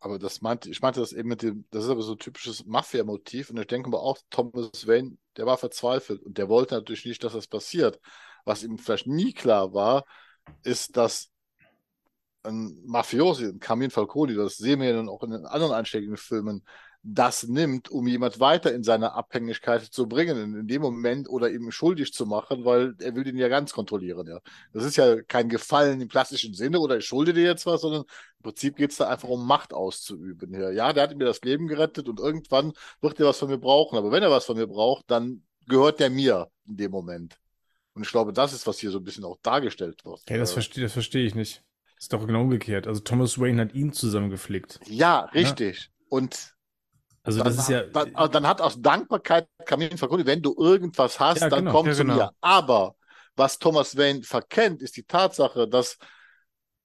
S4: Aber das meinte, ich meinte das eben mit dem, das ist aber so ein typisches Mafia-Motiv und ich denke mal auch, Thomas Wayne, der war verzweifelt und der wollte natürlich nicht, dass das passiert. Was ihm vielleicht nie klar war, ist, dass ein Mafiosi, ein Carmine Falcone, das sehen wir ja dann auch in den anderen einschlägigen Filmen, das nimmt, um jemand weiter in seine Abhängigkeit zu bringen, in dem Moment oder eben schuldig zu machen, weil er will den ja ganz kontrollieren. Ja. Das ist ja kein Gefallen im klassischen Sinne oder ich schulde dir jetzt was, sondern im Prinzip geht es da einfach um Macht auszuüben. Ja. ja, der hat mir das Leben gerettet und irgendwann wird er was von mir brauchen. Aber wenn er was von mir braucht, dann gehört der mir in dem Moment. Und ich glaube, das ist, was hier so ein bisschen auch dargestellt wird.
S5: Ja, das verstehe das versteh ich nicht. Ist doch genau umgekehrt. Also Thomas Wayne hat ihn zusammengeflickt.
S4: Ja, richtig. Ja. Und
S5: also das ist ja.
S4: Dann, dann, hat aus Dankbarkeit Kamin Falcone, wenn du irgendwas hast, ja, dann genau, komm ja, zu genau. mir. Aber was Thomas Wayne verkennt, ist die Tatsache, dass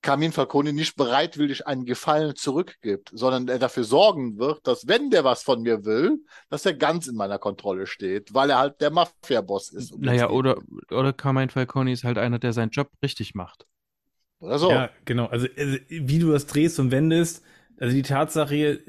S4: Kamin Falcone nicht bereitwillig einen Gefallen zurückgibt, sondern er dafür sorgen wird, dass wenn der was von mir will, dass er ganz in meiner Kontrolle steht, weil er halt der Mafia-Boss ist.
S3: Um naja, oder, oder Carmine Falcone ist halt einer, der seinen Job richtig macht.
S5: Oder so. Ja, genau. Also, also wie du das drehst und wendest, also die Tatsache,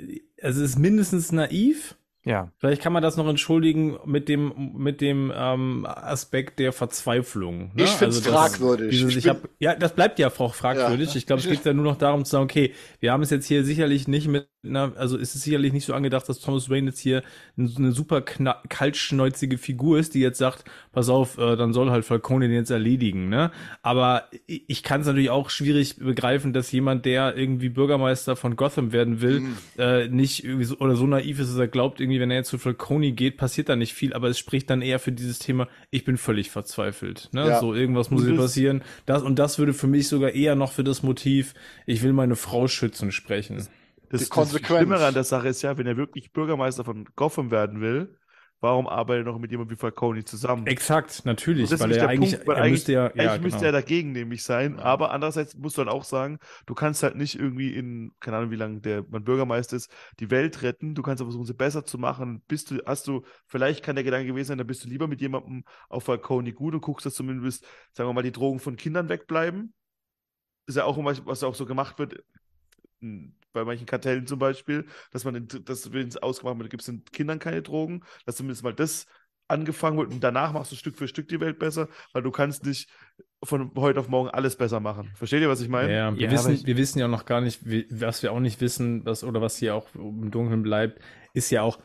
S5: also es ist mindestens naiv,
S3: ja.
S5: Vielleicht kann man das noch entschuldigen mit dem, mit dem ähm, Aspekt der Verzweiflung.
S4: Ne? Ich finde es also fragwürdig.
S5: Dieses, ich, ich hab, ja, das bleibt ja auch fragwürdig. Ja. Ich glaube, es geht ja nur noch darum zu sagen, okay, wir haben es jetzt hier sicherlich nicht mit einer, also ist es sicherlich nicht so angedacht, dass Thomas Wayne jetzt hier eine, super kaltschnäuzige Figur ist, die jetzt sagt, pass auf, äh, dann soll halt Falcone den jetzt erledigen. Ne? Aber ich kann es natürlich auch schwierig begreifen, dass jemand, der irgendwie Bürgermeister von Gotham werden will, mhm. äh, nicht irgendwie so, oder so naiv ist, dass er glaubt, irgendwie irgendwie, wenn er jetzt zu Falcone geht, passiert da nicht viel, aber es spricht dann eher für dieses Thema, ich bin völlig verzweifelt. Ne? Ja. So, irgendwas muss hier passieren. Das, und das würde für mich sogar eher noch für das Motiv, ich will meine Frau schützen, sprechen.
S2: Das, das Schlimmere an der Sache ist ja, wenn er wirklich Bürgermeister von Gotham werden will, warum arbeitet er noch mit jemandem wie Falcone zusammen?
S5: Exakt, natürlich, weil er eigentlich, Punkt, weil er eigentlich, müsste ja,
S2: eigentlich ja, müsste genau. er dagegen nämlich sein, ja. aber andererseits musst du dann auch sagen, du kannst halt nicht irgendwie in, keine Ahnung, wie lange der man Bürgermeister ist, die Welt retten, du kannst aber versuchen, sie besser zu machen, bist du, hast du, vielleicht kann der Gedanke gewesen sein, dann bist du lieber mit jemandem auf Falcone gut und guckst, dass zumindest, sagen wir mal, die Drogen von Kindern wegbleiben, ist ja auch immer, was auch so gemacht wird, bei manchen Kartellen zum Beispiel, dass man in, das wird ausgemacht, da gibt es den Kindern keine Drogen, dass zumindest mal das angefangen wird und danach machst du Stück für Stück die Welt besser, weil du kannst nicht von heute auf morgen alles besser machen. Versteht ihr, was ich meine?
S5: Ja, wir, ja, wissen, ich... wir wissen ja noch gar nicht, wie, was wir auch nicht wissen, was, oder was hier auch im Dunkeln bleibt, ist ja auch,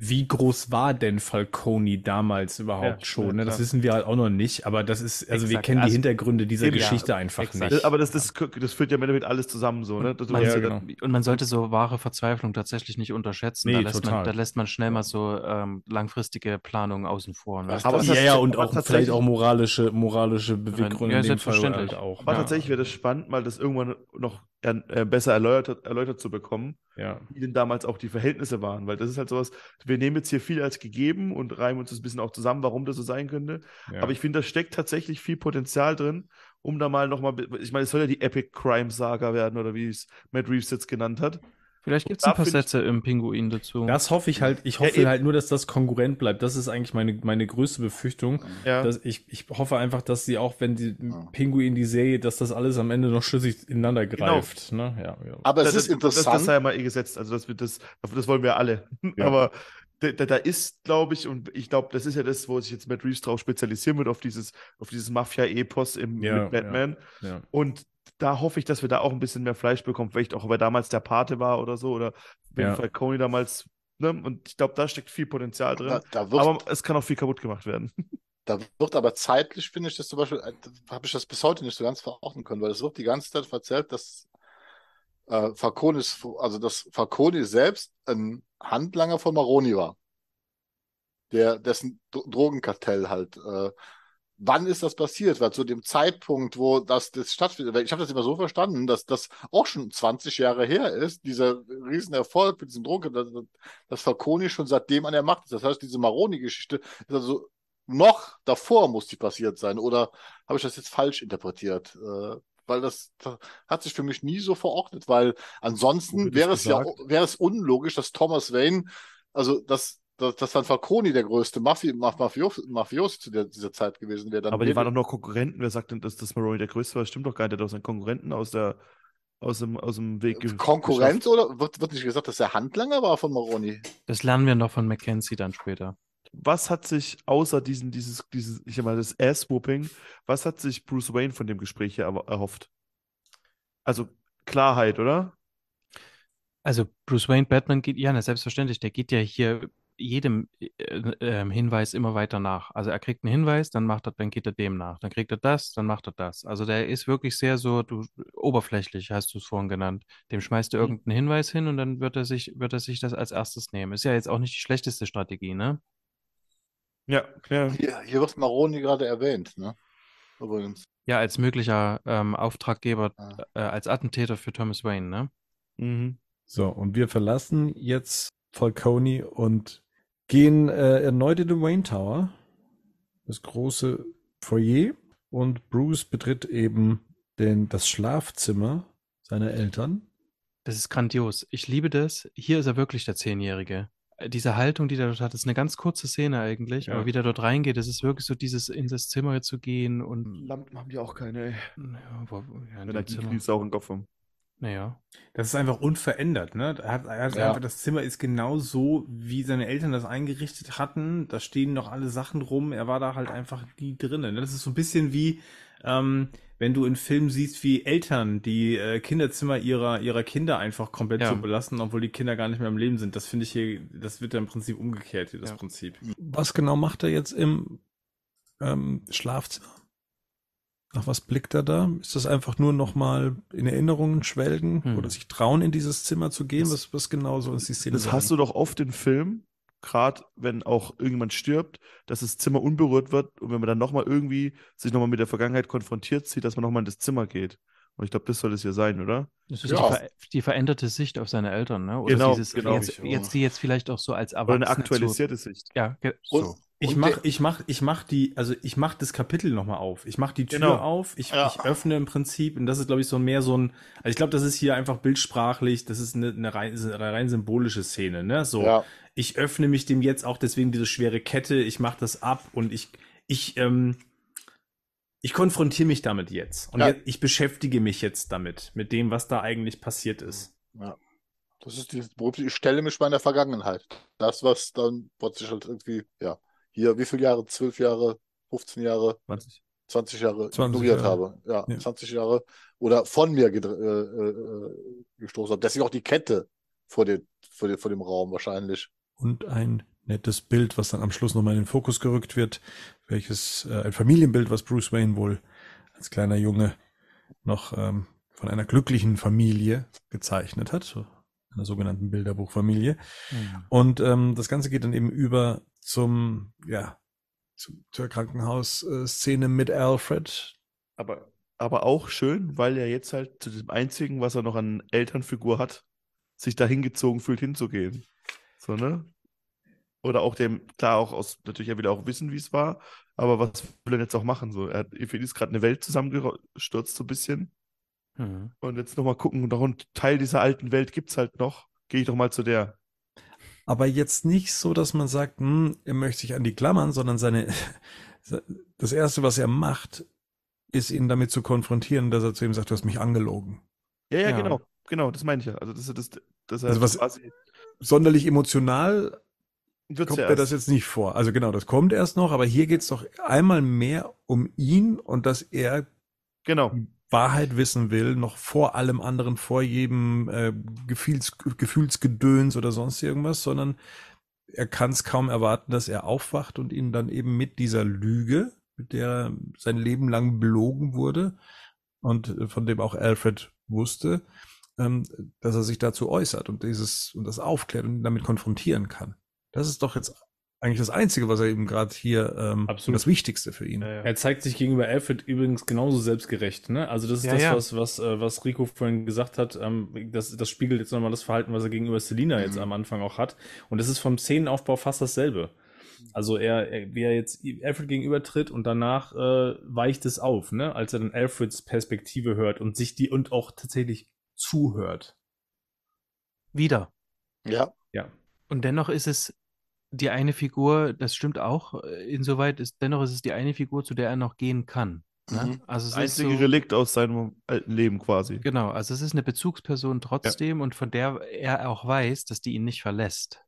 S5: wie groß war denn Falcone damals überhaupt ja, schon? Ne? Das wissen wir halt auch noch nicht, aber das ist, also Exakt. wir kennen die also, Hintergründe dieser eben, Geschichte ja, einfach Exakt.
S2: nicht. Aber das, das, das führt ja mit alles zusammen so, ne?
S3: Man, ja, genau. Und man sollte so wahre Verzweiflung tatsächlich nicht unterschätzen. Nee, da, lässt man, da lässt man schnell mal so ähm, langfristige Planungen außen vor.
S5: Ne? Aber ja, ja, und auch vielleicht auch moralische, moralische Beweggründe
S3: ja, in dem Fall halt auch.
S2: Aber tatsächlich wäre das spannend, mal das irgendwann noch äh, besser erläutert, erläutert zu bekommen,
S5: ja.
S2: wie denn damals auch die Verhältnisse waren. Weil das ist halt sowas, wir nehmen jetzt hier viel als gegeben und reimen uns das ein bisschen auch zusammen, warum das so sein könnte. Ja. Aber ich finde, da steckt tatsächlich viel Potenzial drin, um da mal nochmal, ich meine, es soll ja die Epic Crime Saga werden oder wie es Matt Reeves jetzt genannt hat.
S3: Vielleicht gibt es ein paar Sätze im Pinguin dazu.
S5: Das hoffe ich halt. Ich hoffe ja, halt nur, dass das kongruent bleibt. Das ist eigentlich meine, meine größte Befürchtung. Ja. Dass ich, ich hoffe einfach, dass sie auch, wenn die Pinguin die Serie, dass das alles am Ende noch schlüssig ineinander genau. greift. Genau. Ne? Ja,
S4: ja. Aber es das, ist interessant.
S2: Das, das sei ja mal eh gesetzt. Also das, wird das, das wollen wir alle. Aber da, da, ist, glaube ich, und ich glaube, das ist ja das, wo sich jetzt Matt Reeves drauf spezialisieren wird, auf dieses, auf dieses Mafia-Epos im ja, mit Batman. Ja, ja. Und da hoffe ich, dass wir da auch ein bisschen mehr Fleisch bekommen, vielleicht auch, weil damals der Pate war oder so, oder wenn ja. Falcone damals, ne? Und ich glaube, da steckt viel Potenzial drin. Da, da wird, aber es kann auch viel kaputt gemacht werden.
S4: Da wird aber zeitlich, finde ich, das zum Beispiel, äh, habe ich das bis heute nicht so ganz verordnen können, weil es wird die ganze Zeit erzählt, dass äh, Falcone ist, also dass Falcone selbst ein Handlanger von Maroni war. Der, dessen Drogenkartell halt äh, wann ist das passiert? Weil zu dem Zeitpunkt, wo das, das stattfindet, ich habe das immer so verstanden, dass das auch schon 20 Jahre her ist, dieser Riesenerfolg mit diesem Druck, dass, dass Falcone schon seitdem an der Macht ist. Das heißt, diese Maroni-Geschichte ist also noch davor muss die passiert sein. Oder habe ich das jetzt falsch interpretiert? Äh, weil das, hat sich für mich nie so verordnet, weil ansonsten wäre es ja,
S2: gesagt?
S4: wäre es unlogisch, dass Thomas Wayne, also dass, dass, dass dann Falcone der größte Mafi Maf Mafios, Mafios zu der, dieser Zeit gewesen wäre. Dann
S2: Aber die waren doch noch Konkurrenten. Wer sagt denn, dass das Maroni der größte war? Das stimmt doch gar nicht. Der hat doch seinen Konkurrenten aus, der, aus, dem, aus dem Weg
S4: Konkurrent
S2: geschafft.
S4: oder wird, wird nicht gesagt, dass er Handlanger war von Maroni?
S3: Das lernen wir noch von Mackenzie dann später.
S2: Was hat sich außer diesen, dieses, dieses, ich sag mal, das Ass-Whooping, was hat sich Bruce Wayne von dem Gespräch hier erho- erhofft? Also Klarheit, oder?
S3: Also Bruce Wayne, Batman geht, ja, na, selbstverständlich, der geht ja hier jedem äh, ähm, Hinweis immer weiter nach. Also er kriegt einen Hinweis, dann macht er, dann geht er dem nach. Dann kriegt er das, dann macht er das. Also der ist wirklich sehr so, du, oberflächlich hast du es vorhin genannt. Dem schmeißt du
S2: Mhm.
S3: irgendeinen Hinweis hin und dann wird er sich, wird er sich das als erstes nehmen. Ist ja jetzt auch nicht die schlechteste Strategie, ne?
S2: Ja, ja.
S4: Hier, hier wird Maroni gerade erwähnt, ne? Übrigens.
S3: Ja, als möglicher ähm, Auftraggeber,
S4: Ah.
S3: äh, als Attentäter für Thomas Wayne, ne?
S2: Mhm.
S1: So, und wir verlassen jetzt Falcone und gehen äh, erneut in den Wayne Tower, das große Foyer, und Bruce betritt eben den, das Schlafzimmer seiner Eltern.
S3: Das ist grandios. Ich liebe das. Hier ist er wirklich der Zehnjährige. Diese Haltung, die der dort hat, ist eine ganz kurze Szene eigentlich,
S1: Ja.
S3: aber wie der dort reingeht, das ist wirklich so dieses in das Zimmer zu gehen und
S2: Lampen haben die auch keine, ey.
S3: ja, wo, ja, in
S2: er
S3: Zimmer.
S2: Krise auch im Kopf haben.
S3: Naja.
S5: Das ist einfach unverändert, ne? Er hat, er hat
S4: Ja.
S5: einfach, das Zimmer ist genau so, wie seine Eltern das eingerichtet hatten. Da stehen noch alle Sachen rum. Er war da halt einfach nie drinnen. Ne? Das ist so ein bisschen wie, ähm, wenn du in Filmen siehst, wie Eltern die äh, Kinderzimmer ihrer, ihrer Kinder einfach komplett
S3: Ja.
S5: so belassen, obwohl die Kinder gar nicht mehr im Leben sind. Das finde ich hier, das wird ja im Prinzip umgekehrt, hier das
S3: Ja.
S5: Prinzip.
S1: Was genau macht er jetzt im ähm, Schlafzimmer? Nach was blickt er da? Ist das einfach nur nochmal in Erinnerungen schwelgen
S3: Hm.
S1: oder sich trauen, in dieses Zimmer zu gehen?
S3: Das-
S1: Was, was genau soll uns die Szene
S2: Das hast du doch oft in Filmen, gerade wenn auch irgendjemand stirbt, dass das Zimmer unberührt wird und wenn man dann nochmal irgendwie sich nochmal mit der Vergangenheit konfrontiert sieht, dass man nochmal in das Zimmer geht. Und ich glaube, das soll es ja sein, oder?
S3: Das ist
S4: Ja.
S3: die, ver die veränderte Sicht auf seine Eltern, ne? Oder
S2: Genau,
S3: dieses,
S2: genau.
S3: jetzt, jetzt, die jetzt vielleicht auch so als
S2: Oder
S3: Erwachsene
S2: eine aktualisierte Sicht.
S3: Zu, ja, ge-
S4: Und-
S3: so.
S5: Ich mach, ich mach, ich mach die, also ich mach das Kapitel nochmal auf. Ich mach die Tür
S2: Genau.
S5: auf, ich,
S4: Ja.
S5: ich öffne im Prinzip, und das ist, glaube ich, so mehr so ein, also ich glaube, das ist hier einfach bildsprachlich, das ist eine, eine, rein, eine rein symbolische Szene, ne? So,
S4: Ja.
S5: ich öffne mich dem jetzt auch deswegen diese schwere Kette, ich mach das ab und ich, ich, ähm, ich konfrontiere mich damit jetzt. Und
S4: Ja.
S5: jetzt, ich beschäftige mich jetzt damit, mit dem, was da eigentlich passiert ist.
S4: Ja. Das ist dieses berühmte, ich stelle mich meiner Vergangenheit. Das, was dann plötzlich halt irgendwie, ja, hier, wie viele Jahre? Zwölf Jahre, 15 Jahre,
S2: 20.
S4: 20 Jahre
S1: 20
S4: ignoriert
S1: Jahre.
S4: habe. Ja,
S1: Ja.
S4: 20 Jahre. Oder von mir gedr- äh, äh, gestoßen habe. Deswegen auch die Kette vor, den, vor, den, vor dem Raum wahrscheinlich.
S1: Und ein nettes Bild, was dann am Schluss nochmal in den Fokus gerückt wird, welches äh, ein Familienbild, was Bruce Wayne wohl als kleiner Junge noch ähm, von einer glücklichen Familie gezeichnet hat, so einer sogenannten Bilderbuchfamilie.
S3: Hm.
S1: Und ähm, das Ganze geht dann eben über zum, ja, zu, zur Krankenhausszene mit Alfred.
S2: Aber, aber auch schön, weil er jetzt halt zu dem einzigen, was er noch an Elternfigur hat, sich da hingezogen fühlt, hinzugehen. So, ne? Oder auch dem, klar, auch aus, natürlich, er will auch wissen, wie es war, aber was will er jetzt auch machen? So, er hat, für ihn ist gerade eine Welt zusammengestürzt, so ein bisschen.
S3: Hm.
S2: Und jetzt nochmal gucken, und Teil dieser alten Welt gibt's halt noch. Gehe ich doch mal zu der.
S1: Aber jetzt nicht so, dass man sagt, hm, er möchte sich an die klammern, sondern seine, das erste, was er macht, ist ihn damit zu konfrontieren, dass er zu ihm sagt, du hast mich angelogen.
S2: Ja, ja,
S3: Ja.
S2: genau. Genau, das meine ich ja. Also, das, das, das
S1: Also was-
S2: quasi
S1: Sonderlich emotional
S2: wird's
S1: kommt
S2: ja
S1: mir das jetzt nicht vor. Also genau, das kommt erst noch, aber hier geht's doch einmal mehr um ihn und dass er
S2: Genau.
S1: Wahrheit wissen will, noch vor allem anderen, vor jedem äh, Gefühls, Gefühlsgedöns oder sonst irgendwas, sondern er kann es kaum erwarten, dass er aufwacht und ihn dann eben mit dieser Lüge, mit der er sein Leben lang belogen wurde und äh, von dem auch Alfred wusste, ähm, dass er sich dazu äußert und dieses und das aufklärt und ihn damit konfrontieren kann. Das ist doch jetzt eigentlich das Einzige, was er eben gerade hier ähm,
S5: Absolut.
S1: das Wichtigste für ihn.
S2: Ja, ja.
S5: Er zeigt sich gegenüber Alfred übrigens genauso selbstgerecht, ne? Also das ist
S3: Ja,
S5: das,
S3: ja.
S5: was, was, äh, was Rico vorhin gesagt hat. Ähm, das, das spiegelt jetzt nochmal das Verhalten, was er gegenüber Selina jetzt
S4: Mhm.
S5: am Anfang auch hat. Und das ist vom Szenenaufbau fast dasselbe. Also er, er wie er jetzt Alfred gegenübertritt und danach äh, weicht es auf, ne? Als er dann Alfreds Perspektive hört und sich die und auch tatsächlich zuhört.
S3: Wieder.
S4: Ja.
S5: Ja.
S3: Und dennoch ist es die eine Figur, das stimmt auch, äh, insoweit ist, dennoch ist es die eine Figur, zu der er noch gehen kann. Ne?
S4: Mhm.
S3: Also es
S2: einzige
S3: so,
S2: Relikt aus seinem alten Leben quasi.
S3: genau, also es ist eine Bezugsperson trotzdem und von der er auch weiß, dass die ihn nicht verlässt.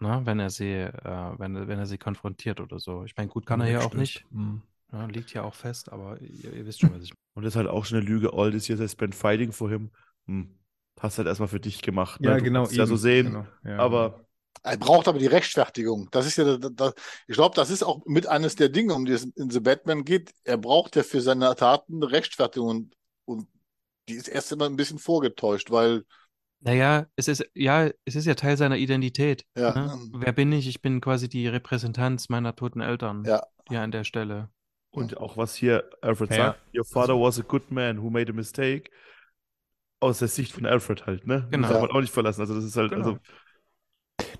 S3: Ne? Wenn er sie, äh, wenn, er- wenn er sie konfrontiert oder so. Ich meine, gut kann er ja auch nicht.
S5: Mhm.
S3: Ja, liegt ja auch fest, aber ihr, ihr wisst schon, was ich
S2: Und das ist halt auch schon eine Lüge. All this years has been fighting for him. Hm. Hast halt erstmal für dich gemacht.
S5: Ja,
S2: ne? Du
S5: genau.
S2: es ja so
S5: eben.
S2: sehen.
S5: Genau. Ja,
S2: Aber
S4: Er braucht aber die Rechtfertigung. Das ist ja, da- da- ich glaube, das ist auch mit eines der Dinge, um die es in The Batman geht. Er braucht ja für seine Taten eine Rechtfertigung und, und die ist erst immer ein bisschen vorgetäuscht, weil,
S3: Naja, es ist, ja, es ist ja Teil seiner Identität.
S4: ja,
S3: Ne?
S4: ähm,
S3: Wer bin ich? Ich bin quasi die Repräsentanz meiner toten Eltern.
S4: Ja.
S3: Hier an der Stelle.
S2: Und auch was hier Alfred
S5: Ja.
S2: sagt, your father was a good man who made a mistake. Aus der Sicht von Alfred halt, ne?
S3: Genau.
S2: Das darf man auch nicht verlassen. Also das ist halt,
S3: Genau.
S2: also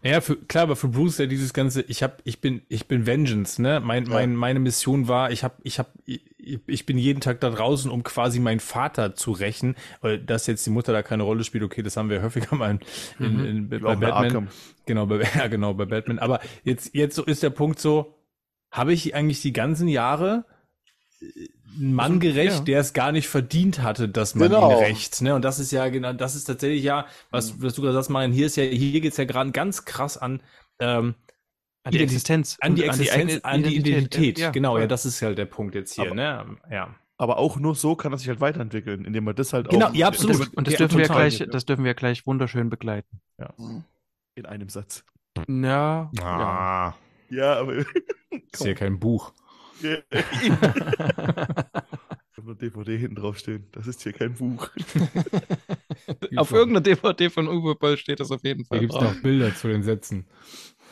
S5: Naja, für, klar, aber für Bruce ja dieses ganze, ich hab, ich bin, ich bin Vengeance, ne? Mein,
S4: Ja.
S5: mein, meine Mission war, ich hab, ich hab, ich, ich bin jeden Tag da draußen, um quasi meinen Vater zu rächen. Weil dass jetzt die Mutter da keine Rolle spielt, okay, das haben wir häufiger mal in, in,
S3: Mhm.
S5: in, bei
S2: auch bei
S5: Batman.
S2: Arkham.
S5: Genau, bei, ja, genau, bei Batman. Aber jetzt, jetzt so ist der Punkt so, habe ich eigentlich die ganzen Jahre einen Mann gerecht,
S3: ja.
S5: der es gar nicht verdient hatte, dass man
S4: Genau.
S5: ihn rächt. Ne? Und das ist ja genau, das ist tatsächlich ja, was, was du gerade sagst, Marian, hier ist ja, hier geht's ja gerade ganz krass an, ähm,
S3: An die Existenz.
S5: an die
S3: und
S5: Existenz,
S3: eigene
S5: an die Identität.
S3: Ja,
S5: genau,
S3: voll.
S5: ja, das ist halt der Punkt jetzt hier,
S2: Aber-
S5: ne? Ja.
S2: Aber auch nur so kann er sich halt weiterentwickeln, indem er das halt
S5: Genau,
S2: auch
S5: ja,
S3: Und
S5: absolut.
S3: das, und das
S5: Ja,
S3: dürfen wir gleich, das dürfen wir gleich wunderschön begleiten.
S4: mhm.
S2: in einem Satz.
S3: Ja, ja.
S5: Ah,
S2: Ja, aber
S5: ist ja kein Buch.
S2: ja. Ich habe eine DVD hinten drauf stehen. Das ist hier kein Buch.
S3: Auf irgendeiner DVD von Uwe Boll steht das auf jeden
S5: Da
S3: Fall
S5: gibt's
S3: drauf.
S5: noch Bilder zu den Sätzen.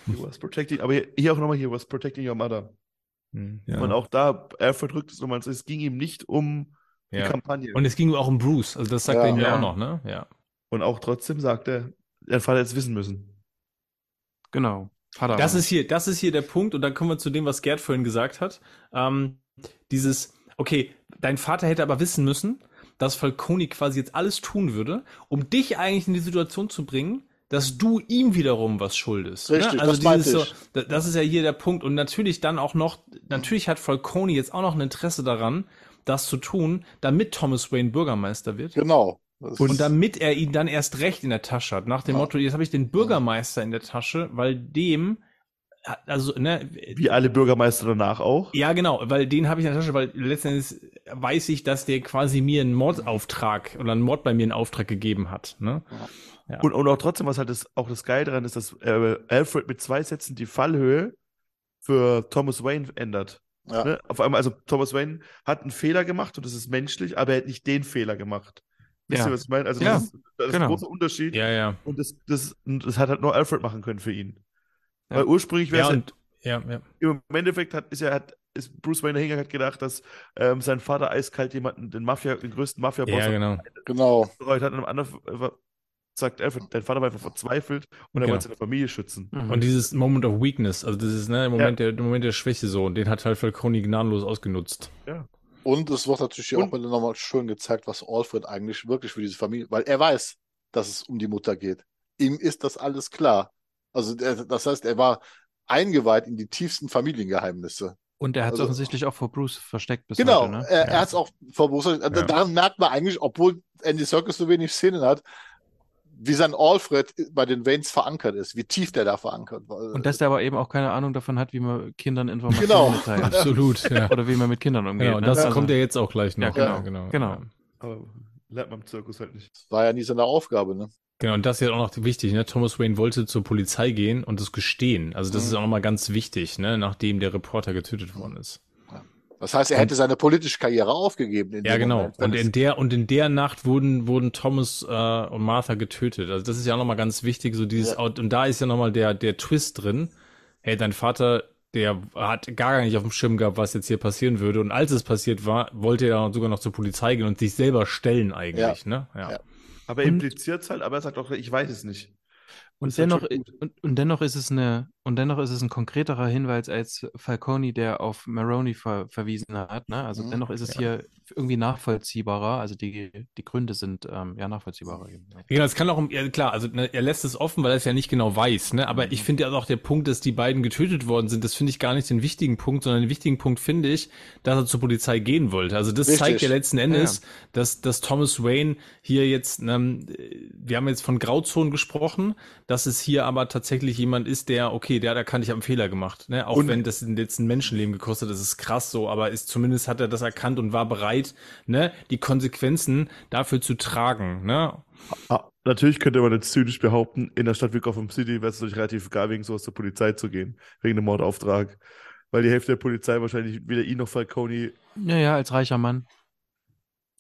S2: He was protecting, aber hier, hier auch nochmal, he was protecting your mother.
S5: Hm,
S2: Und auch da, Alfred drückt es nochmal, es ging ihm nicht um die
S5: ja.
S2: Kampagne.
S5: Und es ging auch um Bruce, also das sagt
S4: Ja.
S5: er ihm ja
S3: Ja.
S5: auch noch, ne? Ja.
S2: Und auch trotzdem sagt er, er Vater jetzt wissen müssen.
S3: Genau. Er
S5: Das ist hier, das ist hier der Punkt, und dann kommen wir zu dem, was Gerd vorhin gesagt hat. Ähm, dieses, okay, dein Vater hätte aber wissen müssen, dass Falcone quasi jetzt alles tun würde, um dich eigentlich in die Situation zu bringen, dass du ihm wiederum was schuldest.
S4: Richtig,
S5: ne? Also
S4: das
S5: dieses
S4: ich.
S5: so, da- das ist ja hier der Punkt. Und natürlich dann auch noch, natürlich hat Falcone jetzt auch noch ein Interesse daran, das zu tun, damit Thomas Wayne Bürgermeister wird.
S4: Genau.
S5: Und damit er ihn dann erst recht in der Tasche hat, nach dem
S4: Ja.
S5: Motto, jetzt habe ich den Bürgermeister in der Tasche, weil dem, also, ne,
S2: Wie alle Bürgermeister danach auch.
S5: ja genau, weil den habe ich in der Tasche, weil letztendlich weiß ich, dass der quasi mir einen Mordauftrag oder einen Mord bei mir in Auftrag gegeben hat, ne? Ja.
S2: Und, und auch trotzdem, was halt das, auch das Geil daran ist, dass äh, Alfred mit zwei Sätzen die Fallhöhe für Thomas Wayne ändert.
S4: ja.
S2: Ne? Auf einmal, also Thomas Wayne hat einen Fehler gemacht und das ist menschlich, aber er hat nicht den Fehler gemacht. Wisst
S3: Ja.
S2: ihr, was ich meine? Also
S3: Ja,
S2: das ist, das ist
S3: genau.
S2: ein großer Unterschied.
S5: Ja, ja.
S2: Und das, das, das hat halt nur Alfred machen können für ihn.
S3: Ja.
S2: Weil ursprünglich wäre
S5: Ja,
S2: es
S5: und, ja, ja.
S2: im Endeffekt hat, ist ja, hat, ist Bruce Wayne dahingegangen, hat gedacht, dass ähm, sein Vater eiskalt jemanden, den Mafia, den größten Mafia-Boss
S5: Ja, genau.
S4: Genau.
S2: hat am anderen äh, sagt Alfred, dein Vater war einfach verzweifelt und er
S5: Genau.
S2: wollte seine Familie schützen.
S3: Mhm.
S5: Und dieses Moment of Weakness, also das ist, ne, der Moment, der, der Moment der Schwäche so, und den hat halt Falcone gnadenlos ausgenutzt.
S4: Und es wird natürlich hier auch
S2: Und-
S4: wieder nochmal schön gezeigt, was Alfred eigentlich wirklich für diese Familie, weil er weiß, dass es um die Mutter geht. Ihm ist das alles klar. Also der, das heißt, er war eingeweiht in die tiefsten Familiengeheimnisse.
S3: Und er hat es
S4: Also-
S3: offensichtlich auch vor Bruce versteckt bis
S4: Genau,
S3: heute, ne?
S4: er,
S5: Ja.
S4: er hat es auch verbusselt. Daran merkt man eigentlich, obwohl Andy Serkis so wenig Szenen hat, wie sein Alfred bei den Waynes verankert ist, wie tief der da verankert war.
S3: Und dass der aber eben auch keine Ahnung davon hat, wie man Kindern Informationen
S4: Genau.
S3: mitteilt.
S5: Absolut, ja.
S3: Oder wie man mit Kindern umgeht.
S5: Genau, und
S3: ne?
S5: das
S3: Also-
S5: kommt ja jetzt auch gleich noch.
S3: Ja, genau. Genau.
S5: Ja.
S2: Aber lernt man im Zirkus halt nicht.
S4: war ja nie seine Aufgabe, ne?
S5: Genau, und das ist ja auch noch wichtig, ne? Thomas Wayne wollte zur Polizei gehen und das gestehen. Also das
S4: Mhm.
S5: ist auch nochmal ganz wichtig, ne? Nachdem der Reporter getötet worden ist.
S4: Das heißt, er hätte seine politische Karriere aufgegeben. In
S5: Ja,
S4: dem
S5: genau.
S4: Moment,
S5: Und in der, und in der Nacht wurden, wurden Thomas äh, und Martha getötet. Also das ist ja auch nochmal ganz wichtig, so dieses,
S4: Ja.
S5: und da ist ja nochmal der, der Twist drin. Hey, dein Vater, der hat gar nicht auf dem Schirm gehabt, was jetzt hier passieren würde. Und als es passiert war, wollte er sogar noch zur Polizei gehen und sich selber stellen eigentlich, ne? Ja.
S4: Ja.
S2: Aber er impliziert es halt, aber er sagt auch, ich weiß es nicht.
S3: Und dennoch, und, und dennoch ist es eine, und dennoch ist es ein konkreterer Hinweis als Falcone, der auf Maroney ver verwiesen hat. Ne? Also
S4: Mhm.
S3: dennoch ist es hier irgendwie nachvollziehbarer. Also die, die Gründe sind ähm, ja nachvollziehbarer. Eben. ja.
S5: Genau, es kann auch, um- ja, klar, also ne, er lässt es offen, weil er es ja nicht genau weiß, ne? Aber ich finde ja auch der Punkt, dass die beiden getötet worden sind, das finde ich gar nicht den wichtigen Punkt, sondern den wichtigen Punkt finde ich, dass er zur Polizei gehen wollte. Also das
S4: Richtig.
S5: zeigt ja letzten Endes, dass, dass Thomas Wayne hier jetzt, ne, wir haben jetzt von Grauzonen gesprochen, dass es hier aber tatsächlich jemand ist, der, okay, der hat erkannt, ich habe einen Fehler gemacht, ne? Auch
S2: Und-
S5: wenn das jetzt ein Menschenleben gekostet, das ist krass so, aber ist zumindest hat er das erkannt und war bereit, ne, die Konsequenzen dafür zu tragen, ne?
S2: Ah, natürlich könnte man jetzt zynisch behaupten, in der Stadt wie Gotham City wäre es natürlich relativ egal, wegen sowas zur Polizei zu gehen, wegen einem Mordauftrag. Weil die Hälfte der Polizei wahrscheinlich weder ihn noch Falcone.
S3: Ja, ja, als reicher Mann.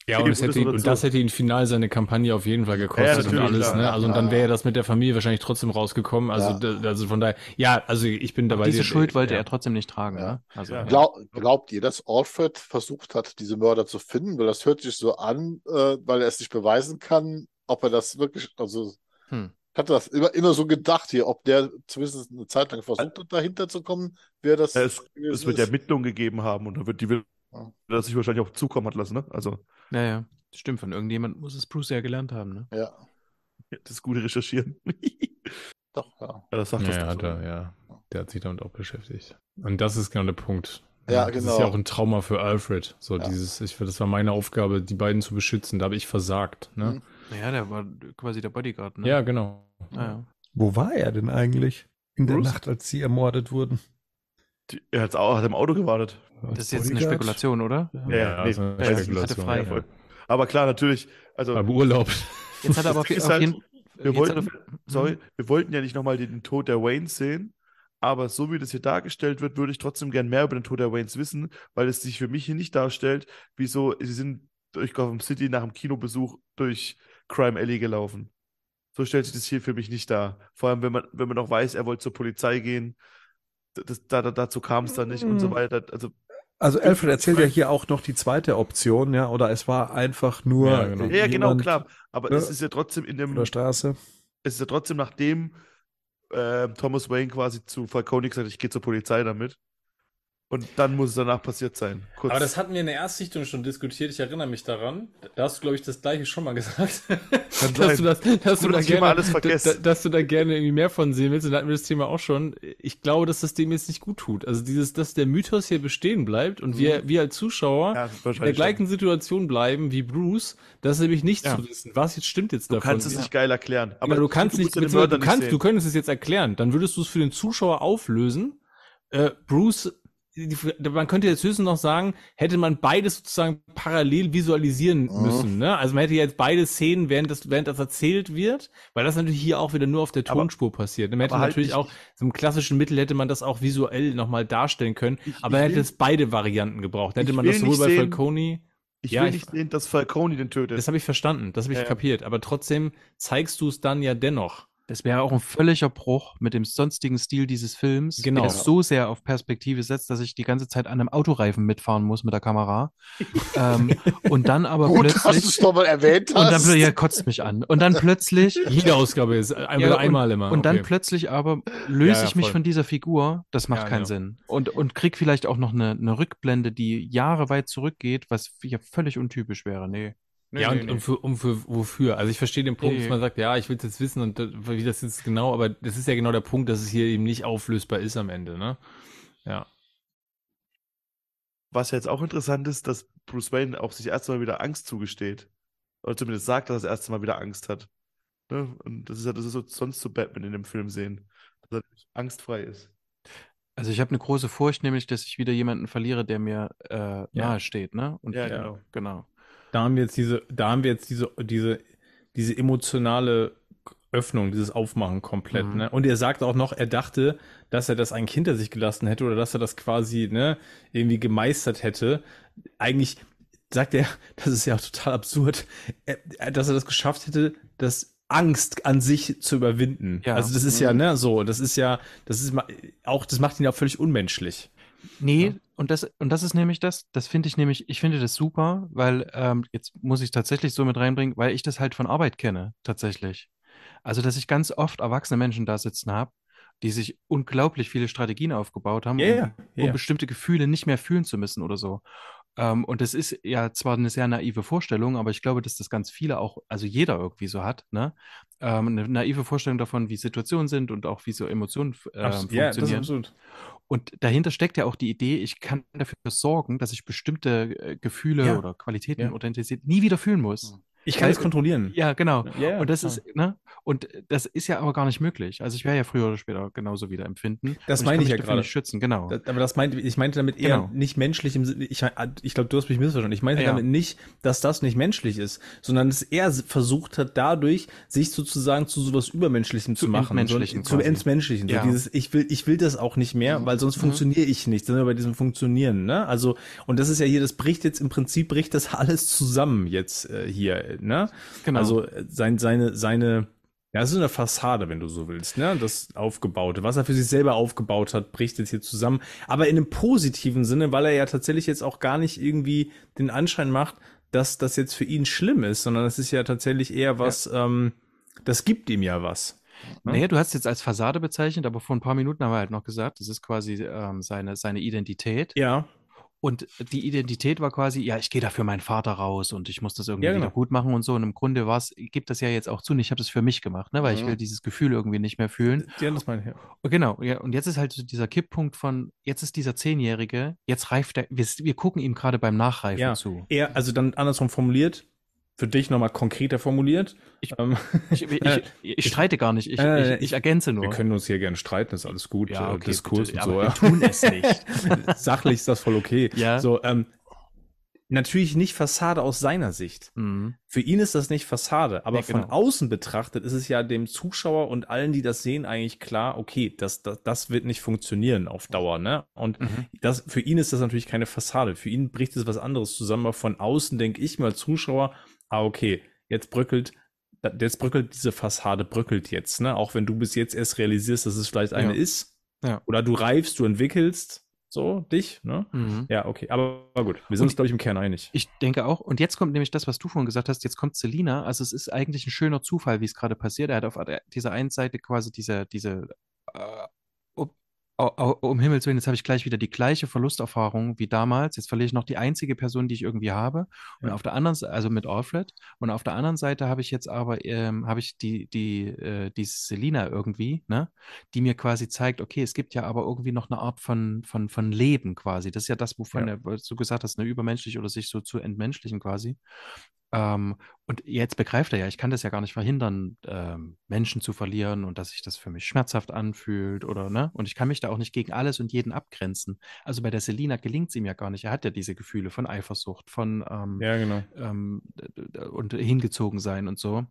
S5: Ja, und, hätte, ihn- und das hätte ihn final seine Kampagne auf jeden Fall gekostet
S2: Ja,
S5: und alles, ne? Also und dann
S4: Ja.
S5: wäre das mit der Familie wahrscheinlich trotzdem rausgekommen. Also,
S4: Ja.
S5: da, also von daher, ja, also ich bin dabei.
S3: Diese Schuld wollte
S5: ja.
S3: er trotzdem nicht tragen.
S4: Ja.
S3: Ne? Also.
S4: Glaub, glaubt ihr, dass Alfred versucht hat, diese Mörder zu finden? Weil das hört sich so an, äh, weil er es nicht beweisen kann, ob er das wirklich, also
S3: Hm.
S4: ich hatte das immer, immer so gedacht hier, ob der zumindest eine Zeit lang versucht hat, dahinter zu kommen, wer das
S2: Ja, es, es wird. Ermittlungen gegeben haben und dann wird die will
S4: Ja.
S2: das sich wahrscheinlich auch zukommen hat lassen, ne? Also,
S3: ja, ja. Stimmt, von irgendjemand muss es Bruce ja gelernt haben. Ne?
S4: Ja,
S2: ja, das gute Recherchieren.
S4: doch, ja.
S2: ja, das sagt
S5: Ja,
S2: das
S5: ja,
S2: so.
S5: er, ja. Der hat sich damit auch beschäftigt. Und das ist genau der Punkt.
S4: Ja,
S5: Das ist
S4: genau.
S5: ja auch ein Trauma für Alfred. So
S4: Ja.
S5: dieses, ich, das war meine Aufgabe, die beiden zu beschützen. Da habe ich versagt. Ne?
S4: Mhm.
S3: Ja, der war quasi der Bodyguard. Ne?
S5: Ja, genau.
S3: Ja, ja.
S1: Wo war er denn eigentlich in der
S2: Bruce?
S1: Nacht, als sie ermordet wurden?
S2: Die- Er hat's auch, hat im Auto gewartet.
S3: Das ist jetzt eine
S1: Bodyguard?
S3: Spekulation, oder?
S2: Ja,
S5: Ja,
S2: nee,
S5: also eine
S2: ja, ja,
S5: Spekulation.
S3: frei.
S2: Ja, voll. Aber klar, natürlich, also
S5: Aber beurlaubt.
S3: Jetzt hat er aber
S2: Das
S3: auf,
S2: ist
S3: auf
S2: halt,
S3: jeden
S2: wir
S3: hat
S2: wollten,
S3: er-
S2: sorry, wir wollten ja nicht nochmal den Tod der Waynes sehen, aber so wie das hier dargestellt wird, würde ich trotzdem gern mehr über den Tod der Waynes wissen, weil es sich für mich hier nicht darstellt, wieso sie sind durch Gotham City nach dem Kinobesuch durch Crime Alley gelaufen. So stellt sich das hier für mich nicht dar. Vor allem, wenn man, wenn man noch weiß, er wollte zur Polizei gehen, das, da, da, dazu kam es dann nicht und so
S1: Mhm.
S2: weiter. Also,
S1: Also Alfred erzählt ja hier auch noch die zweite Option, ja, oder es war einfach nur
S5: Ja, genau.
S2: ja, genau, klar. Aber
S1: Ja.
S2: es ist ja trotzdem in dem,
S1: der Straße.
S2: es ist ja trotzdem nachdem äh, Thomas Wayne quasi zu Falcone gesagt hat, ich gehe zur Polizei damit. Und dann muss es danach passiert sein. Kurz.
S5: Aber das hatten wir in der Erstsichtung schon diskutiert. Ich erinnere mich daran. Da hast du, glaube ich, das gleiche schon mal gesagt.
S2: Kann
S5: dass du das, dass du
S2: Gut,
S5: da gerne,
S2: alles vergesse.
S5: da, dass du da gerne irgendwie mehr von sehen willst. Und da hatten wir das Thema auch schon. Ich glaube, dass das dem jetzt nicht gut tut. Also dieses, dass der Mythos hier bestehen bleibt und wir, wir als Zuschauer
S2: ja,
S5: in der gleichen Situation bleiben wie Bruce, das ist nämlich nicht
S3: Ja.
S5: zu wissen. Was jetzt stimmt jetzt
S2: Du
S5: davon?
S2: kannst es nicht geil erklären.
S5: Aber du kannst nicht, du kannst,
S2: nicht
S5: du könntest es jetzt erklären. Dann würdest du es für den Zuschauer auflösen. Äh, Bruce, man könnte jetzt höchstens noch sagen, hätte man beides sozusagen parallel visualisieren
S4: Mhm.
S5: müssen. Ne? Also man hätte jetzt beide Szenen, während das, während das erzählt wird, weil das natürlich hier auch wieder nur auf der
S2: Aber-
S5: Tonspur passiert. Man hätte
S2: aber halt
S5: natürlich
S2: ich-
S5: auch, so im klassischen Mittel hätte man das auch visuell nochmal darstellen können,
S2: Ich-
S5: aber
S2: ich
S5: hätte
S2: will-
S5: es beide Varianten gebraucht. Dann hätte man das sowohl bei
S2: sehen-
S5: Falcone
S2: Ich
S5: Ja,
S2: will
S5: ich-
S2: nicht sehen, dass Falcone den tötet.
S5: das habe ich verstanden, das habe ich
S2: ja.
S5: kapiert, aber trotzdem zeigst du es dann ja dennoch.
S3: Das wäre auch ein völliger Bruch mit dem sonstigen Stil dieses Films,
S5: Genau.
S3: der so sehr auf Perspektive setzt, dass ich die ganze Zeit an einem Autoreifen mitfahren muss mit der Kamera. ähm, und dann aber
S4: Gut, dass du
S3: plötzlich.
S4: es nochmal erwähnt
S3: Und dann
S4: hast.
S3: ja, kotzt mich an. Und dann plötzlich.
S5: Jede Ausgabe ist ein,
S3: Ja, und-
S5: einmal immer.
S3: Und dann
S5: okay.
S3: plötzlich aber löse
S5: Ja, ja,
S3: ich mich von dieser Figur. Das macht
S5: Ja,
S3: keinen
S5: genau.
S3: Sinn. Und, und krieg vielleicht auch noch eine, eine Rückblende, die Jahre weit zurückgeht, was ja völlig untypisch wäre. Nee. Nee,
S5: ja,
S3: nee,
S5: und,
S3: nee.
S5: und, für, um für wofür? Also ich verstehe den Punkt,
S3: Nee.
S5: dass man sagt, ja, ich will es jetzt wissen und das- wie das jetzt genau, aber das ist ja genau der Punkt, dass es hier eben nicht auflösbar ist am Ende, ne? Ja.
S2: Was jetzt auch interessant ist, dass Bruce Wayne auch sich erst mal wieder Angst zugesteht. Oder zumindest sagt, dass er das erste Mal wieder Angst hat. Ne? Und das ist ja das ist so, sonst so Batman in dem Film sehen. Dass er angstfrei ist.
S3: Also ich habe eine große Furcht, nämlich, dass ich wieder jemanden verliere, der mir äh, nahe steht, ne? Und,
S2: Ja, genau.
S3: genau.
S5: Da haben wir jetzt diese, da haben wir jetzt diese, diese, diese emotionale Öffnung, dieses Aufmachen komplett,
S3: Mhm.
S5: ne? Und er sagt auch noch, er dachte, dass er das eigentlich hinter sich gelassen hätte oder dass er das quasi, ne, irgendwie gemeistert hätte. Eigentlich sagt er, das ist ja total absurd, äh, dass er das geschafft hätte, das Angst an sich zu überwinden.
S3: Ja.
S5: Also das ist ja, ne, so, das ist ja, das ist auch, das macht ihn ja völlig unmenschlich.
S3: Nee,
S5: Ja.
S3: Und das, und das ist nämlich das, das finde ich nämlich, ich finde das super, weil ähm, jetzt muss ich es tatsächlich so mit reinbringen, weil ich das halt von Arbeit kenne, tatsächlich. Also, dass ich ganz oft erwachsene Menschen da sitzen habe die sich unglaublich viele Strategien aufgebaut haben,
S5: Ja,
S3: um,
S5: ja,
S3: um bestimmte Gefühle nicht mehr fühlen zu müssen oder so. Ähm, und das ist ja zwar eine sehr naive Vorstellung, aber ich glaube, dass das ganz viele auch, also jeder irgendwie so hat, ne? Ähm, eine naive Vorstellung davon, wie Situationen sind und auch wie so Emotionen ähm,
S5: Abs- ja, das ist
S3: funktionieren.
S5: absolut.
S3: Und dahinter steckt ja auch die Idee, ich kann dafür sorgen, dass ich bestimmte äh, Gefühle
S5: Ja.
S3: oder Qualitäten
S5: Ja.
S3: oder Intensität nie wieder fühlen muss.
S5: Ich kann es kontrollieren.
S3: Ja, genau.
S5: Ja,
S3: und das
S5: klar.
S3: ist, ne? Und das ist ja aber gar nicht möglich. Also ich werde ja früher oder später genauso wieder empfinden.
S5: Das meine ich
S3: mich
S5: ja gerade.
S3: nicht schützen, genau.
S5: Das- Aber das meinte, ich meinte damit eher
S3: Genau.
S5: nicht menschlich im Sinne, ich, ich glaube, du hast mich missverstanden. Ich meinte
S3: Ja.
S5: damit nicht, dass das nicht menschlich ist, sondern dass er versucht hat, dadurch sich sozusagen zu sowas Übermenschlichem zu,
S3: Zu
S5: machen.
S3: Entmenschlichen
S5: So, zu. Entmenschlichen. So
S3: Ja.
S5: dieses, ich will, ich will das auch nicht mehr, weil sonst funktioniere ich nicht. Sind wir bei diesem Funktionieren, ne? Also, und das ist ja hier, das bricht jetzt im Prinzip, bricht das alles zusammen jetzt äh, hier, ne?
S3: Genau.
S5: Also, äh, sein, seine, seine, ja, es ist eine Fassade, wenn du so willst, ne? Das Aufgebaute. Was er für sich selber aufgebaut hat, bricht jetzt hier zusammen. Aber in einem positiven Sinne, weil er ja tatsächlich jetzt auch gar nicht irgendwie den Anschein macht, dass das jetzt für ihn schlimm ist, sondern es ist ja tatsächlich eher was, ähm, das gibt ihm ja was. ne?
S3: Naja, du hast es jetzt als Fassade bezeichnet, aber vor ein paar Minuten haben wir halt noch gesagt, das ist quasi ähm, seine, seine Identität.
S5: Ja,
S3: Und die Identität war quasi, ja, ich gehe da für meinen Vater raus und ich muss das irgendwie
S5: Ja, genau.
S3: wieder gut machen und so. Und im Grunde war es, gibt das ja jetzt auch zu, und ich habe das für mich gemacht, ne, weil ich
S4: Mhm.
S3: will dieses Gefühl irgendwie nicht mehr fühlen.
S5: ja, das meine ich. Ja.
S3: Genau, ja, und jetzt ist halt so dieser Kipppunkt von, jetzt ist dieser Zehnjährige, jetzt reift er, wir, wir gucken ihm gerade beim Nachreifen
S5: Ja.
S3: zu.
S5: Er, also dann andersrum formuliert, für dich nochmal konkreter formuliert.
S3: Ich-
S5: ähm,
S3: Ich, ich, ich, ich streite gar nicht, ich,
S5: Äh,
S3: ich, ergänze nur.
S5: wir können uns hier gerne streiten, ist alles gut.
S3: Ja,
S5: äh,
S3: okay,
S5: Diskurs
S3: bitte,
S5: und so. Ja.
S3: wir tun es nicht.
S5: Sachlich ist das voll okay.
S3: Ja.
S5: So, ähm, natürlich nicht Fassade aus seiner Sicht.
S3: Mhm.
S5: Für ihn ist das nicht Fassade, aber von
S3: genau.
S5: außen betrachtet ist es ja dem Zuschauer und allen, die das sehen, eigentlich klar, okay, das, das, das wird nicht funktionieren auf Dauer, ne? Und
S3: Mhm.
S5: das, für ihn ist das natürlich keine Fassade. Für ihn bricht es was anderes zusammen, aber von außen denke ich mir als Zuschauer, ah, okay, jetzt bröckelt, jetzt bröckelt diese Fassade, bröckelt jetzt, ne? Auch wenn du bis jetzt erst realisierst, dass es vielleicht eine
S3: Ja.
S5: ist.
S3: Ja.
S5: Oder du reifst, du entwickelst, so, dich, ne?
S3: Mhm.
S5: Ja, okay, aber, aber gut. Wir sind
S3: Und-
S5: uns, glaube ich, im Kern einig.
S3: Ich denke auch. Und jetzt kommt nämlich das, was du vorhin gesagt hast. Jetzt kommt Selina. Also es ist eigentlich ein schöner Zufall, wie es gerade passiert. Er hat auf dieser einen Seite quasi diese, diese, äh, um, Himmels Willen, jetzt habe ich gleich wieder die gleiche Verlusterfahrung wie damals. Jetzt verliere ich noch die einzige Person, die ich irgendwie habe. Und
S5: Ja.
S3: auf der anderen Seite, also mit Alfred. Und auf der anderen Seite habe ich jetzt aber, ähm, habe ich die, die, äh, die Selina irgendwie, ne? Die mir quasi zeigt, okay, es gibt ja aber irgendwie noch eine Art von, von, von Leben quasi. Das ist ja das, wovon
S5: Ja.
S3: du gesagt hast, ne, übermenschlich oder sich so zu entmenschlichen quasi. Ähm, und jetzt begreift er ja, ich kann das ja gar nicht verhindern, ähm, Menschen zu verlieren und dass sich das für mich schmerzhaft anfühlt oder, ne? Und ich kann mich da auch nicht gegen alles und jeden abgrenzen. Also bei der Selina gelingt es ihm ja gar nicht. Er hat ja diese Gefühle von Eifersucht, von ähm,
S5: Ja, genau.
S3: ähm, und hingezogen sein und so.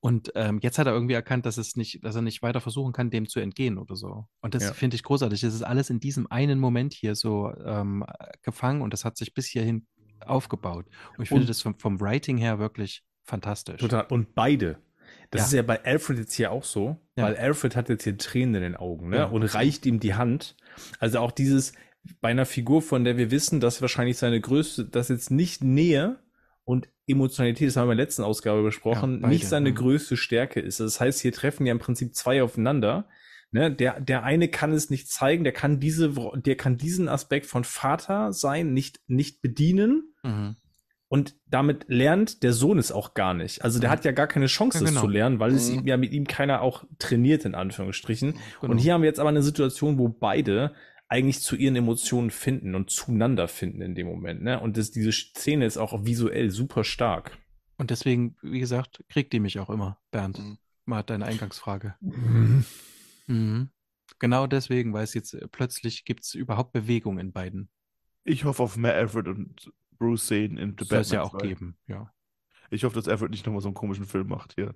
S3: Und ähm, jetzt hat er irgendwie erkannt, dass es nicht, dass er nicht weiter versuchen kann, dem zu entgehen oder so. Und das
S5: Ja.
S3: finde ich großartig. Das ist alles in diesem einen Moment hier so ähm, gefangen und das hat sich bis hierhin aufgebaut. Und ich finde
S5: Und-
S3: das vom, vom Writing her wirklich fantastisch.
S5: Total. Und beide. Das
S3: Ja.
S5: ist ja bei Alfred jetzt hier auch so,
S3: Ja.
S5: weil Alfred hat jetzt hier Tränen in den Augen, ne?
S3: Ja.
S5: Und reicht ihm die Hand. Also auch dieses, bei einer Figur, von der wir wissen, dass wahrscheinlich seine größte, dass jetzt nicht Nähe und Emotionalität, das haben wir in der letzten Ausgabe besprochen, nicht seine
S3: mhm.
S5: größte Stärke ist. Das heißt, hier treffen ja im Prinzip zwei aufeinander. Ne, der, der eine kann es nicht zeigen, der kann diese, der kann diesen Aspekt von Vater sein nicht, nicht bedienen.
S3: Mhm.
S5: Und damit lernt der Sohn es auch gar nicht. Also der
S3: Mhm.
S5: hat ja gar keine Chance,
S3: Ja,
S5: es
S3: genau.
S5: zu lernen, weil es
S4: Mhm.
S5: ihm ja mit ihm keiner auch trainiert, in Anführungsstrichen.
S3: Genau.
S5: Und hier haben wir jetzt aber eine Situation, wo beide eigentlich zu ihren Emotionen finden und zueinander finden in dem Moment. Ne? Und das, diese Szene ist auch visuell super stark.
S3: Und deswegen, wie gesagt, kriegt die mich auch immer, Bernd.
S4: Mhm.
S3: Mal deine Eingangsfrage. Mhm. Genau deswegen, weil es jetzt äh, plötzlich gibt es überhaupt Bewegung in beiden.
S2: Ich hoffe auf mehr Alfred und Bruce Szenen in The
S3: Soll es ja auch
S2: 2.
S3: geben, ja.
S2: Ich hoffe, dass Alfred nicht nochmal so einen komischen Film macht hier.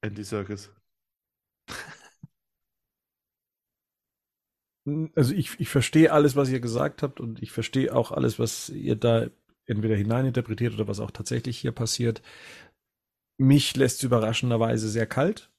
S2: Andy Circus.
S1: Also ich, ich verstehe alles, was ihr gesagt habt und ich verstehe auch alles, was ihr da entweder hineininterpretiert oder was auch tatsächlich hier passiert. Mich lässt es überraschenderweise sehr kalt.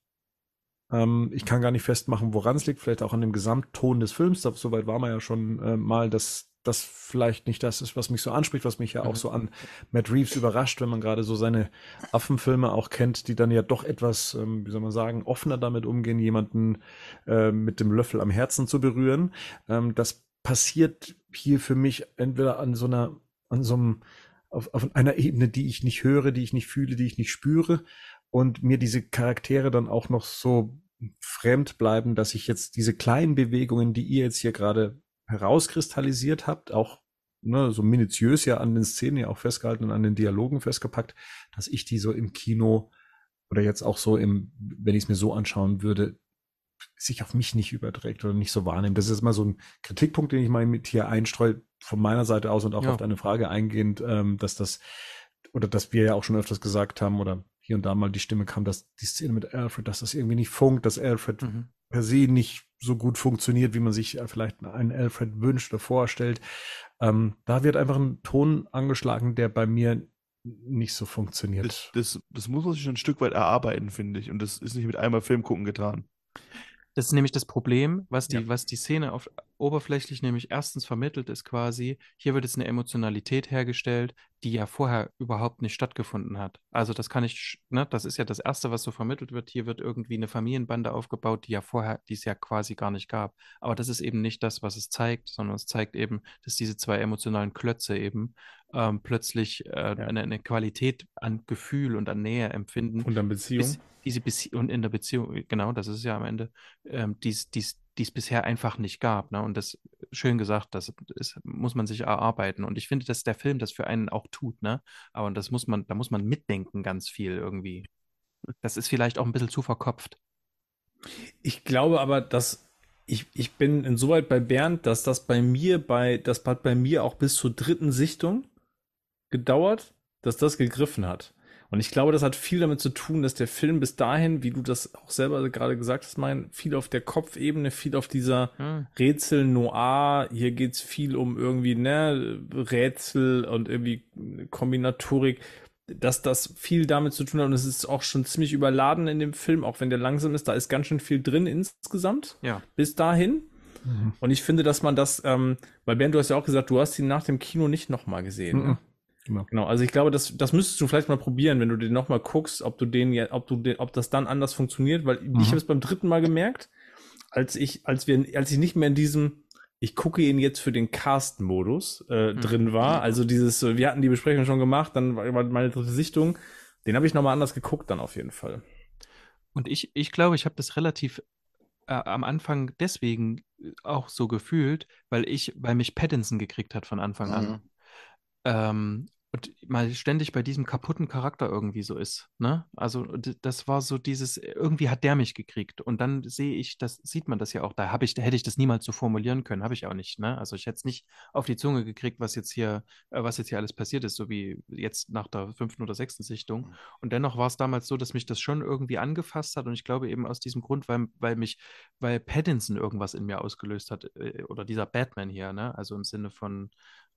S1: Ähm, ich kann gar nicht festmachen, woran es liegt. Vielleicht auch an dem Gesamtton des Films. Soweit war man ja schon äh, mal, dass das vielleicht nicht das ist, was mich so anspricht, was mich ja auch
S3: Mhm.
S1: so an Matt Reeves überrascht, wenn man gerade so seine Affenfilme auch kennt, die dann ja doch etwas, ähm, wie soll man sagen, offener damit umgehen, jemanden äh, mit dem Löffel am Herzen zu berühren. Ähm, das passiert hier für mich entweder an so einer, an so einem, auf, auf einer Ebene, die ich nicht höre, die ich nicht fühle, die ich nicht spüre und mir diese Charaktere dann auch noch so fremd bleiben, dass ich jetzt diese kleinen Bewegungen, die ihr jetzt hier gerade herauskristallisiert habt, auch ne, so minutiös ja an den Szenen ja auch festgehalten und an den Dialogen festgepackt, dass ich die so im Kino oder jetzt auch so im, wenn ich es mir so anschauen würde, sich auf mich nicht überträgt oder nicht so wahrnimmt. Das ist jetzt mal so ein Kritikpunkt, den ich mal mit hier einstreue, von meiner Seite aus und auch
S3: Ja.
S1: auf deine Frage eingehend, ähm, dass das, oder dass wir ja auch schon öfters gesagt haben, oder hier und da mal die Stimme kam, dass die Szene mit Alfred, dass das irgendwie nicht funkt, dass Alfred
S3: Mhm.
S1: per se nicht so gut funktioniert, wie man sich äh, vielleicht einen Alfred wünscht oder vorstellt. Ähm, da wird einfach ein Ton angeschlagen, der bei mir nicht so
S2: Das,
S1: funktioniert.
S2: das, das muss man sich schon ein Stück weit erarbeiten, finde ich. Und das ist nicht mit einmal Film gucken getan.
S3: Das ist nämlich das Problem, was die,
S1: Ja.
S3: was die Szene auf, oberflächlich nämlich erstens vermittelt ist quasi, hier wird jetzt eine Emotionalität hergestellt, die ja vorher überhaupt nicht stattgefunden hat. Also das kann ich, ne, das ist ja das Erste, was so vermittelt wird. Hier wird irgendwie eine Familienbande aufgebaut, die ja vorher, die es ja quasi gar nicht gab. Aber das ist eben nicht das, was es zeigt, sondern es zeigt eben, dass diese zwei emotionalen Klötze eben ähm, plötzlich äh, eine, eine Qualität an Gefühl und an Nähe empfinden,
S5: Und dann Beziehung.
S3: bis, diese Bezie und in der Beziehung, genau, das ist ja am Ende, ähm, dies, dies, dies bisher einfach nicht gab. Ne? Und das, schön gesagt, das ist, muss man sich erarbeiten. Und ich finde, dass der Film das für einen auch tut, ne? Aber das muss man, da muss man mitdenken ganz viel irgendwie. Das ist vielleicht auch ein bisschen zu verkopft.
S5: Ich glaube aber, dass ich, ich bin insoweit bei Bernd, dass das bei mir bei, das hat bei mir auch bis zur dritten Sichtung gedauert, dass das gegriffen hat. Und ich glaube, das hat viel damit zu tun, dass der Film bis dahin, wie du das auch selber gerade gesagt hast, mein, viel auf der Kopfebene, viel auf dieser
S3: Hm.
S5: Rätsel Noir, hier geht's viel um irgendwie, ne, Rätsel und irgendwie Kombinatorik, dass das viel damit zu tun hat und es ist auch schon ziemlich überladen in dem Film, auch wenn der langsam ist, da ist ganz schön viel drin insgesamt
S3: Ja.
S5: bis dahin.
S1: Mhm.
S5: Und ich finde, dass man das, ähm, weil Bernd, du hast ja auch gesagt, du hast ihn nach dem Kino nicht nochmal gesehen.
S1: Mhm.
S5: Ne?
S1: Genau.
S5: Genau, also ich glaube, das, das müsstest du vielleicht mal probieren, wenn du den nochmal guckst, ob du den ja, ob du den, ob das dann anders funktioniert, weil
S1: Mhm.
S5: ich habe es beim dritten Mal gemerkt, als ich, als wir, als ich nicht mehr in diesem, ich gucke ihn jetzt für den Cast-Modus äh,
S3: Mhm.
S5: drin war, also dieses, äh, wir hatten die Besprechung schon gemacht, dann war meine dritte Sichtung, den habe ich nochmal anders geguckt dann auf jeden Fall.
S3: Und ich, ich glaube, ich habe das relativ äh, am Anfang deswegen äh, auch so gefühlt, weil ich, weil mich Pattinson gekriegt hat von Anfang an.
S4: Mhm.
S3: ähm, und mal ständig bei diesem kaputten Charakter irgendwie so ist, ne? Also das war so dieses, irgendwie hat der mich gekriegt und dann sehe ich, das sieht man das ja auch, da habe ich, da hätte ich das niemals so formulieren können, habe ich auch nicht, ne? Also ich hätte es nicht auf die Zunge gekriegt, was jetzt hier, äh, was jetzt hier alles passiert ist, so wie jetzt nach der fünften oder sechsten Sichtung. Und dennoch war es damals so, dass mich das schon irgendwie angefasst hat und ich glaube eben aus diesem Grund, weil, weil mich, weil Pattinson irgendwas in mir ausgelöst hat, äh, oder dieser Batman hier, ne? Also im Sinne von,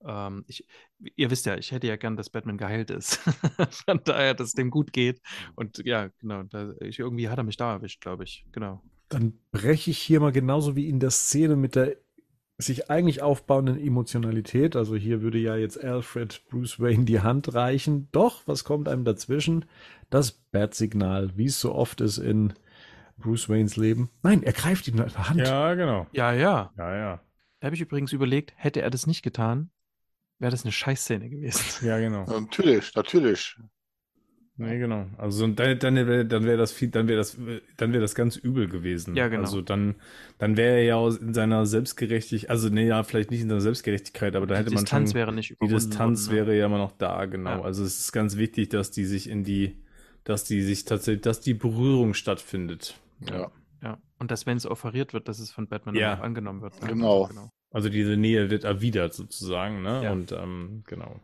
S3: ähm, ich, ihr wisst ja, ich hätte ja gern, dass Batman geheilt ist. Von daher, dass es dem gut geht. Und ja, genau, da, ich, irgendwie hat er mich da erwischt, glaube ich. Genau.
S1: Dann breche ich hier mal genauso wie in der Szene mit der sich eigentlich aufbauenden Emotionalität. Also hier würde ja jetzt Alfred Bruce Wayne die Hand reichen. Doch, was kommt einem dazwischen? Das Bat-Signal, wie es so oft ist in Bruce Waynes Leben. Nein, er greift ihm nach der Hand.
S5: Ja, genau.
S3: Ja, ja.
S5: Ja, ja.
S3: Da habe ich übrigens überlegt, hätte er das nicht getan, wäre das eine Scheißszene gewesen.
S5: Ja, genau.
S4: Natürlich, natürlich.
S5: Nee, genau. Also dann, dann wäre dann wär das viel, dann wäre das, dann wäre das ganz übel gewesen.
S3: Ja, genau.
S5: Also dann, dann wäre er ja aus- in seiner Selbstgerechtigkeit, also nee, ja, vielleicht nicht in seiner Selbstgerechtigkeit, aber da hätte
S3: die
S5: man
S3: Distanz
S5: schon,
S3: wäre nicht
S5: die Distanz
S3: worden, ne?
S5: wäre ja immer noch da, genau.
S3: Ja.
S5: Also es ist ganz wichtig, dass die sich in die, dass die sich tatsächlich, dass die Berührung stattfindet.
S4: Ja.
S3: Ja. Und dass, wenn es offeriert wird, dass es von Batman
S5: Ja.
S3: auch angenommen wird. ne?
S4: Genau.
S5: Also diese Nähe wird erwidert sozusagen, ne?
S3: Ja.
S5: Und ähm, genau.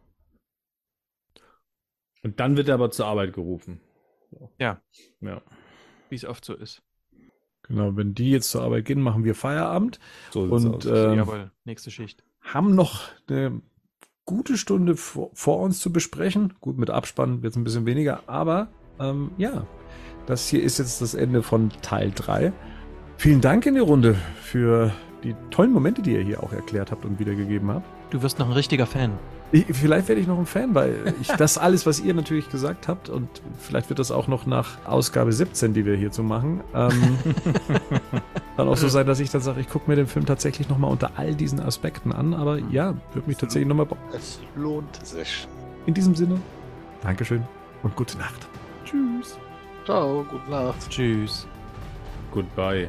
S5: Und dann wird er aber zur Arbeit gerufen.
S3: Ja.
S5: Ja.
S3: Wie es oft so ist.
S1: Genau, wenn die jetzt zur Arbeit gehen, machen wir Feierabend.
S5: So
S1: Und
S5: aus.
S1: ähm,
S3: Jawohl, nächste Schicht.
S1: haben noch eine gute Stunde vor, vor uns zu besprechen. Gut, mit Abspann wird es ein bisschen weniger, aber ähm, ja, das hier ist jetzt das Ende von Teil 3. Vielen Dank in die Runde für die tollen Momente, die ihr hier auch erklärt habt und wiedergegeben habt.
S3: Du wirst noch ein richtiger Fan.
S1: Ich, vielleicht werde ich noch ein Fan, weil ich das alles, was ihr natürlich gesagt habt, und vielleicht wird das auch noch nach Ausgabe 17, die wir hierzu machen, ähm, dann auch so sein, dass ich dann sage, ich gucke mir den Film tatsächlich nochmal unter all diesen Aspekten an. Aber ja, würde mich tatsächlich nochmal.
S4: Es lohnt sich.
S1: In diesem Sinne, Dankeschön und gute Nacht. Tschüss.
S4: Ciao, gute Nacht.
S3: Tschüss.
S5: Goodbye.